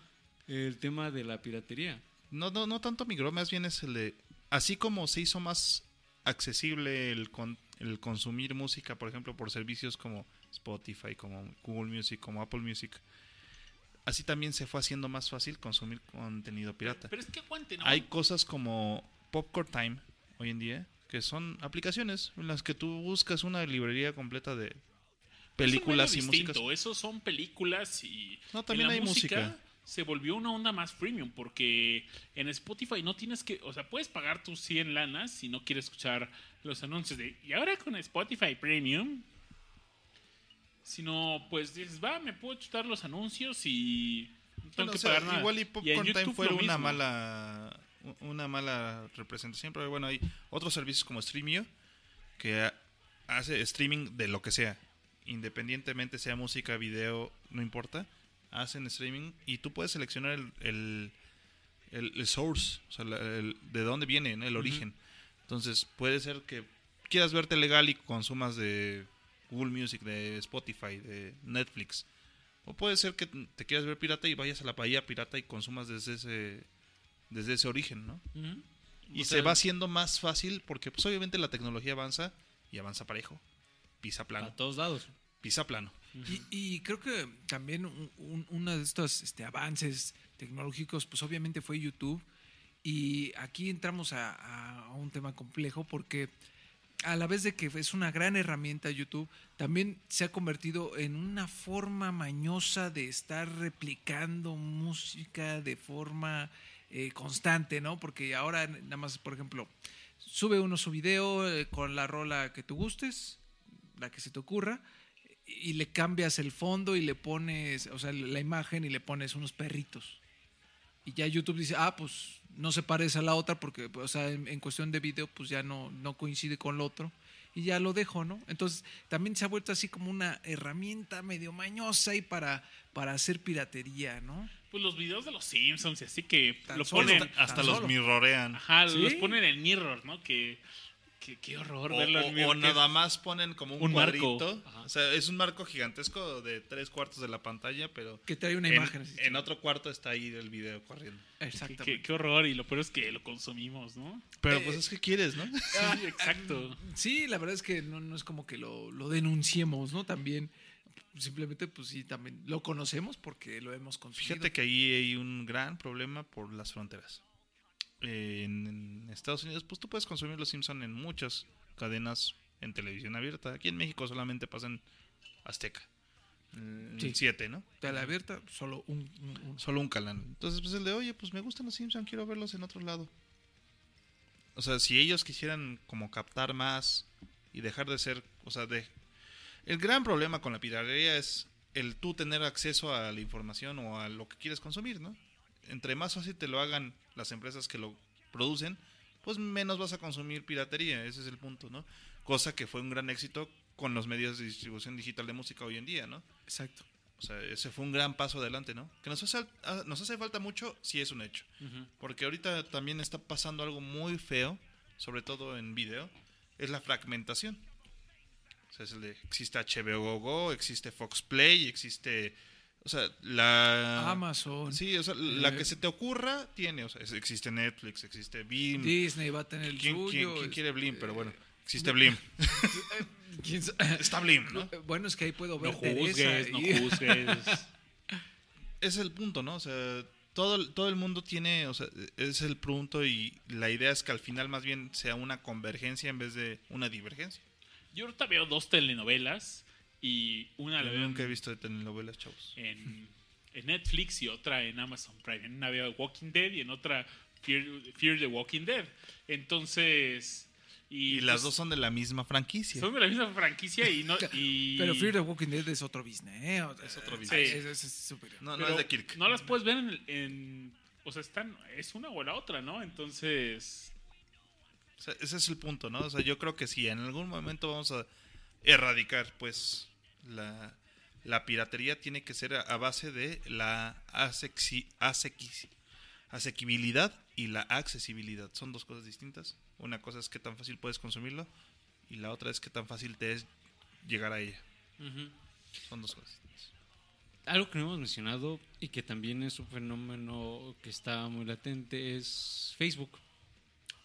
el tema de la piratería. No, no, no tanto migró, más bien es el de... Así como se hizo más accesible el, con- el consumir música, por ejemplo, por servicios como Spotify, como Google Music, como Apple Music, así también se fue haciendo más fácil consumir contenido pirata. Pero es que aguante, ¿no? Hay cosas como Popcorn Time hoy en día, que son aplicaciones en las que tú buscas una librería completa de películas y es un medio músicas. distinto, Esos son películas y. No, también en la hay música. Se volvió una onda más premium porque en Spotify no tienes que. O sea, puedes pagar tus 100 lanas si no quieres escuchar los anuncios de. Y ahora con Spotify Premium. Sino, pues dices, va, me puedo chutar los anuncios y. No tengo Bueno, que o sea, pagar nada. Igual y Popcorn Time YouTube fue una mismo. mala una mala representación, pero bueno, hay otros servicios como Streamio que ha- hace streaming de lo que sea, independientemente sea música, video, no importa, hacen streaming y tú puedes seleccionar el, el, el- el source, o sea, de dónde viene, ¿no? el origen. Entonces, puede ser que quieras verte legal y consumas de Google Music, de Spotify, de Netflix. O puede ser que te quieras ver pirata y vayas a la bahía pirata y consumas desde ese desde ese origen, ¿no? Y O se va haciendo más fácil porque pues obviamente la tecnología avanza y avanza parejo. Pisa plano, a todos lados. pisa plano. Y, y creo que también un- un- uno de estos este, avances tecnológicos, pues obviamente fue YouTube. Y aquí entramos a, a un tema complejo porque a la vez de que es una gran herramienta YouTube, también se ha convertido en una forma mañosa de estar replicando música de forma eh, constante, ¿no? Porque ahora nada más, por ejemplo, sube uno su video eh, con la rola que tú gustes, la que se te ocurra, y le cambias el fondo y le pones, o sea, la imagen y le pones unos perritos. Y ya YouTube dice, ah, pues no se parece a la otra porque, o sea, en, en cuestión de video, pues ya no, no coincide con lo otro. Y ya lo dejo, ¿no? Entonces, también se ha vuelto así como una herramienta medio mañosa y para, para hacer piratería, ¿no? Pues los videos de los Simpsons y así que Tan lo solo, ponen. tan- Hasta tan los solo. mirrorean. Ajá, ¿Sí? los ponen en mirror, ¿no? Que. Que- qué horror O, verlo en o nada más ponen como un, un marco. cuadrito. O sea, es un marco gigantesco de tres cuartos de la pantalla, pero Que trae una en, imagen. así. en otro cuarto está ahí el video corriendo. Qué, Exactamente. qué- qué horror, y lo peor es que lo consumimos, ¿no? Pero Eh, pues es que quieres, ¿no? Sí, exacto. Sí, la verdad es que no, no es como que lo, lo denunciemos, ¿no? También, simplemente, pues sí, también lo conocemos porque lo hemos consumido. Fíjate que ahí hay un gran problema por las fronteras. Eh, en, Estados Unidos, pues tú puedes consumir Los Simpson en muchas cadenas en televisión abierta. Aquí en México solamente pasan Azteca. En Sí. siete, ¿no? Tele abierta, solo un, un- un- Solo un canal. Entonces, pues el de, oye, pues me gustan los Simpson, quiero verlos en otro lado. O sea, si ellos quisieran como captar más y dejar de ser, o sea, de... El gran problema con la piratería es el tú tener acceso a la información o a lo que quieres consumir, ¿no? Entre más fácil te lo hagan las empresas que lo producen, pues menos vas a consumir piratería, ese es el punto, ¿no? Cosa que fue un gran éxito con los medios de distribución digital de música hoy en día, ¿no? Exacto. O sea, ese fue un gran paso adelante, ¿no? Que nos hace, ah, nos hace falta mucho, sí es un hecho. Porque ahorita también está pasando algo muy feo, sobre todo en video, es la fragmentación. O sea, es el de, existe HBO Go, existe Fox Play, existe... O sea, la... Amazon. Sí, o sea, la Eh, que se te ocurra tiene. O sea, es- existe Netflix, existe Blim. Disney va a tener el ¿Quién, suyo. quién- quién quiere Blim? este, Pero bueno, existe Blim. ¿quién sa- Está Blim, ¿no? Bueno, es que ahí puedo ver No juzgues, no juzgues. es el punto, ¿no? O sea, todo, el- todo el mundo tiene, o sea, es el punto y la idea es que al final más bien sea una convergencia en vez de una divergencia. Yo ahorita veo dos telenovelas y una la veo nunca he en, visto de telenovelas, chavos. en, en Netflix y otra en Amazon Prime. En una veo Walking Dead y en otra Fear, Fear the Walking Dead. Entonces... Y, Y las pues, dos son de la misma franquicia. son de la misma franquicia y no... Y, Pero Fear the Walking Dead es otro business. ¿eh? Es otro sí, business. Es, es- es superior. No, no pero es de Kirk. no las puedes ver en, en- O sea, están... Es una o la otra, ¿no? Entonces... O sea, ese es el punto, ¿no? O sea, yo creo que si en algún momento vamos a erradicar, pues, la, la piratería tiene que ser a, a base de la asexi- asequi- asequibilidad y la accesibilidad. Son dos cosas distintas. Una cosa es qué tan fácil puedes consumirlo y la otra es qué tan fácil te es llegar a ella. Son dos cosas distintas. Algo que no hemos mencionado y que también es un fenómeno que está muy latente es Facebook.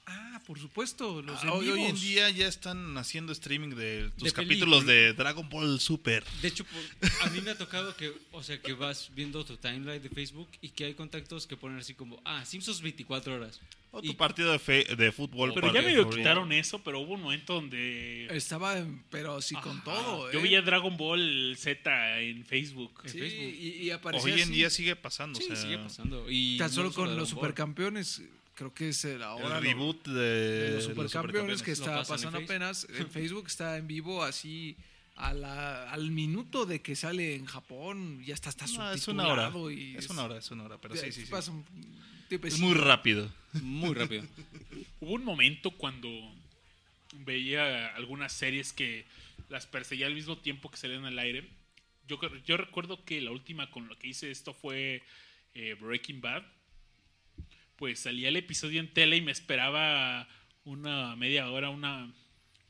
Ah, por supuesto. Los en Ah, hoy, hoy en día ya están haciendo streaming de tus De capítulos película. de Dragon Ball Super. De hecho, por- a mí me ha tocado que, o sea, que vas viendo tu timeline de Facebook y que hay contactos que ponen así como, ah, Simpsons 24 horas. O Y- tu partido de, fe- de fútbol. Pero ya medio quitaron eso, pero hubo un momento donde... Estaba, en- pero sí con Ajá. todo. Yo ¿eh? veía Dragon Ball Z en Facebook. Sí, Facebook. Y, y aparecía Hoy en así. día sigue pasando. Sí, o sea, sigue pasando. Y Tan solo con Dragon los Ball. supercampeones, creo que es el ahora el lo- reboot de, de los los supercampeones que está pasan pasando apenas. En Facebook está en vivo así a la- al minuto de que sale en Japón. Ya está, está No, es una hora. subtitulado y Es una hora, es una hora. Pero sí, sí, sí. pasa un Es muy rápido. Muy rápido. Hubo un momento cuando veía algunas series que las perseguía al mismo tiempo que salían al aire. Yo, yo recuerdo que la última con lo que hice esto fue eh, Breaking Bad. Pues salía el episodio en tele y me esperaba una media hora, una,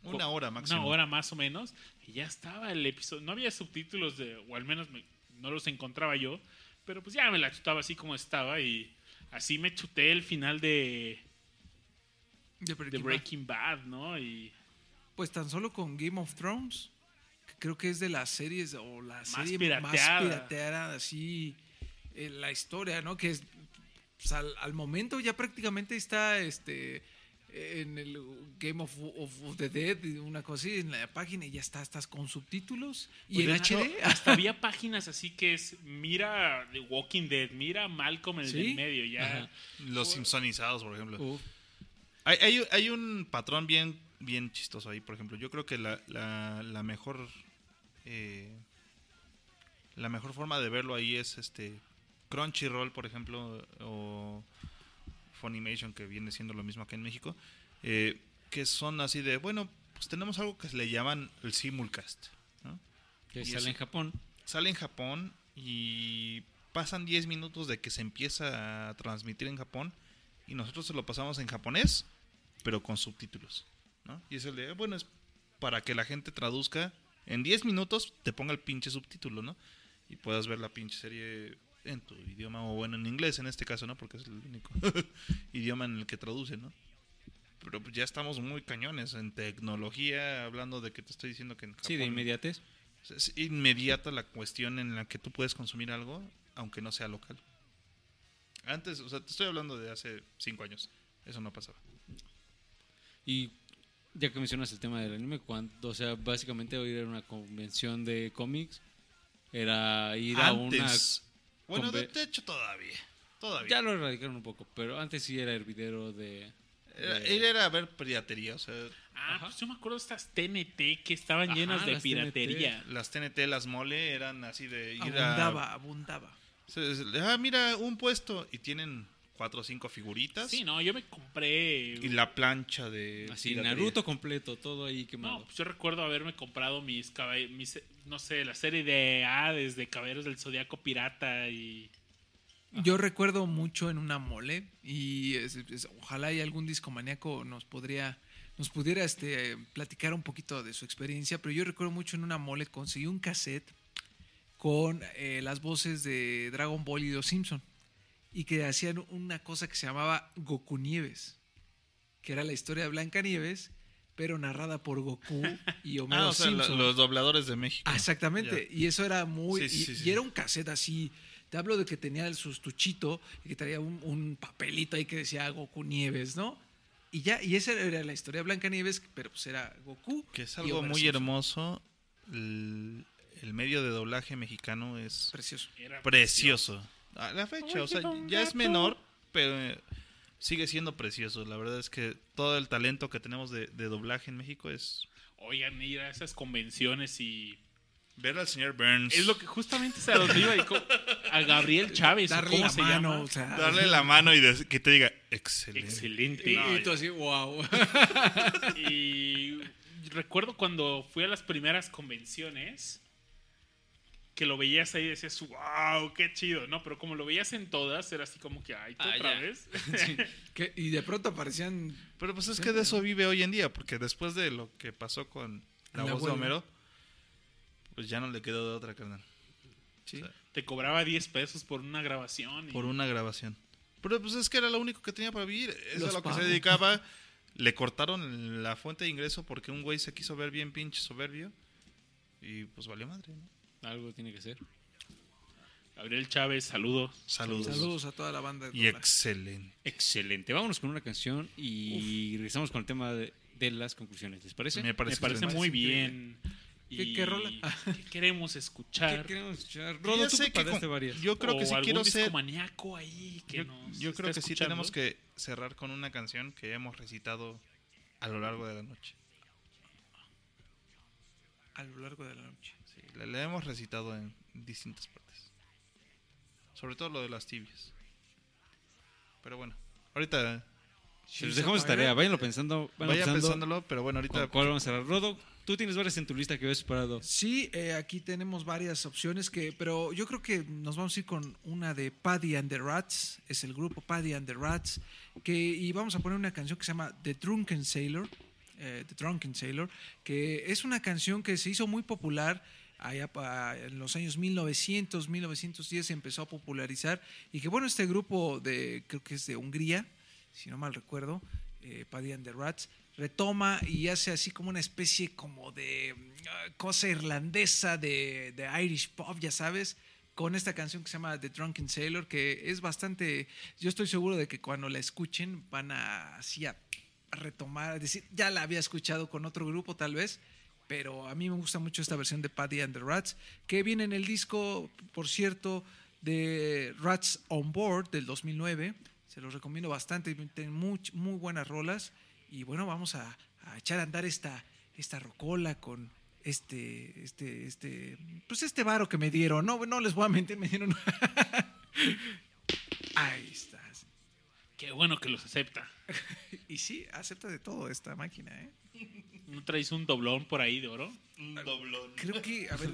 Una hora máximo. una hora más o menos. Y ya estaba el episodio. No había subtítulos, de, o al menos me- no los encontraba yo. Pero pues ya me la chutaba así como estaba. Y así me chuté el final de, de de Breaking Bad. ¿no? Y Pues tan solo con Game of Thrones, que creo que es de las series o la Más serie más pirateada. pirateada así en la historia, ¿no? Que es pues, al, al momento ya prácticamente está este en el Game of, of- of the Dead, una cosa así, en la página y ya está, estás con subtítulos y Pues, en hecho, HD. Hasta había páginas así que es, mira The Walking Dead, mira Malcolm el ¿Sí? del medio, ya. Ajá. Los Simpsonizados, por ejemplo. Hay, hay, hay un patrón bien, bien chistoso ahí, por ejemplo. Yo creo que la, la, la mejor. eh, la mejor forma de verlo ahí es este. Crunchyroll, por ejemplo, o Funimation, que viene siendo lo mismo acá en México. eh, que son así de. Bueno, pues tenemos algo que le llaman el simulcast. ¿no? Que Y sale en Japón. sale en Japón y pasan 10 minutos de que se empieza a transmitir en Japón y nosotros se lo pasamos en japonés, pero con subtítulos. ¿no? Y es el de, bueno, es para que la gente traduzca en 10 minutos, te ponga el pinche subtítulo, ¿no? Y puedas ver la pinche serie en tu idioma, o bueno, en inglés en este caso, ¿no? Porque es el único idioma en el que traduce, ¿no? Pero pues ya estamos muy cañones en tecnología, hablando de que te estoy diciendo que en Japón... Sí, de inmediatez. Es inmediata la cuestión en la que tú puedes consumir algo, aunque no sea local. Antes, o sea, te estoy hablando de hace cinco años. Eso no pasaba. Y ya que mencionas el tema del anime, cuando, o sea, básicamente ir a una convención de cómics era ir a una... Bueno, de, de hecho todavía. Todavía. Ya lo erradicaron un poco, pero antes sí era hervidero de... Era, de- él era a ver piratería, o sea, Ah, pues yo me acuerdo de estas TNT que estaban Ajá, llenas de las piratería. las TNT, las mole eran así de ir Abundaba, a... abundaba. se- se- Ah, mira, un puesto y tienen cuatro o cinco figuritas. Sí, no, yo me compré. Y la plancha de... Así, piratería. Naruto completo, todo ahí quemado. No, pues yo recuerdo haberme comprado mis, mis no sé, la serie de Hades, de Caballeros del Zodiaco Pirata y... Yo recuerdo mucho en una mole y ojalá y algún discomaníaco nos podría nos pudiera este platicar un poquito de su experiencia, pero yo recuerdo mucho en una mole conseguí un cassette con eh, las voces de Dragon Ball y Los Simpson y que hacían una cosa que se llamaba Goku Nieves, que era la historia de Blanca Nieves, pero narrada por Goku y Homero Ah, o sea, la- Simpson. los dobladores de México. Ah, exactamente. Ya. Y eso era muy. Sí, sí, y, sí, y sí. era un cassette así. Te hablo de que tenía el sustuchito y que traía un, un papelito ahí que decía Goku Nieves, ¿no? Y ya, y esa era la historia de Blanca Nieves, pero pues era Goku. Que es algo muy Simpson. hermoso. El, el medio de doblaje mexicano es Precioso. Era precioso. A la fecha, o sea, ya es menor, pero eh, sigue siendo precioso. La verdad es que todo el talento que tenemos de, de doblaje en México es Oigan, ir a esas convenciones y... ver al señor Burns. Es lo que justamente se a donde iba a Gabriel Chávez, ¿o Darle ¿cómo la se mano, llama? o sea, Darle la mano y de- que te diga, excelente. Excelente. Y, y tú así, wow. Y recuerdo cuando fui a las primeras convenciones que lo veías ahí y decías, wow, qué chido, ¿no? Pero como lo veías en todas, era así como que, ay, ¿tú Ah, otra ya. vez? Que- y de pronto aparecían. Pero pues es que de eso vive hoy en día, porque después de lo que pasó con la El voz de. Homero, pues ya no le quedó de otra, carnal. Sí. O sea, Te cobraba 10 pesos por una grabación. y- por una grabación. Pero pues es que era lo único que tenía para vivir. Eso es a lo que se dedicaba. Le cortaron la fuente de ingreso porque un güey se quiso ver bien pinche soberbio. Y pues valió madre, ¿no? Algo tiene que ser. Gabriel Chávez, saludos. Saludos. Saludos a toda la banda. de Y excelente. Excelente. Vámonos con una canción y regresamos con el tema de, de las conclusiones. ¿Les parece? Me parece, Me parece muy bien. ¿Qué- Y qué rola? ¿qué queremos ¿Qué escuchar? queremos escuchar? Yo Rodo, ya tú sé que preparaste con- varias. Yo creo que sí algún quiero ser. discomaníaco ahí que Yo, nos yo creo que sí escuchando. tenemos que cerrar con una canción que hemos recitado a lo largo de la noche. A lo largo de la noche. La, la hemos recitado en distintas partes. Sobre todo lo de las tibias. Pero bueno, ahorita Si les dejamos de tarea, váyanlo pensando. Vayan vaya pensando pensándolo, pero bueno, ahorita con cuál vamos a cerrar. Rodo, tú tienes varias en tu lista que habías separado. Sí, eh, aquí tenemos varias opciones que, pero yo creo que nos vamos a ir con una de Paddy and the Rats, es el grupo Paddy and the Rats, que y vamos a poner una canción que se llama The Drunken Sailor, eh, The Drunken Sailor, que es una canción que se hizo muy popular allá en los años 1900, 1910 se empezó a popularizar y que bueno, este grupo de, creo que es de Hungría, si no mal recuerdo, eh, Paddy and the Rats, retoma y hace así como una especie como de ah, cosa irlandesa de, de Irish pop, ya sabes, con esta canción que se llama The Drunken Sailor, que es bastante, yo estoy seguro de que cuando la escuchen van a así a retomar, es decir, ya la había escuchado con otro grupo tal vez, pero a mí me gusta mucho esta versión de Paddy and the Rats, que viene en el disco, por cierto, de Rats on Board del 2009. Se los recomiendo bastante, tienen muy, muy buenas rolas. Y bueno, vamos a, a echar a andar esta, esta rocola con este, este, este, pues este varo que me dieron. No, no les voy a mentir, me dieron. Ahí estás. Qué bueno que los acepta. Y sí, acepta de todo esta máquina, ¿eh? ¿No traes un doblón por ahí de oro? Un doblón. Creo que, a ver.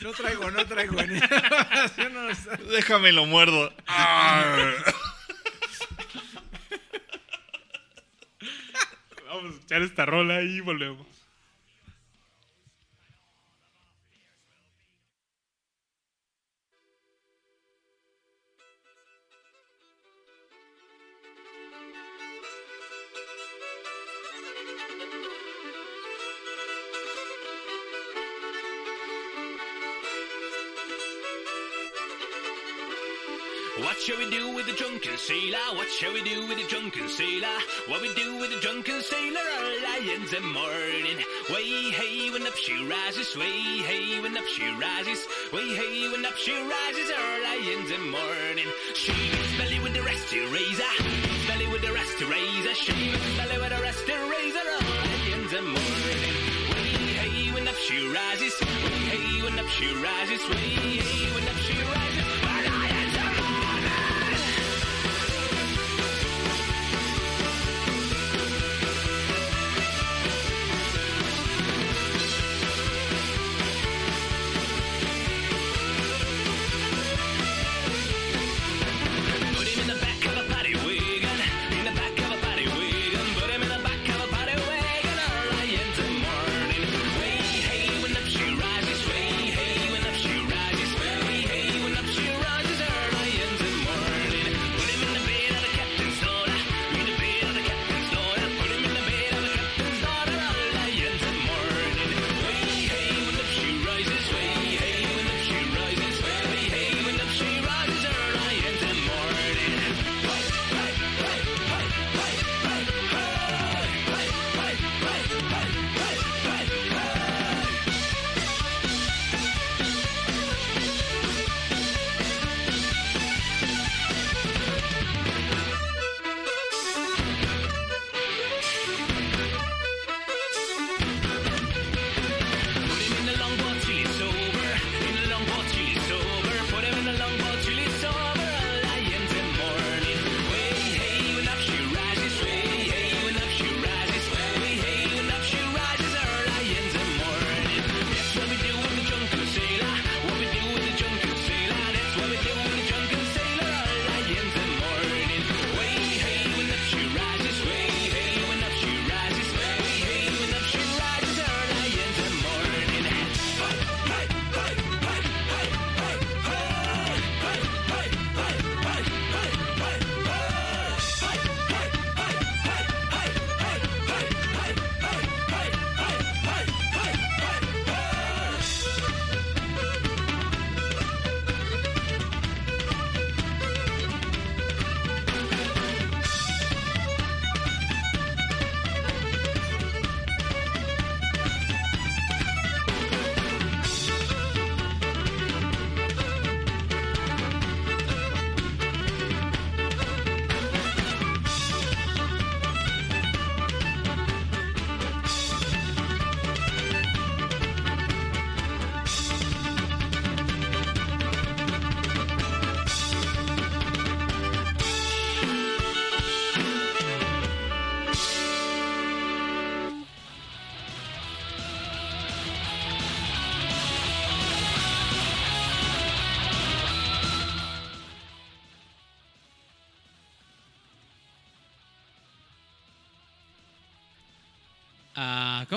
No traigo, no traigo. Déjame lo muerdo. Vamos a echar esta rola y volvemos. Drunken sailor? What shall we do with the drunken sailor? What we do with the drunken sailor? Our lions in morning. Way hey when up she rises. Way hey when up she rises. Way hey when up she rises. Our lions in morning. His belly with the rusty razor. His belly with the rusty razor. Shave his belly with the rusty razor. Our lions in morning. Way hey when up she rises. Way hey when up she rises. Way hey when up she rises.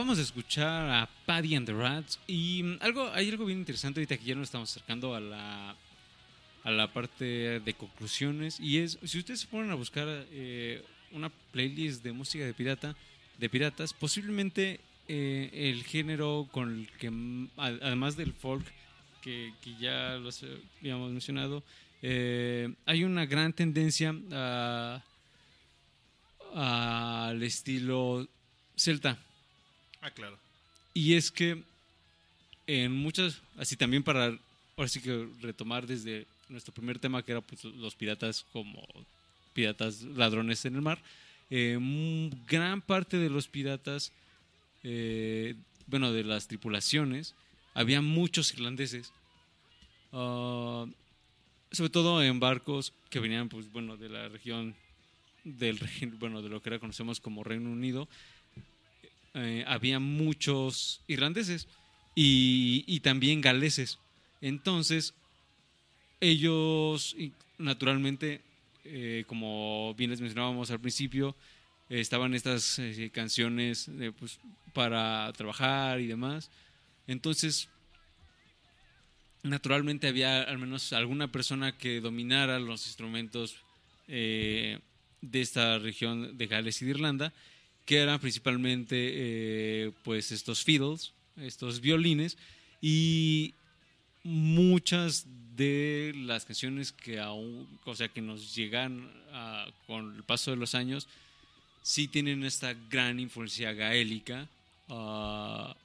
Acabamos de escuchar a Paddy and the Rats y mm, algo, hay algo bien interesante ahorita que ya nos estamos acercando a la, a la parte de conclusiones y es, si ustedes se ponen a buscar eh, una playlist de música de pirata, de piratas, posiblemente eh, el género con el que, mm, además del folk, que, que ya los habíamos mencionado, eh, hay una gran tendencia al estilo celta. Ah, claro. Y es que en muchas, así también para, ahora sí que retomar desde nuestro primer tema, que era pues, los piratas como piratas ladrones en el mar, eh, gran parte de los piratas, eh, bueno, de las tripulaciones, había muchos irlandeses, ah, sobre todo en barcos que venían, pues, bueno, de la región del, bueno, de lo que ahora conocemos como Reino Unido, eh, había muchos irlandeses y, y también galeses. Entonces, ellos, naturalmente, eh, como bien les mencionábamos al principio, estaban estas eh, canciones pues, para trabajar y demás. Entonces, naturalmente había al menos alguna persona que dominara los instrumentos de esta región de Gales y de Irlanda, que eran principalmente eh, pues estos fiddles, estos violines, y muchas de las canciones que aún, o sea, que nos llegan ah, con el paso de los años, sí tienen esta gran influencia gaélica, ah,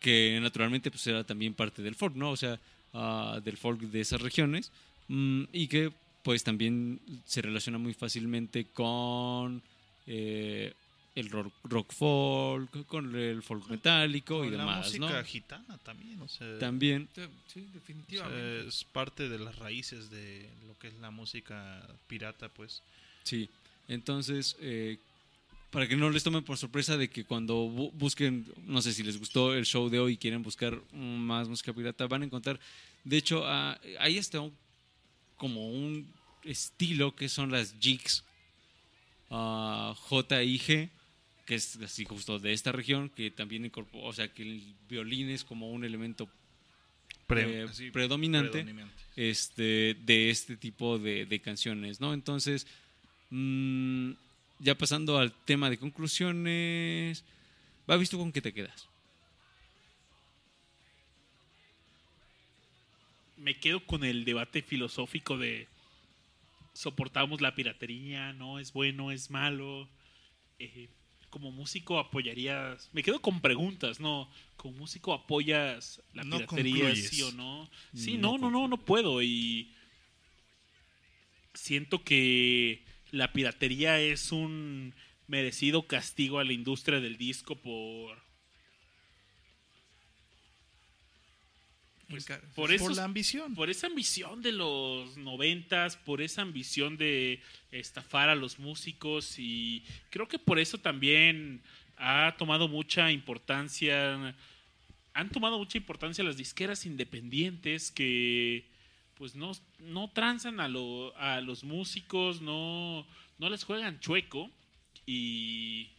que naturalmente pues era también parte del folk, ¿no? O sea, ah, del folk de esas regiones, mm, y que pues también se relaciona muy fácilmente con eh, el rock, rock folk, con el folk metálico y Con la demás, ¿no? música gitana también, o sea, También, Sí, o definitivamente. sea, es parte de las raíces de lo que es la música pirata, pues. sí. Entonces, eh, para que no les tomen por sorpresa de que cuando bu- busquen, no sé si les gustó el show de hoy y quieren buscar más música pirata, van a encontrar, de hecho, ah, ahí está un- como un estilo que son las jigs, ah, J-I-G, que es así justo de esta región, que también incorpora, o sea, que el violín es como un elemento Pre- eh, predominante, predominante. este, de este tipo de, de canciones, ¿no? Entonces, mm, ya pasando al tema de conclusiones, va visto con qué te quedas. me quedo con el debate filosófico de soportamos la piratería, no es bueno, es malo. Eh, como músico apoyarías, me quedo con preguntas, no, como músico apoyas la No piratería, concluyes. sí o no. Sí, No no, no, no, no puedo y siento que la piratería es un merecido castigo a la industria del disco por pues, por la ambición. por esa ambición de los noventas, por esa ambición de estafar a los músicos y creo que por eso también ha tomado mucha importancia, han tomado mucha importancia las disqueras independientes que pues no, no transan a, lo- a los músicos, no, no les juegan chueco y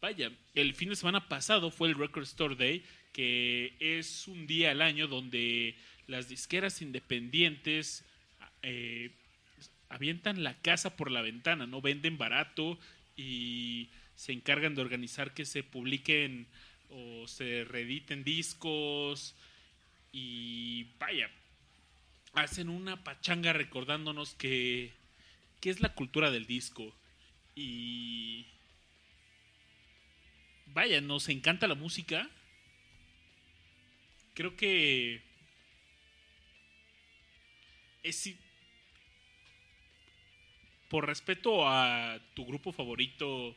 vaya, el fin de semana pasado fue el Record Store Day, que es un día al año donde las disqueras independientes eh, avientan la casa por la ventana, no venden barato y se encargan de organizar que se publiquen o se reediten discos y vaya, hacen una pachanga recordándonos que, que es la cultura del disco y vaya, nos encanta la música. Creo que es si- por respeto a tu grupo favorito,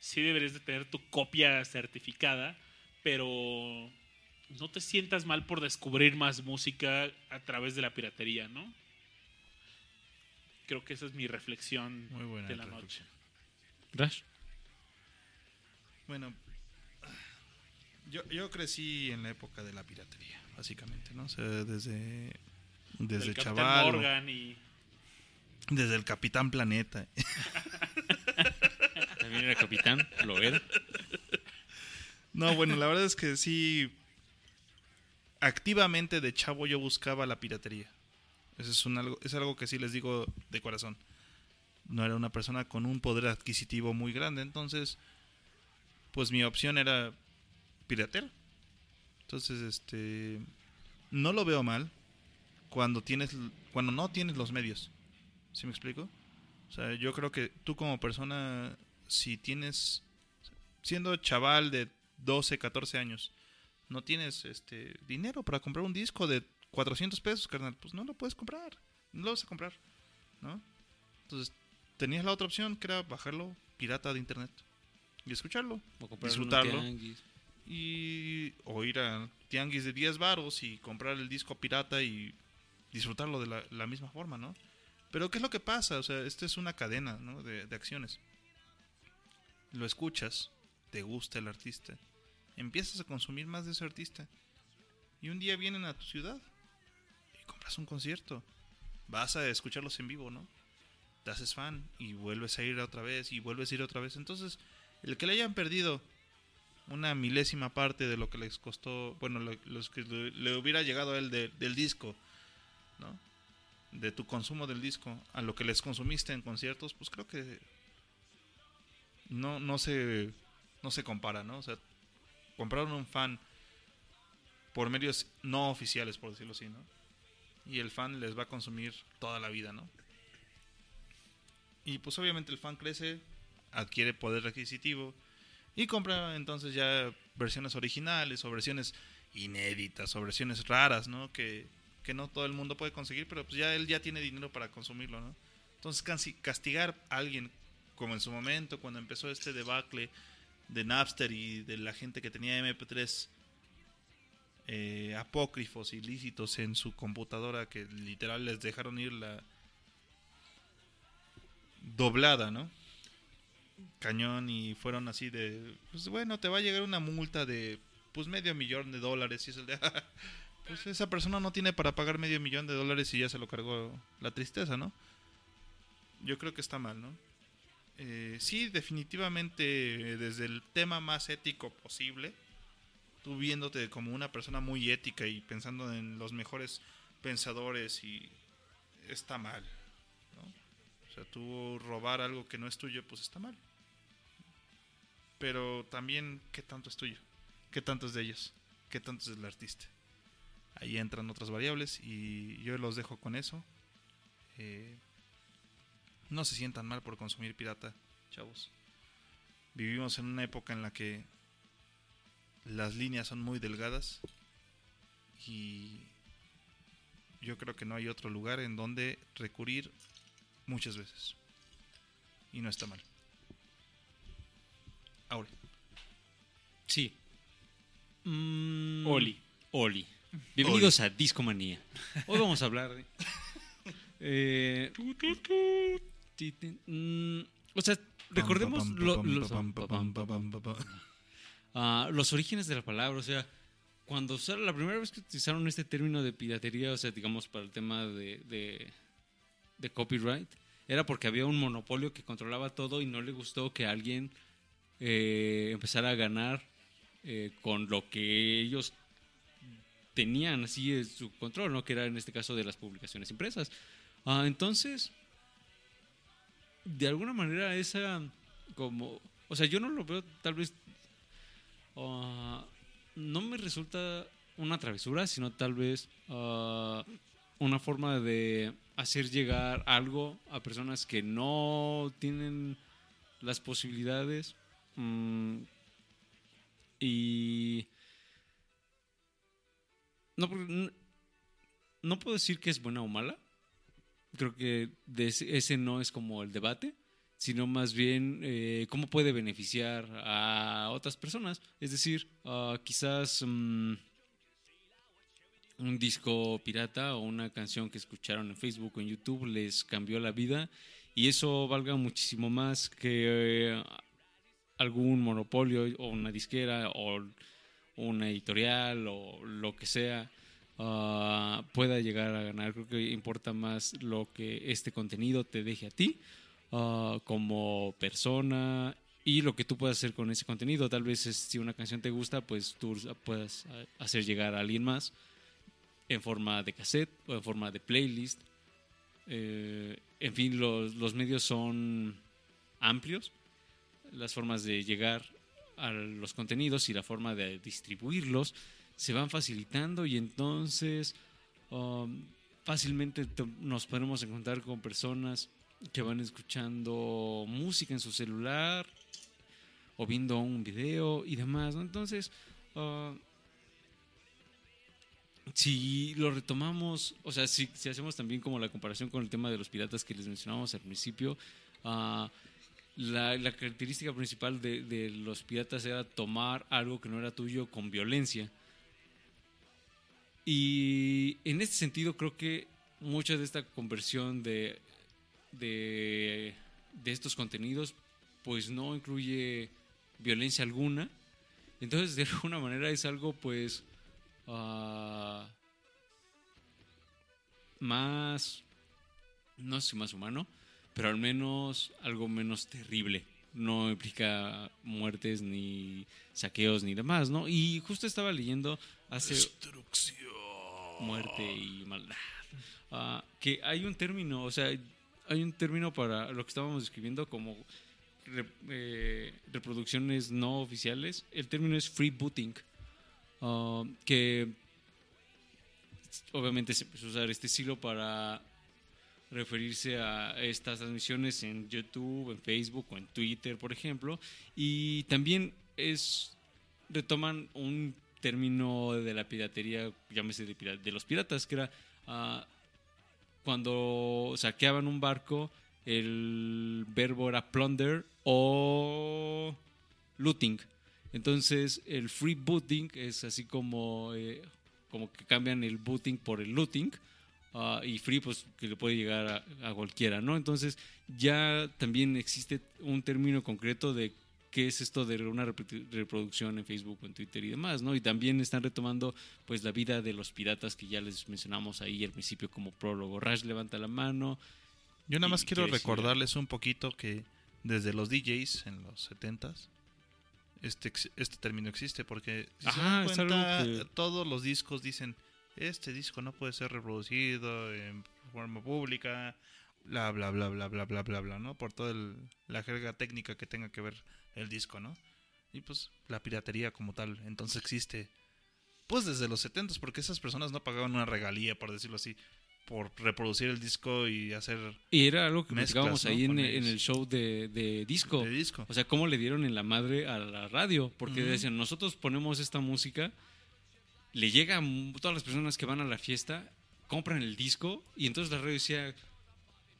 sí deberías de tener tu copia certificada, pero no te sientas mal por descubrir más música a través de la piratería, ¿no? Creo que esa es mi reflexión Muy buena de la reflexión. noche. Rash. Bueno, yo, yo crecí en la época de la piratería, básicamente, ¿no? O sea, desde, desde Capitán chaval, Morgan y desde el Capitán Planeta. También era capitán, lo era. No, bueno, la verdad es que sí, activamente de chavo yo buscaba la piratería. Eso es, un algo, es algo que sí les digo de corazón. No era una persona con un poder adquisitivo muy grande, entonces, pues mi opción era piratear. Entonces, este, no lo veo mal cuando tienes, cuando no tienes los medios. ¿Sí me explico? O sea, yo creo que tú como persona, si tienes, siendo chaval de 12, 14 años, no tienes este dinero para comprar un disco de 400 pesos, carnal, pues no lo puedes comprar. No lo vas a comprar, ¿no? Entonces, tenías la otra opción que era bajarlo pirata de internet y escucharlo O Disfrutarlo. un. Y o ir a tianguis de 10 varos y comprar el disco pirata y disfrutarlo de la, misma forma, ¿no? Pero ¿qué es lo que pasa? O sea, esta es una cadena ¿no? de, de acciones. Lo escuchas, te gusta el artista, empiezas a consumir más de ese artista y un día vienen a tu ciudad y compras un concierto, vas a escucharlos en vivo, ¿no? Te haces fan y vuelves a ir otra vez y vuelves a ir otra vez. Entonces, el que le hayan perdido una milésima parte de lo que les costó, bueno, lo- los que le, hubiera llegado a él de- del disco, ¿no? De tu consumo del disco a lo que les consumiste en conciertos, pues creo que no, no se no se compara, ¿no? O sea, compraron un fan por medios no oficiales, por decirlo así, ¿no? Y el fan les va a consumir toda la vida, ¿no? Y pues obviamente el fan crece, adquiere poder adquisitivo y compra entonces ya versiones originales o versiones inéditas o versiones raras, ¿no? Que, que no todo el mundo puede conseguir, pero pues ya él ya tiene dinero para consumirlo, ¿no? Entonces casi- castigar a alguien como en su momento cuando empezó este debacle de Napster y de la gente que tenía MP3 eh, apócrifos ilícitos en su computadora que literal les dejaron ir la doblada, ¿no? Cañón y fueron así de, pues bueno, te va a llegar una multa de pues medio millón de dólares y es el de, pues esa persona no tiene para pagar medio millón de dólares y ya se lo cargó la tristeza, ¿no? Yo creo que está mal, ¿no? Eh, sí, definitivamente desde el tema más ético posible, tú viéndote como una persona muy ética y pensando en los mejores pensadores y está mal. O sea, tú robar algo que no es tuyo, pues está mal. Pero también, ¿qué tanto es tuyo? ¿Qué tanto es de ellos? ¿Qué tanto es del artista? Ahí entran otras variables y yo los dejo con eso. Eh, no se sientan mal por consumir pirata, chavos. Vivimos en una época en la que las líneas son muy delgadas y yo creo que no hay otro lugar en donde recurrir muchas veces. Y no está mal. Ahora, Sí. Mm, Oli. Oli. Bienvenidos a Discomanía. Hoy vamos a hablar de. Eh, mm, o sea, recordemos lo- los, los orígenes de la palabra. O sea, cuando la primera vez que utilizaron este término de piratería, o sea, digamos para el tema de, de, de copyright, era porque había un monopolio que controlaba todo y no le gustó que alguien eh, empezara a ganar eh, con lo que ellos tenían así en su control, ¿no? Que era en este caso de las publicaciones impresas. Ah, entonces, de alguna manera esa como, o sea, yo no lo veo tal vez, ah, no me resulta una travesura, sino tal vez ah, una forma de hacer llegar algo a personas que no tienen las posibilidades mm, y no, porque n- no puedo decir que es buena o mala. Creo que ese, no es como el debate, sino más bien eh, cómo puede beneficiar a otras personas. Es decir, ah, quizás mm, un disco pirata o una canción que escucharon en Facebook o en YouTube les cambió la vida y eso valga muchísimo más que eh, algún monopolio o una disquera o una editorial o lo que sea ah, pueda llegar a ganar. Creo que importa más lo que este contenido te deje a ti ah, como persona y lo que tú puedas hacer con ese contenido. Tal vez es- si una canción te gusta, pues tú puedas ah, hacer llegar a alguien más en forma de cassette o en forma de playlist. Eh, en fin, los, los medios son amplios, las formas de llegar a los contenidos y la forma de distribuirlos se van facilitando y entonces um, fácilmente nos podemos encontrar con personas que van escuchando música en su celular o viendo un video y demás. ¿no? Entonces, ah, si lo retomamos, o sea, si, si hacemos también como la comparación con el tema de los piratas que les mencionábamos al principio, ah, la, característica principal de, de los piratas era tomar algo que no era tuyo con violencia. Y en este sentido creo que mucha de esta conversión de, de, de estos contenidos pues no incluye violencia alguna. Entonces de alguna manera es algo pues ah, más, no sé si más humano, pero al menos algo menos terrible. No implica muertes ni saqueos ni demás, ¿no? Y justo estaba leyendo hace muerte y maldad. Ah, que hay un término, o sea, hay un término para lo que estábamos describiendo como re- eh, reproducciones no oficiales. El término es freebooting, ah, que obviamente se empezó a usar este estilo para referirse a estas transmisiones en YouTube, en Facebook o en Twitter, por ejemplo. Y también es retoman un término de la piratería, llámese de, de los piratas, que era ah, cuando saqueaban un barco, el verbo era plunder o looting. Entonces, el free booting es así como, eh, como que cambian el booting por el looting. ah, y free, pues que le puede llegar a, a cualquiera, ¿no? Entonces, ya también existe un término concreto de qué es esto de una reprodu- reproducción en Facebook, en Twitter y demás, ¿no? Y también están retomando, pues, la vida de los piratas que ya les mencionamos ahí al principio como prólogo. Rash levanta la mano. Yo nada más quiero recordarles un poquito que desde los DJs en los 70s este, este término existe porque si se dan cuenta, que- todos los discos dicen este disco no puede ser reproducido en forma pública, bla bla bla bla bla bla bla bla, ¿no? Por toda el- la jerga técnica que tenga que ver el disco, ¿no? Y pues la piratería como tal, entonces existe pues desde los 70s porque esas personas no pagaban una regalía, por decirlo así, por reproducir el disco y hacer Y era algo que platicábamos ¿no? ahí en, en el show de, de disco. de disco. O sea, cómo le dieron en la madre a la radio. Porque Ujú. decían, nosotros ponemos esta música, le llega a todas las personas que van a la fiesta, compran el disco, y entonces la radio decía,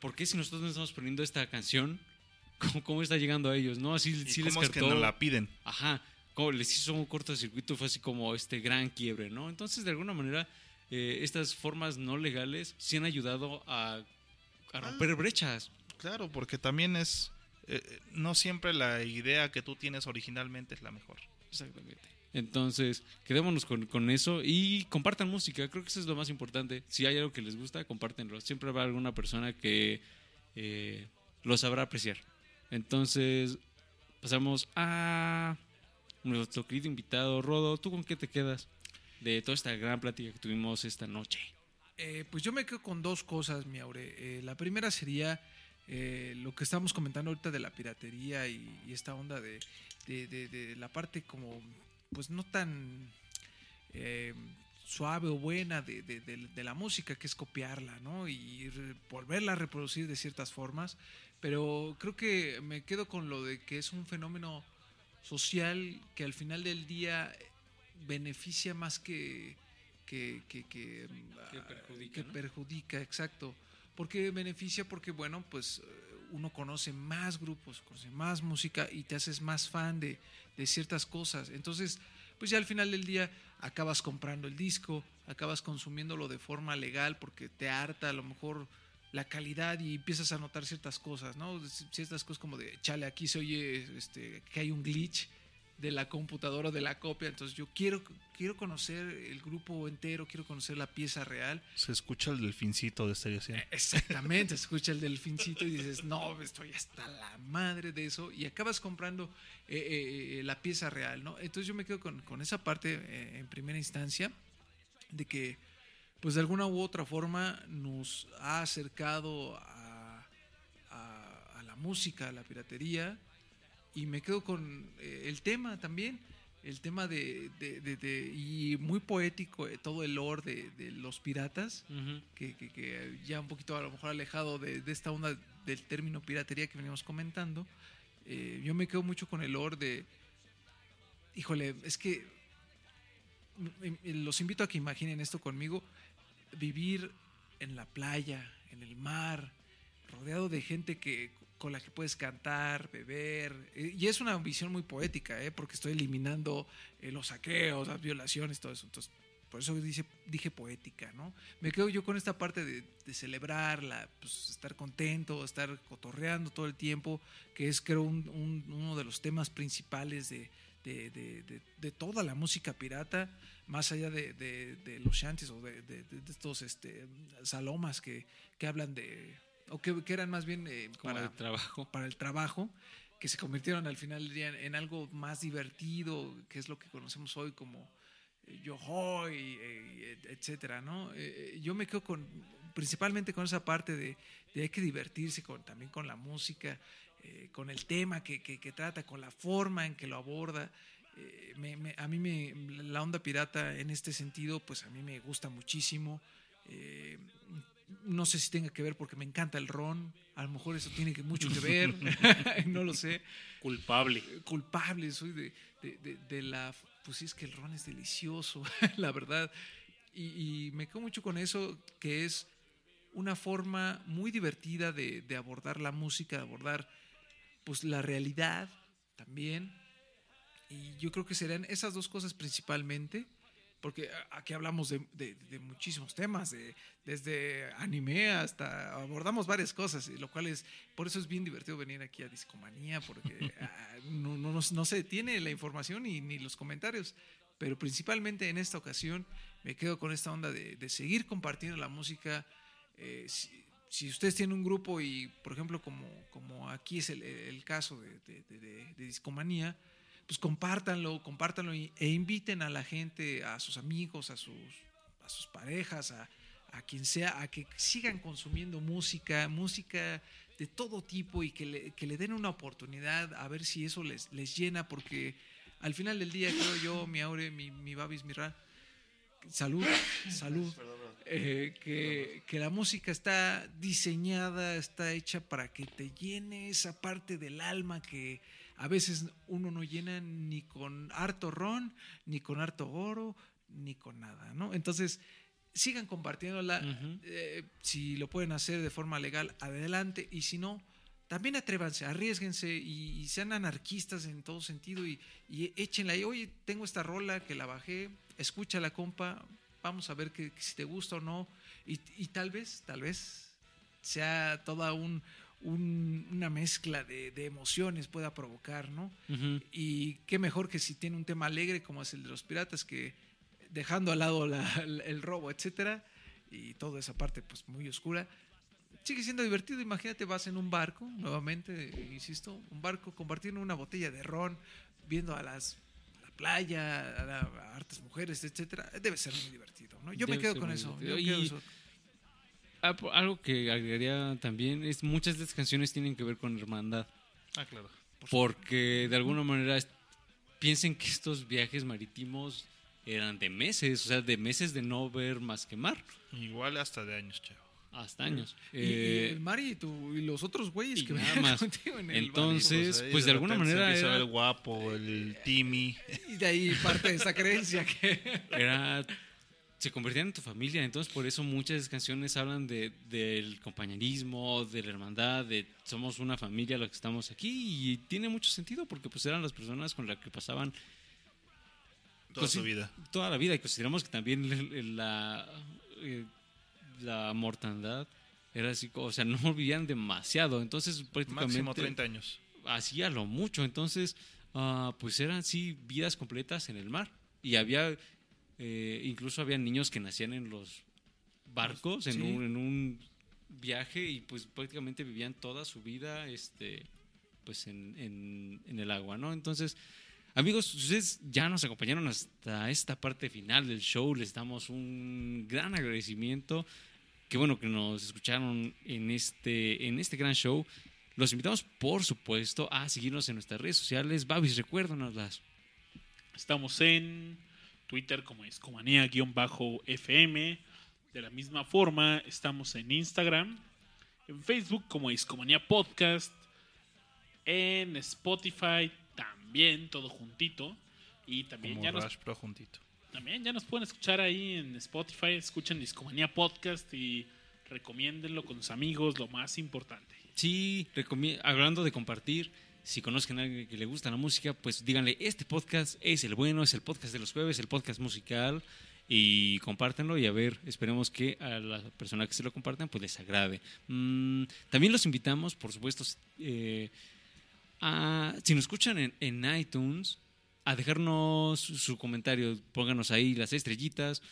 ¿por qué si nosotros no estamos poniendo esta canción, cómo, cómo está llegando a ellos? ¿No? Así ¿Y sí les cómo es que no la piden? Ajá, como les hizo un cortocircuito, fue así como este gran quiebre, ¿no? Entonces, de alguna manera, eh, estas formas no legales sí han ayudado a, a romper brechas. Claro, porque también es eh, eh, no siempre la idea que tú tienes originalmente es la mejor. Exactamente. Entonces, quedémonos con, con eso y compartan música. Creo que eso es lo más importante. Si hay algo que les gusta, compártenlo. Siempre habrá alguna persona que eh, lo sabrá apreciar. Entonces, pasamos a nuestro querido invitado, Rodo. ¿Tú con qué te quedas de toda esta gran plática que tuvimos esta noche? Eh, pues yo me quedo con dos cosas, mi Aure. Eh, la primera sería eh, lo que estamos comentando ahorita de la piratería y, y esta onda de, de- de- de la parte como, pues no tan eh, suave o buena de, de- de- de la música, que es copiarla, ¿no? Y volverla a reproducir de ciertas formas. Pero creo que me quedo con lo de que es un fenómeno social que al final del día beneficia más que que, que, que, Que ah, perjudica, que ¿no? perjudica, exacto. Porque beneficia porque, bueno, pues eh, uno conoce más grupos, conoce más música y te haces más fan de, de ciertas cosas. Entonces, pues ya al final del día acabas comprando el disco, acabas consumiéndolo de forma legal porque te harta a lo mejor la calidad y empiezas a notar ciertas cosas, ¿no? Ciertas cosas como de, chale, aquí se oye este, que hay un glitch de la computadora o de la copia, entonces yo quiero, quiero conocer el grupo entero, quiero conocer la pieza real. Se escucha el delfincito de Stereo 100. Exactamente, escucha el delfincito y dices, no, estoy hasta la madre de eso, y acabas comprando eh, eh, eh, la pieza real, ¿no? Entonces yo me quedo con, con esa parte eh, en primera instancia, de que, pues de alguna u otra forma nos ha acercado a, a- a la música, a la piratería, y me quedo con eh, el tema también, el tema de, de- de- de- y muy poético, eh, todo el lore de, los piratas, que, que- que ya un poquito a lo mejor alejado de, esta onda del término piratería que veníamos comentando, eh, yo me quedo mucho con el lore de, híjole, es que m- m- los invito a que imaginen esto conmigo, vivir en la playa, en el mar, rodeado de gente que con la que puedes cantar, beber, eh, y es una visión muy poética, ¿eh? porque estoy eliminando eh, los saqueos, las violaciones, todo eso. Entonces, por eso dice, dije poética, ¿no? Me quedo yo con esta parte de, de celebrarla, pues, estar contento, estar cotorreando todo el tiempo, que es creo un- un- uno de los temas principales de, de- toda la música pirata, más allá de, los shanties o de estos este, salomas que, que hablan de, o que, que eran más bien eh, para, de trabajo. para el trabajo, que se convirtieron al final del día en, algo más divertido, que es lo que conocemos hoy como eh, yo hoy, eh, etcétera, ¿no? Eh, yo me quedo con, principalmente con esa parte de, de hay que divertirse con, también con la música, eh, con el tema que, que- que trata, con la forma en que lo aborda. eh, me- me- a mí me, la onda pirata en este sentido, pues a mí me gusta muchísimo. Eh, no sé si tenga que ver porque me encanta el ron, a lo mejor eso tiene que, mucho que ver, no lo sé Culpable. culpable, soy de, de- de- de la... Pues sí, es que el ron es delicioso, la verdad. Y, y me quedo mucho con eso, que es una forma muy divertida de, de abordar la música, de abordar pues la realidad también. Y yo creo que serían esas dos cosas principalmente, porque aquí hablamos de, de- de muchísimos temas, de- desde anime hasta abordamos varias cosas, lo cual es, por eso es bien divertido venir aquí a Discomanía, porque ah, no, no, no se detiene la información y, ni los comentarios, pero principalmente en esta ocasión me quedo con esta onda de, de seguir compartiendo la música. eh, si, si ustedes tienen un grupo y, por ejemplo, como, como aquí es el, el caso de- de- de- de Discomanía, pues compártanlo, compártanlo e inviten a la gente, a sus amigos, a sus, a sus parejas, a, a quien sea, a que sigan consumiendo música, música de todo tipo y que le, que le den una oportunidad a ver si eso les, les llena, porque al final del día creo yo, mi Aure, mi, mi Babis, mi Ra, salud, salud, eh, que, que la música está diseñada, está hecha para que te llene esa parte del alma que a veces uno no llena ni con harto ron, ni con harto oro, ni con nada, ¿no? Entonces, sigan compartiéndola. Eh, si lo pueden hacer de forma legal, adelante. Y si no, también atrévanse, arriesguense y, y sean anarquistas en todo sentido y, y échenla. Y, oye, tengo esta rola que la bajé, escúchala, compa, vamos a ver que, que si te gusta o no. Y, y tal vez, tal vez sea toda un, un- una mezcla de, de emociones pueda provocar, ¿no? Y qué mejor que si tiene un tema alegre como es el de los piratas, que dejando al lado la- el robo, etcétera, y toda esa parte pues muy oscura, sigue siendo divertido. Imagínate, vas en un barco, nuevamente, insisto, un barco compartiendo una botella de ron, viendo a las la playa, a, la- a hartas mujeres, etcétera. Debe ser muy divertido, ¿no? Yo me quedo con eso. yo me quedo Y- eso. Ah, Algo que agregaría también es muchas de estas canciones tienen que ver con hermandad. Ah, claro. Porque de alguna manera es- piensen que estos viajes marítimos eran de meses, o sea, de meses de no ver más que mar, Igual hasta de años, chavo. hasta años. Y- y, Eh, el Mari y, tú- y los otros güeyes que nada venían más. contigo en el Entonces, ahí pues de alguna manera era- el guapo, el Timmy. barco. Y de ahí parte de esa creencia que... era se convertían en tu familia, entonces por eso muchas canciones hablan de, del compañerismo, de la hermandad, de somos una familia los que estamos aquí. Y tiene mucho sentido porque pues eran las personas con las que pasaban Toda su vida. toda la vida. Y consideramos que también la, eh, la mortandad era así, o sea, no vivían demasiado, entonces prácticamente Máximo 30 años. hacía lo mucho, entonces ah, pues eran sí vidas completas en el mar. Y había eh, incluso había niños que nacían en los barcos en, Sí. un, en un viaje y pues prácticamente vivían toda su vida este pues en, en- en el agua, ¿no? Entonces, amigos, ustedes ya nos acompañaron hasta esta parte final del show, les damos un gran agradecimiento. Qué bueno que nos escucharon en este, en este gran show. Los invitamos, por supuesto, a seguirnos en nuestras redes sociales. Babis, recuérdanoslas. Estamos en Twitter como Discomanía-FM. De la misma forma, estamos en Instagram, en Facebook como Discomanía Podcast, en Spotify también, todo juntito. Y también Como ya nos Pro juntito. También ya nos pueden escuchar ahí en Spotify, escuchen Discomanía Podcast y recomiéndenlo con sus amigos, lo más importante. Sí, hablando de compartir, si conozcan a alguien que le gusta la música, pues díganle, este podcast es el bueno, es el podcast de los jueves, el podcast musical, y compártanlo y a ver, esperemos que a la persona que se lo compartan pues les agrade. Mm, también los invitamos, por supuesto, eh, a, si nos escuchan en, en iTunes, a dejarnos su comentario, pónganos ahí las estrellitas,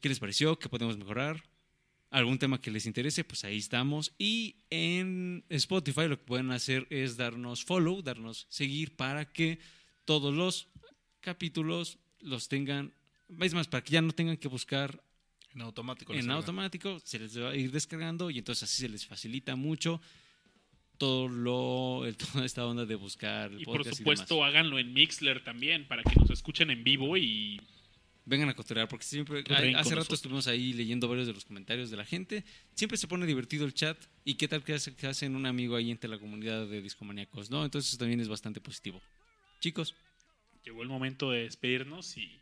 qué les pareció, qué podemos mejorar, algún tema que les interese, pues ahí estamos. Y en Spotify lo que pueden hacer es darnos follow, darnos seguir para que todos los capítulos los tengan, es más, para que ya no tengan que buscar en automático. En automático se les va a ir descargando y entonces así se les facilita mucho todo lo, toda esta onda de buscar. Y por supuesto, háganlo en Mixler también para que nos escuchen en vivo y vengan a cotorrear, porque siempre, hace rato estuvimos ahí leyendo varios de los comentarios de la gente, siempre se pone divertido el chat y qué tal que, hacen un amigo ahí entre la comunidad de discomaníacos, ¿no? Entonces eso también es bastante positivo. Chicos. Llegó el momento de despedirnos y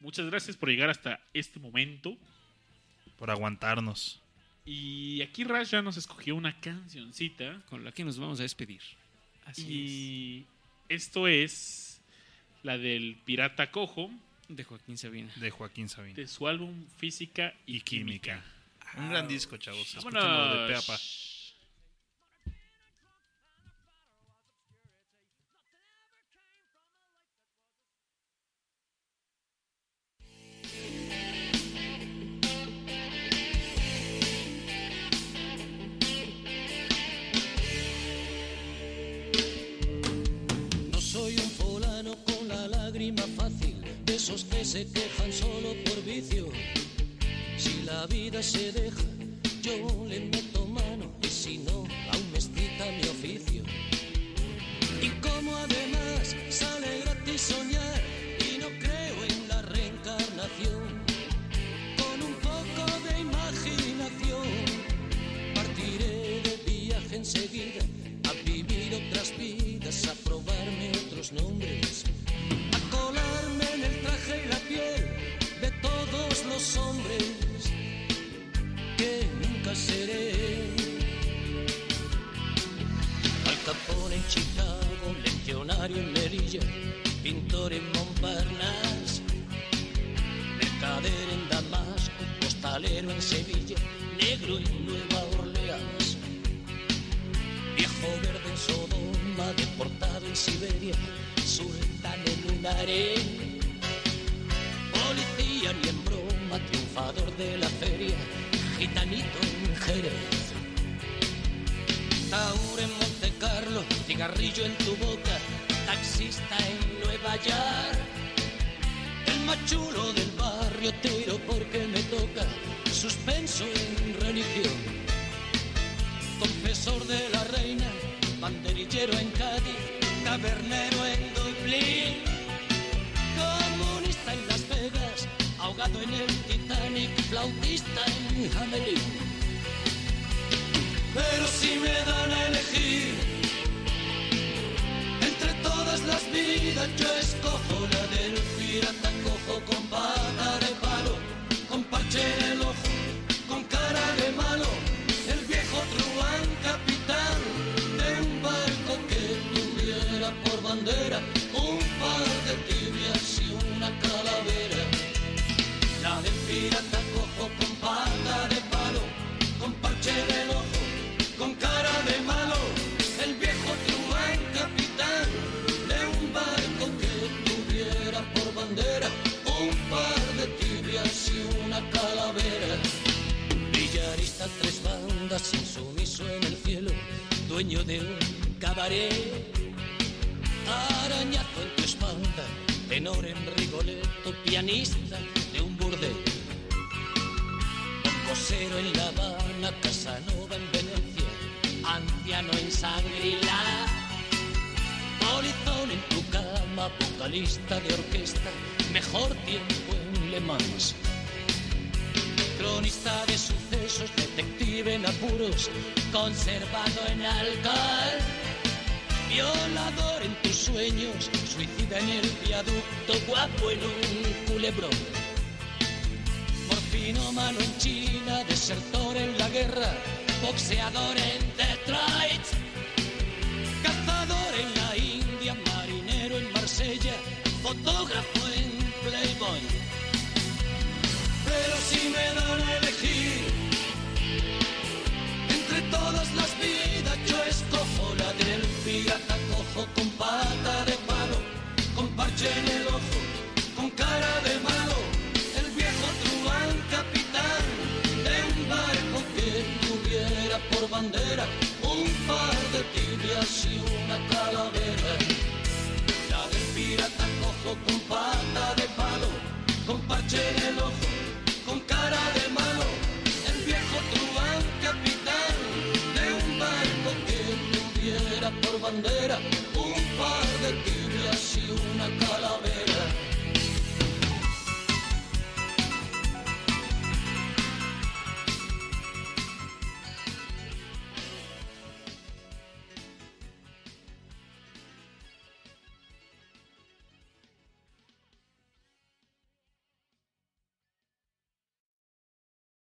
muchas gracias por llegar hasta este momento. Por aguantarnos. Y aquí Rash ya nos escogió una cancioncita. Con la que nos vamos a despedir. Así y esto es la del Pirata Cojo, de Joaquín Sabina. De Joaquín Sabina. De su álbum Física y, química. Un gran disco, chavos. De Peapa.